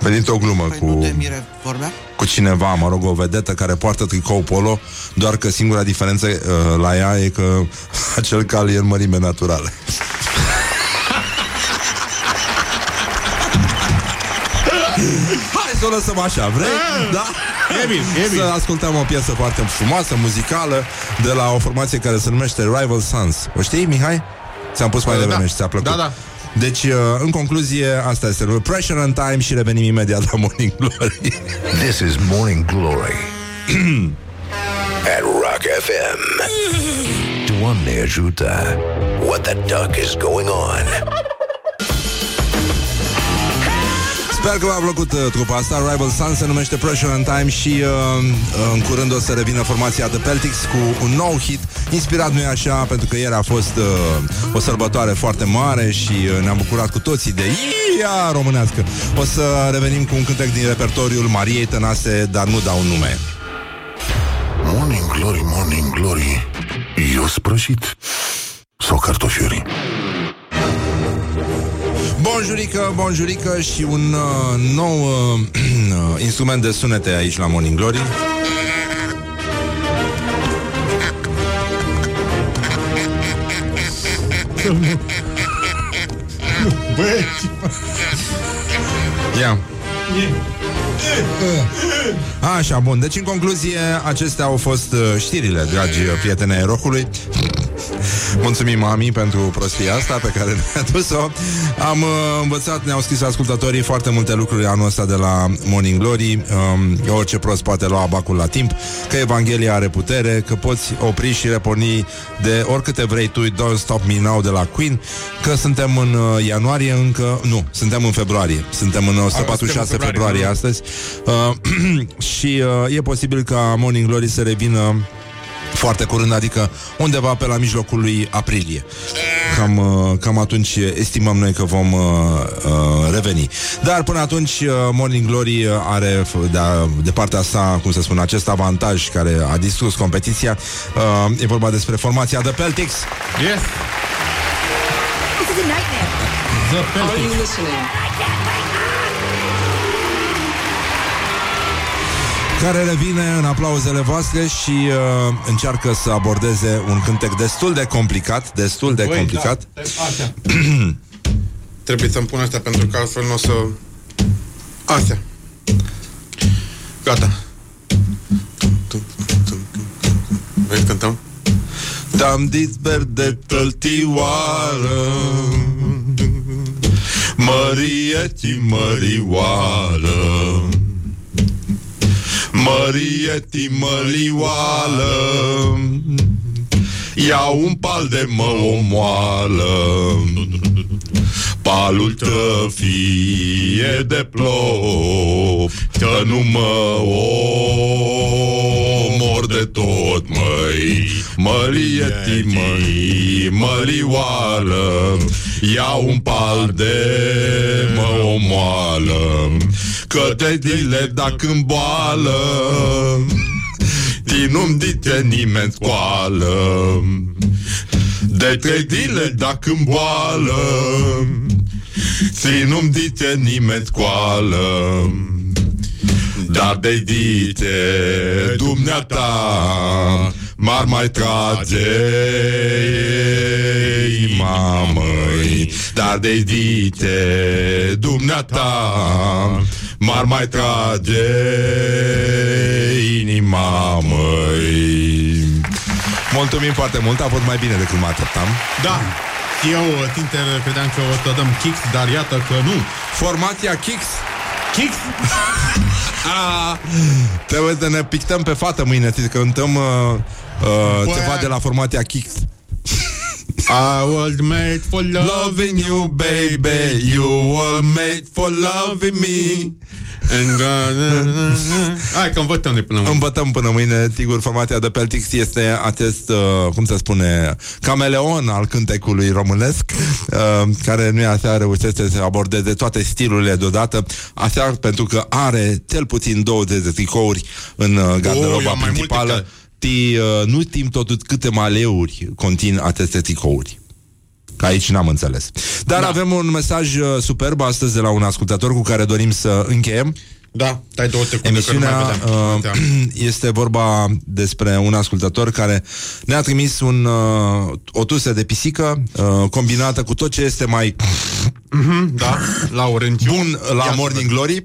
Speaker 2: Venit o glumă
Speaker 11: Păi
Speaker 2: cu,
Speaker 11: nu de mire vorbea?
Speaker 2: cu cineva, mă rog, o vedetă care poartă tricou polo, doar că singura diferență uh, la ea e că acel cal e în mărime naturală. Hai să o lăsăm așa, vrei? Da?
Speaker 4: E bine, e bine.
Speaker 2: Să ascultăm o piesă foarte frumoasă, muzicală, de la o formație care se numește Rival Sons. O știi, Mihai? Ți-am pus mai
Speaker 4: Da.
Speaker 2: devreme și ți-a plăcut.
Speaker 4: Da, da.
Speaker 2: Deci, uh, în concluzie, asta este Pressure on Time și revenim imediat la Morning Glory.
Speaker 1: This is Morning Glory at Rock FM. Doamne ajută! What the duck is going on?
Speaker 2: Sper că v-a plăcut uh, trupa asta. Rival Sun se numește Pressure on Time Și uh, uh, în curând o să revină formația The Peltics Cu un nou hit. Inspirat, nu așa, pentru că ieri a fost uh, O sărbătoare foarte mare Și uh, ne-am bucurat cu toții de Ia românească! O să revenim cu un cântec din repertoriul Mariei Tănase Dar nu dau nume.
Speaker 3: Morning Glory, Morning Glory Eu sprășit Sau cartofiuri
Speaker 2: Bonjurică, bonjurică și un uh, nou uh, instrument de sunete aici la Morning Glory. Ia. Așa, bun. Deci, în concluzie, acestea au fost uh, știrile, dragi prieteni ai rockului. Mulțumim, mami, pentru prostia asta pe care ne-a dus-o. Am uh, învățat, ne-au scris ascultătorii foarte multe lucruri anul ăsta de la Morning Glory. Um, orice prost poate lua abacul la timp, că Evanghelia are putere, că poți opri și reporni de oricâte vrei tu Don't Stop Me Now de la Queen, că suntem în uh, ianuarie încă, nu, suntem în februarie. Suntem în 146
Speaker 4: februarie,
Speaker 2: februarie
Speaker 4: nu?
Speaker 2: astăzi. Uh, și uh, e posibil ca Morning Glory să revină foarte curând, adică undeva pe la mijlocul lui aprilie. Cam, uh, cam atunci estimăm noi că vom uh, uh, reveni. Dar până atunci uh, Morning Glory are f- de, de partea sa, cum să spun, acest avantaj care a distrus competiția. Uh, e vorba despre formația The Peltics.
Speaker 4: Yes!
Speaker 9: This is a nightmare.
Speaker 4: The
Speaker 11: Are
Speaker 4: Peltics.
Speaker 11: you listening?
Speaker 2: Care revine în aplauzele voastre și uh, încearcă să abordeze un cântec destul de complicat, destul de
Speaker 4: Băi,
Speaker 2: complicat.
Speaker 4: Da, astea. Trebuie să-mi pun astea pentru că altfel nu o să... Astea. Gata. Vrei să cântăm?
Speaker 2: Tam dit verde tăltioară Mărieti mărioară Mărieti mărioală Ia un pal de mă omoală Palul tău fie de plop Că nu mă omor de tot, măi. Mărieti, măi, mărioală Ia un pal de mă omoală Că te dile dacă în boală. Ti nu-mi dite nimeni scoală De trei dile dacă în boală Ti nu-mi dite nimeni scoală Dar de dite dumneata M-ar mai trage mamăi Dar de dite dumneata M-ar mai trage inima măi Mulțumim foarte mult, a fost mai bine decât mă așteptam.
Speaker 4: Da, eu, Tinter, credeam că o să dăm kicks, dar iată că nu.
Speaker 2: Formația Kicks?
Speaker 4: Kicks?
Speaker 2: A, trebuie să ne pictăm pe fată mâine Să cântăm uh, uh, ceva de la formația Kicks.
Speaker 4: I was made for
Speaker 2: Loving you, baby. You were made for loving me.
Speaker 4: And, uh, Hai că învățăm de până mâine.
Speaker 2: Învățăm până mâine, sigur, formația de Peltix este acest, uh, cum se spune, cameleon al cântecului românesc, uh, care nu așa reușește să abordeze toate stilurile deodată, așa pentru că are cel puțin 20 de tricouri în uh, garderoba
Speaker 4: eu am mai
Speaker 2: principală.
Speaker 4: multe
Speaker 2: Ti, uh, nu știm totuși câte maleuri conțin aceste tricouri. Că aici n-am înțeles. Dar da. avem un mesaj uh, superb astăzi de la un ascultător cu care dorim să încheiem.
Speaker 4: Da, dai două secunde
Speaker 2: Emisiunea
Speaker 4: că nu mai vedem.
Speaker 2: uh, este vorba despre un ascultător care ne-a trimis un, uh, o tusă de pisică uh, combinată cu tot ce este mai
Speaker 4: Mhm, Da, la Orențiu.
Speaker 2: bun la
Speaker 4: Ia
Speaker 2: Morning Glory.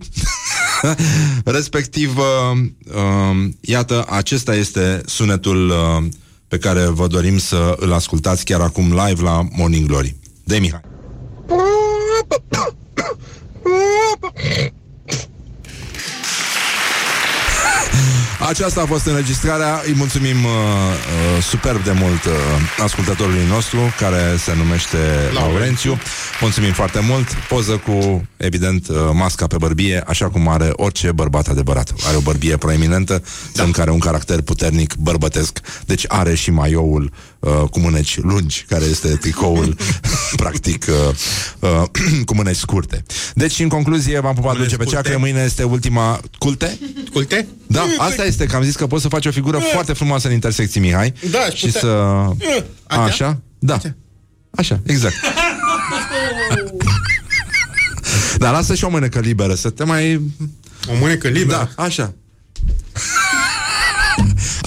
Speaker 2: Respectiv, uh, uh, iată, acesta este sunetul uh, pe care vă dorim să îl ascultați chiar acum live la Morning Glory. De Mihai. Aceasta a fost înregistrarea. Îi mulțumim uh, uh, superb de mult uh, ascultătorului nostru, care se numește Laurențiu. Mulțumim foarte mult. Poză cu, evident, uh, masca pe bărbie, așa cum are orice bărbat adevărat. Are o bărbie proeminentă, da. în care un caracter puternic bărbătesc. Deci are și maioul uh, cu mâneci lungi, care este tricoul, practic, uh, uh, cu mâneci scurte. Deci, în concluzie, v-am pupat dulce pe cea că mâine este ultima... Culte?
Speaker 4: Culte?
Speaker 2: Da, asta este, că am zis că poți să faci o figură foarte frumoasă în intersecții, Mihai.
Speaker 4: Da, aș
Speaker 2: și
Speaker 4: putea.
Speaker 2: să...
Speaker 4: Așa?
Speaker 2: Așa? Da. Așa, exact. Dar lasă și o mânecă liberă, să te mai...
Speaker 4: O mânecă liberă?
Speaker 2: Da, așa.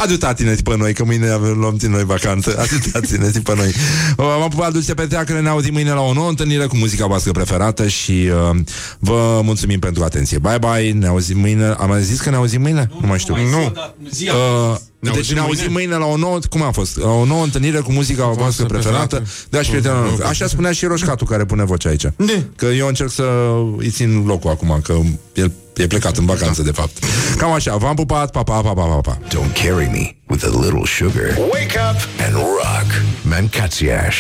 Speaker 2: Adu-tați-ne pe noi, că mâine avem, luăm din noi vacanță. Adu-tați-ne pe noi. M-am pupat dulce pe teacră, ne auzim mâine la o nouă întâlnire cu muzica voastră preferată și uh, vă mulțumim pentru atenție. Bye bye, ne auzim mâine. Am mai zis că ne auzim mâine? Nu, nu mai știu. Nu. Uh,
Speaker 4: Ne
Speaker 2: deci
Speaker 4: auzim
Speaker 2: ne auzim
Speaker 4: mâine?
Speaker 2: mâine la o nouă, cum a fost? La o nouă întâlnire cu muzica voastră preferată.
Speaker 4: preferată.
Speaker 2: Da, și prietenul nostru. Așa spunea și Roșcatu care pune vocea aici.
Speaker 4: De?
Speaker 2: Că eu încerc să îi țin locul acum, că el e plecat în vacanță, de fapt. Cam așa, v-am pupat, pa, pa, pa, pa, pa, pa.
Speaker 1: Don't carry me with a little sugar. Wake up and rock. Mancațiaș.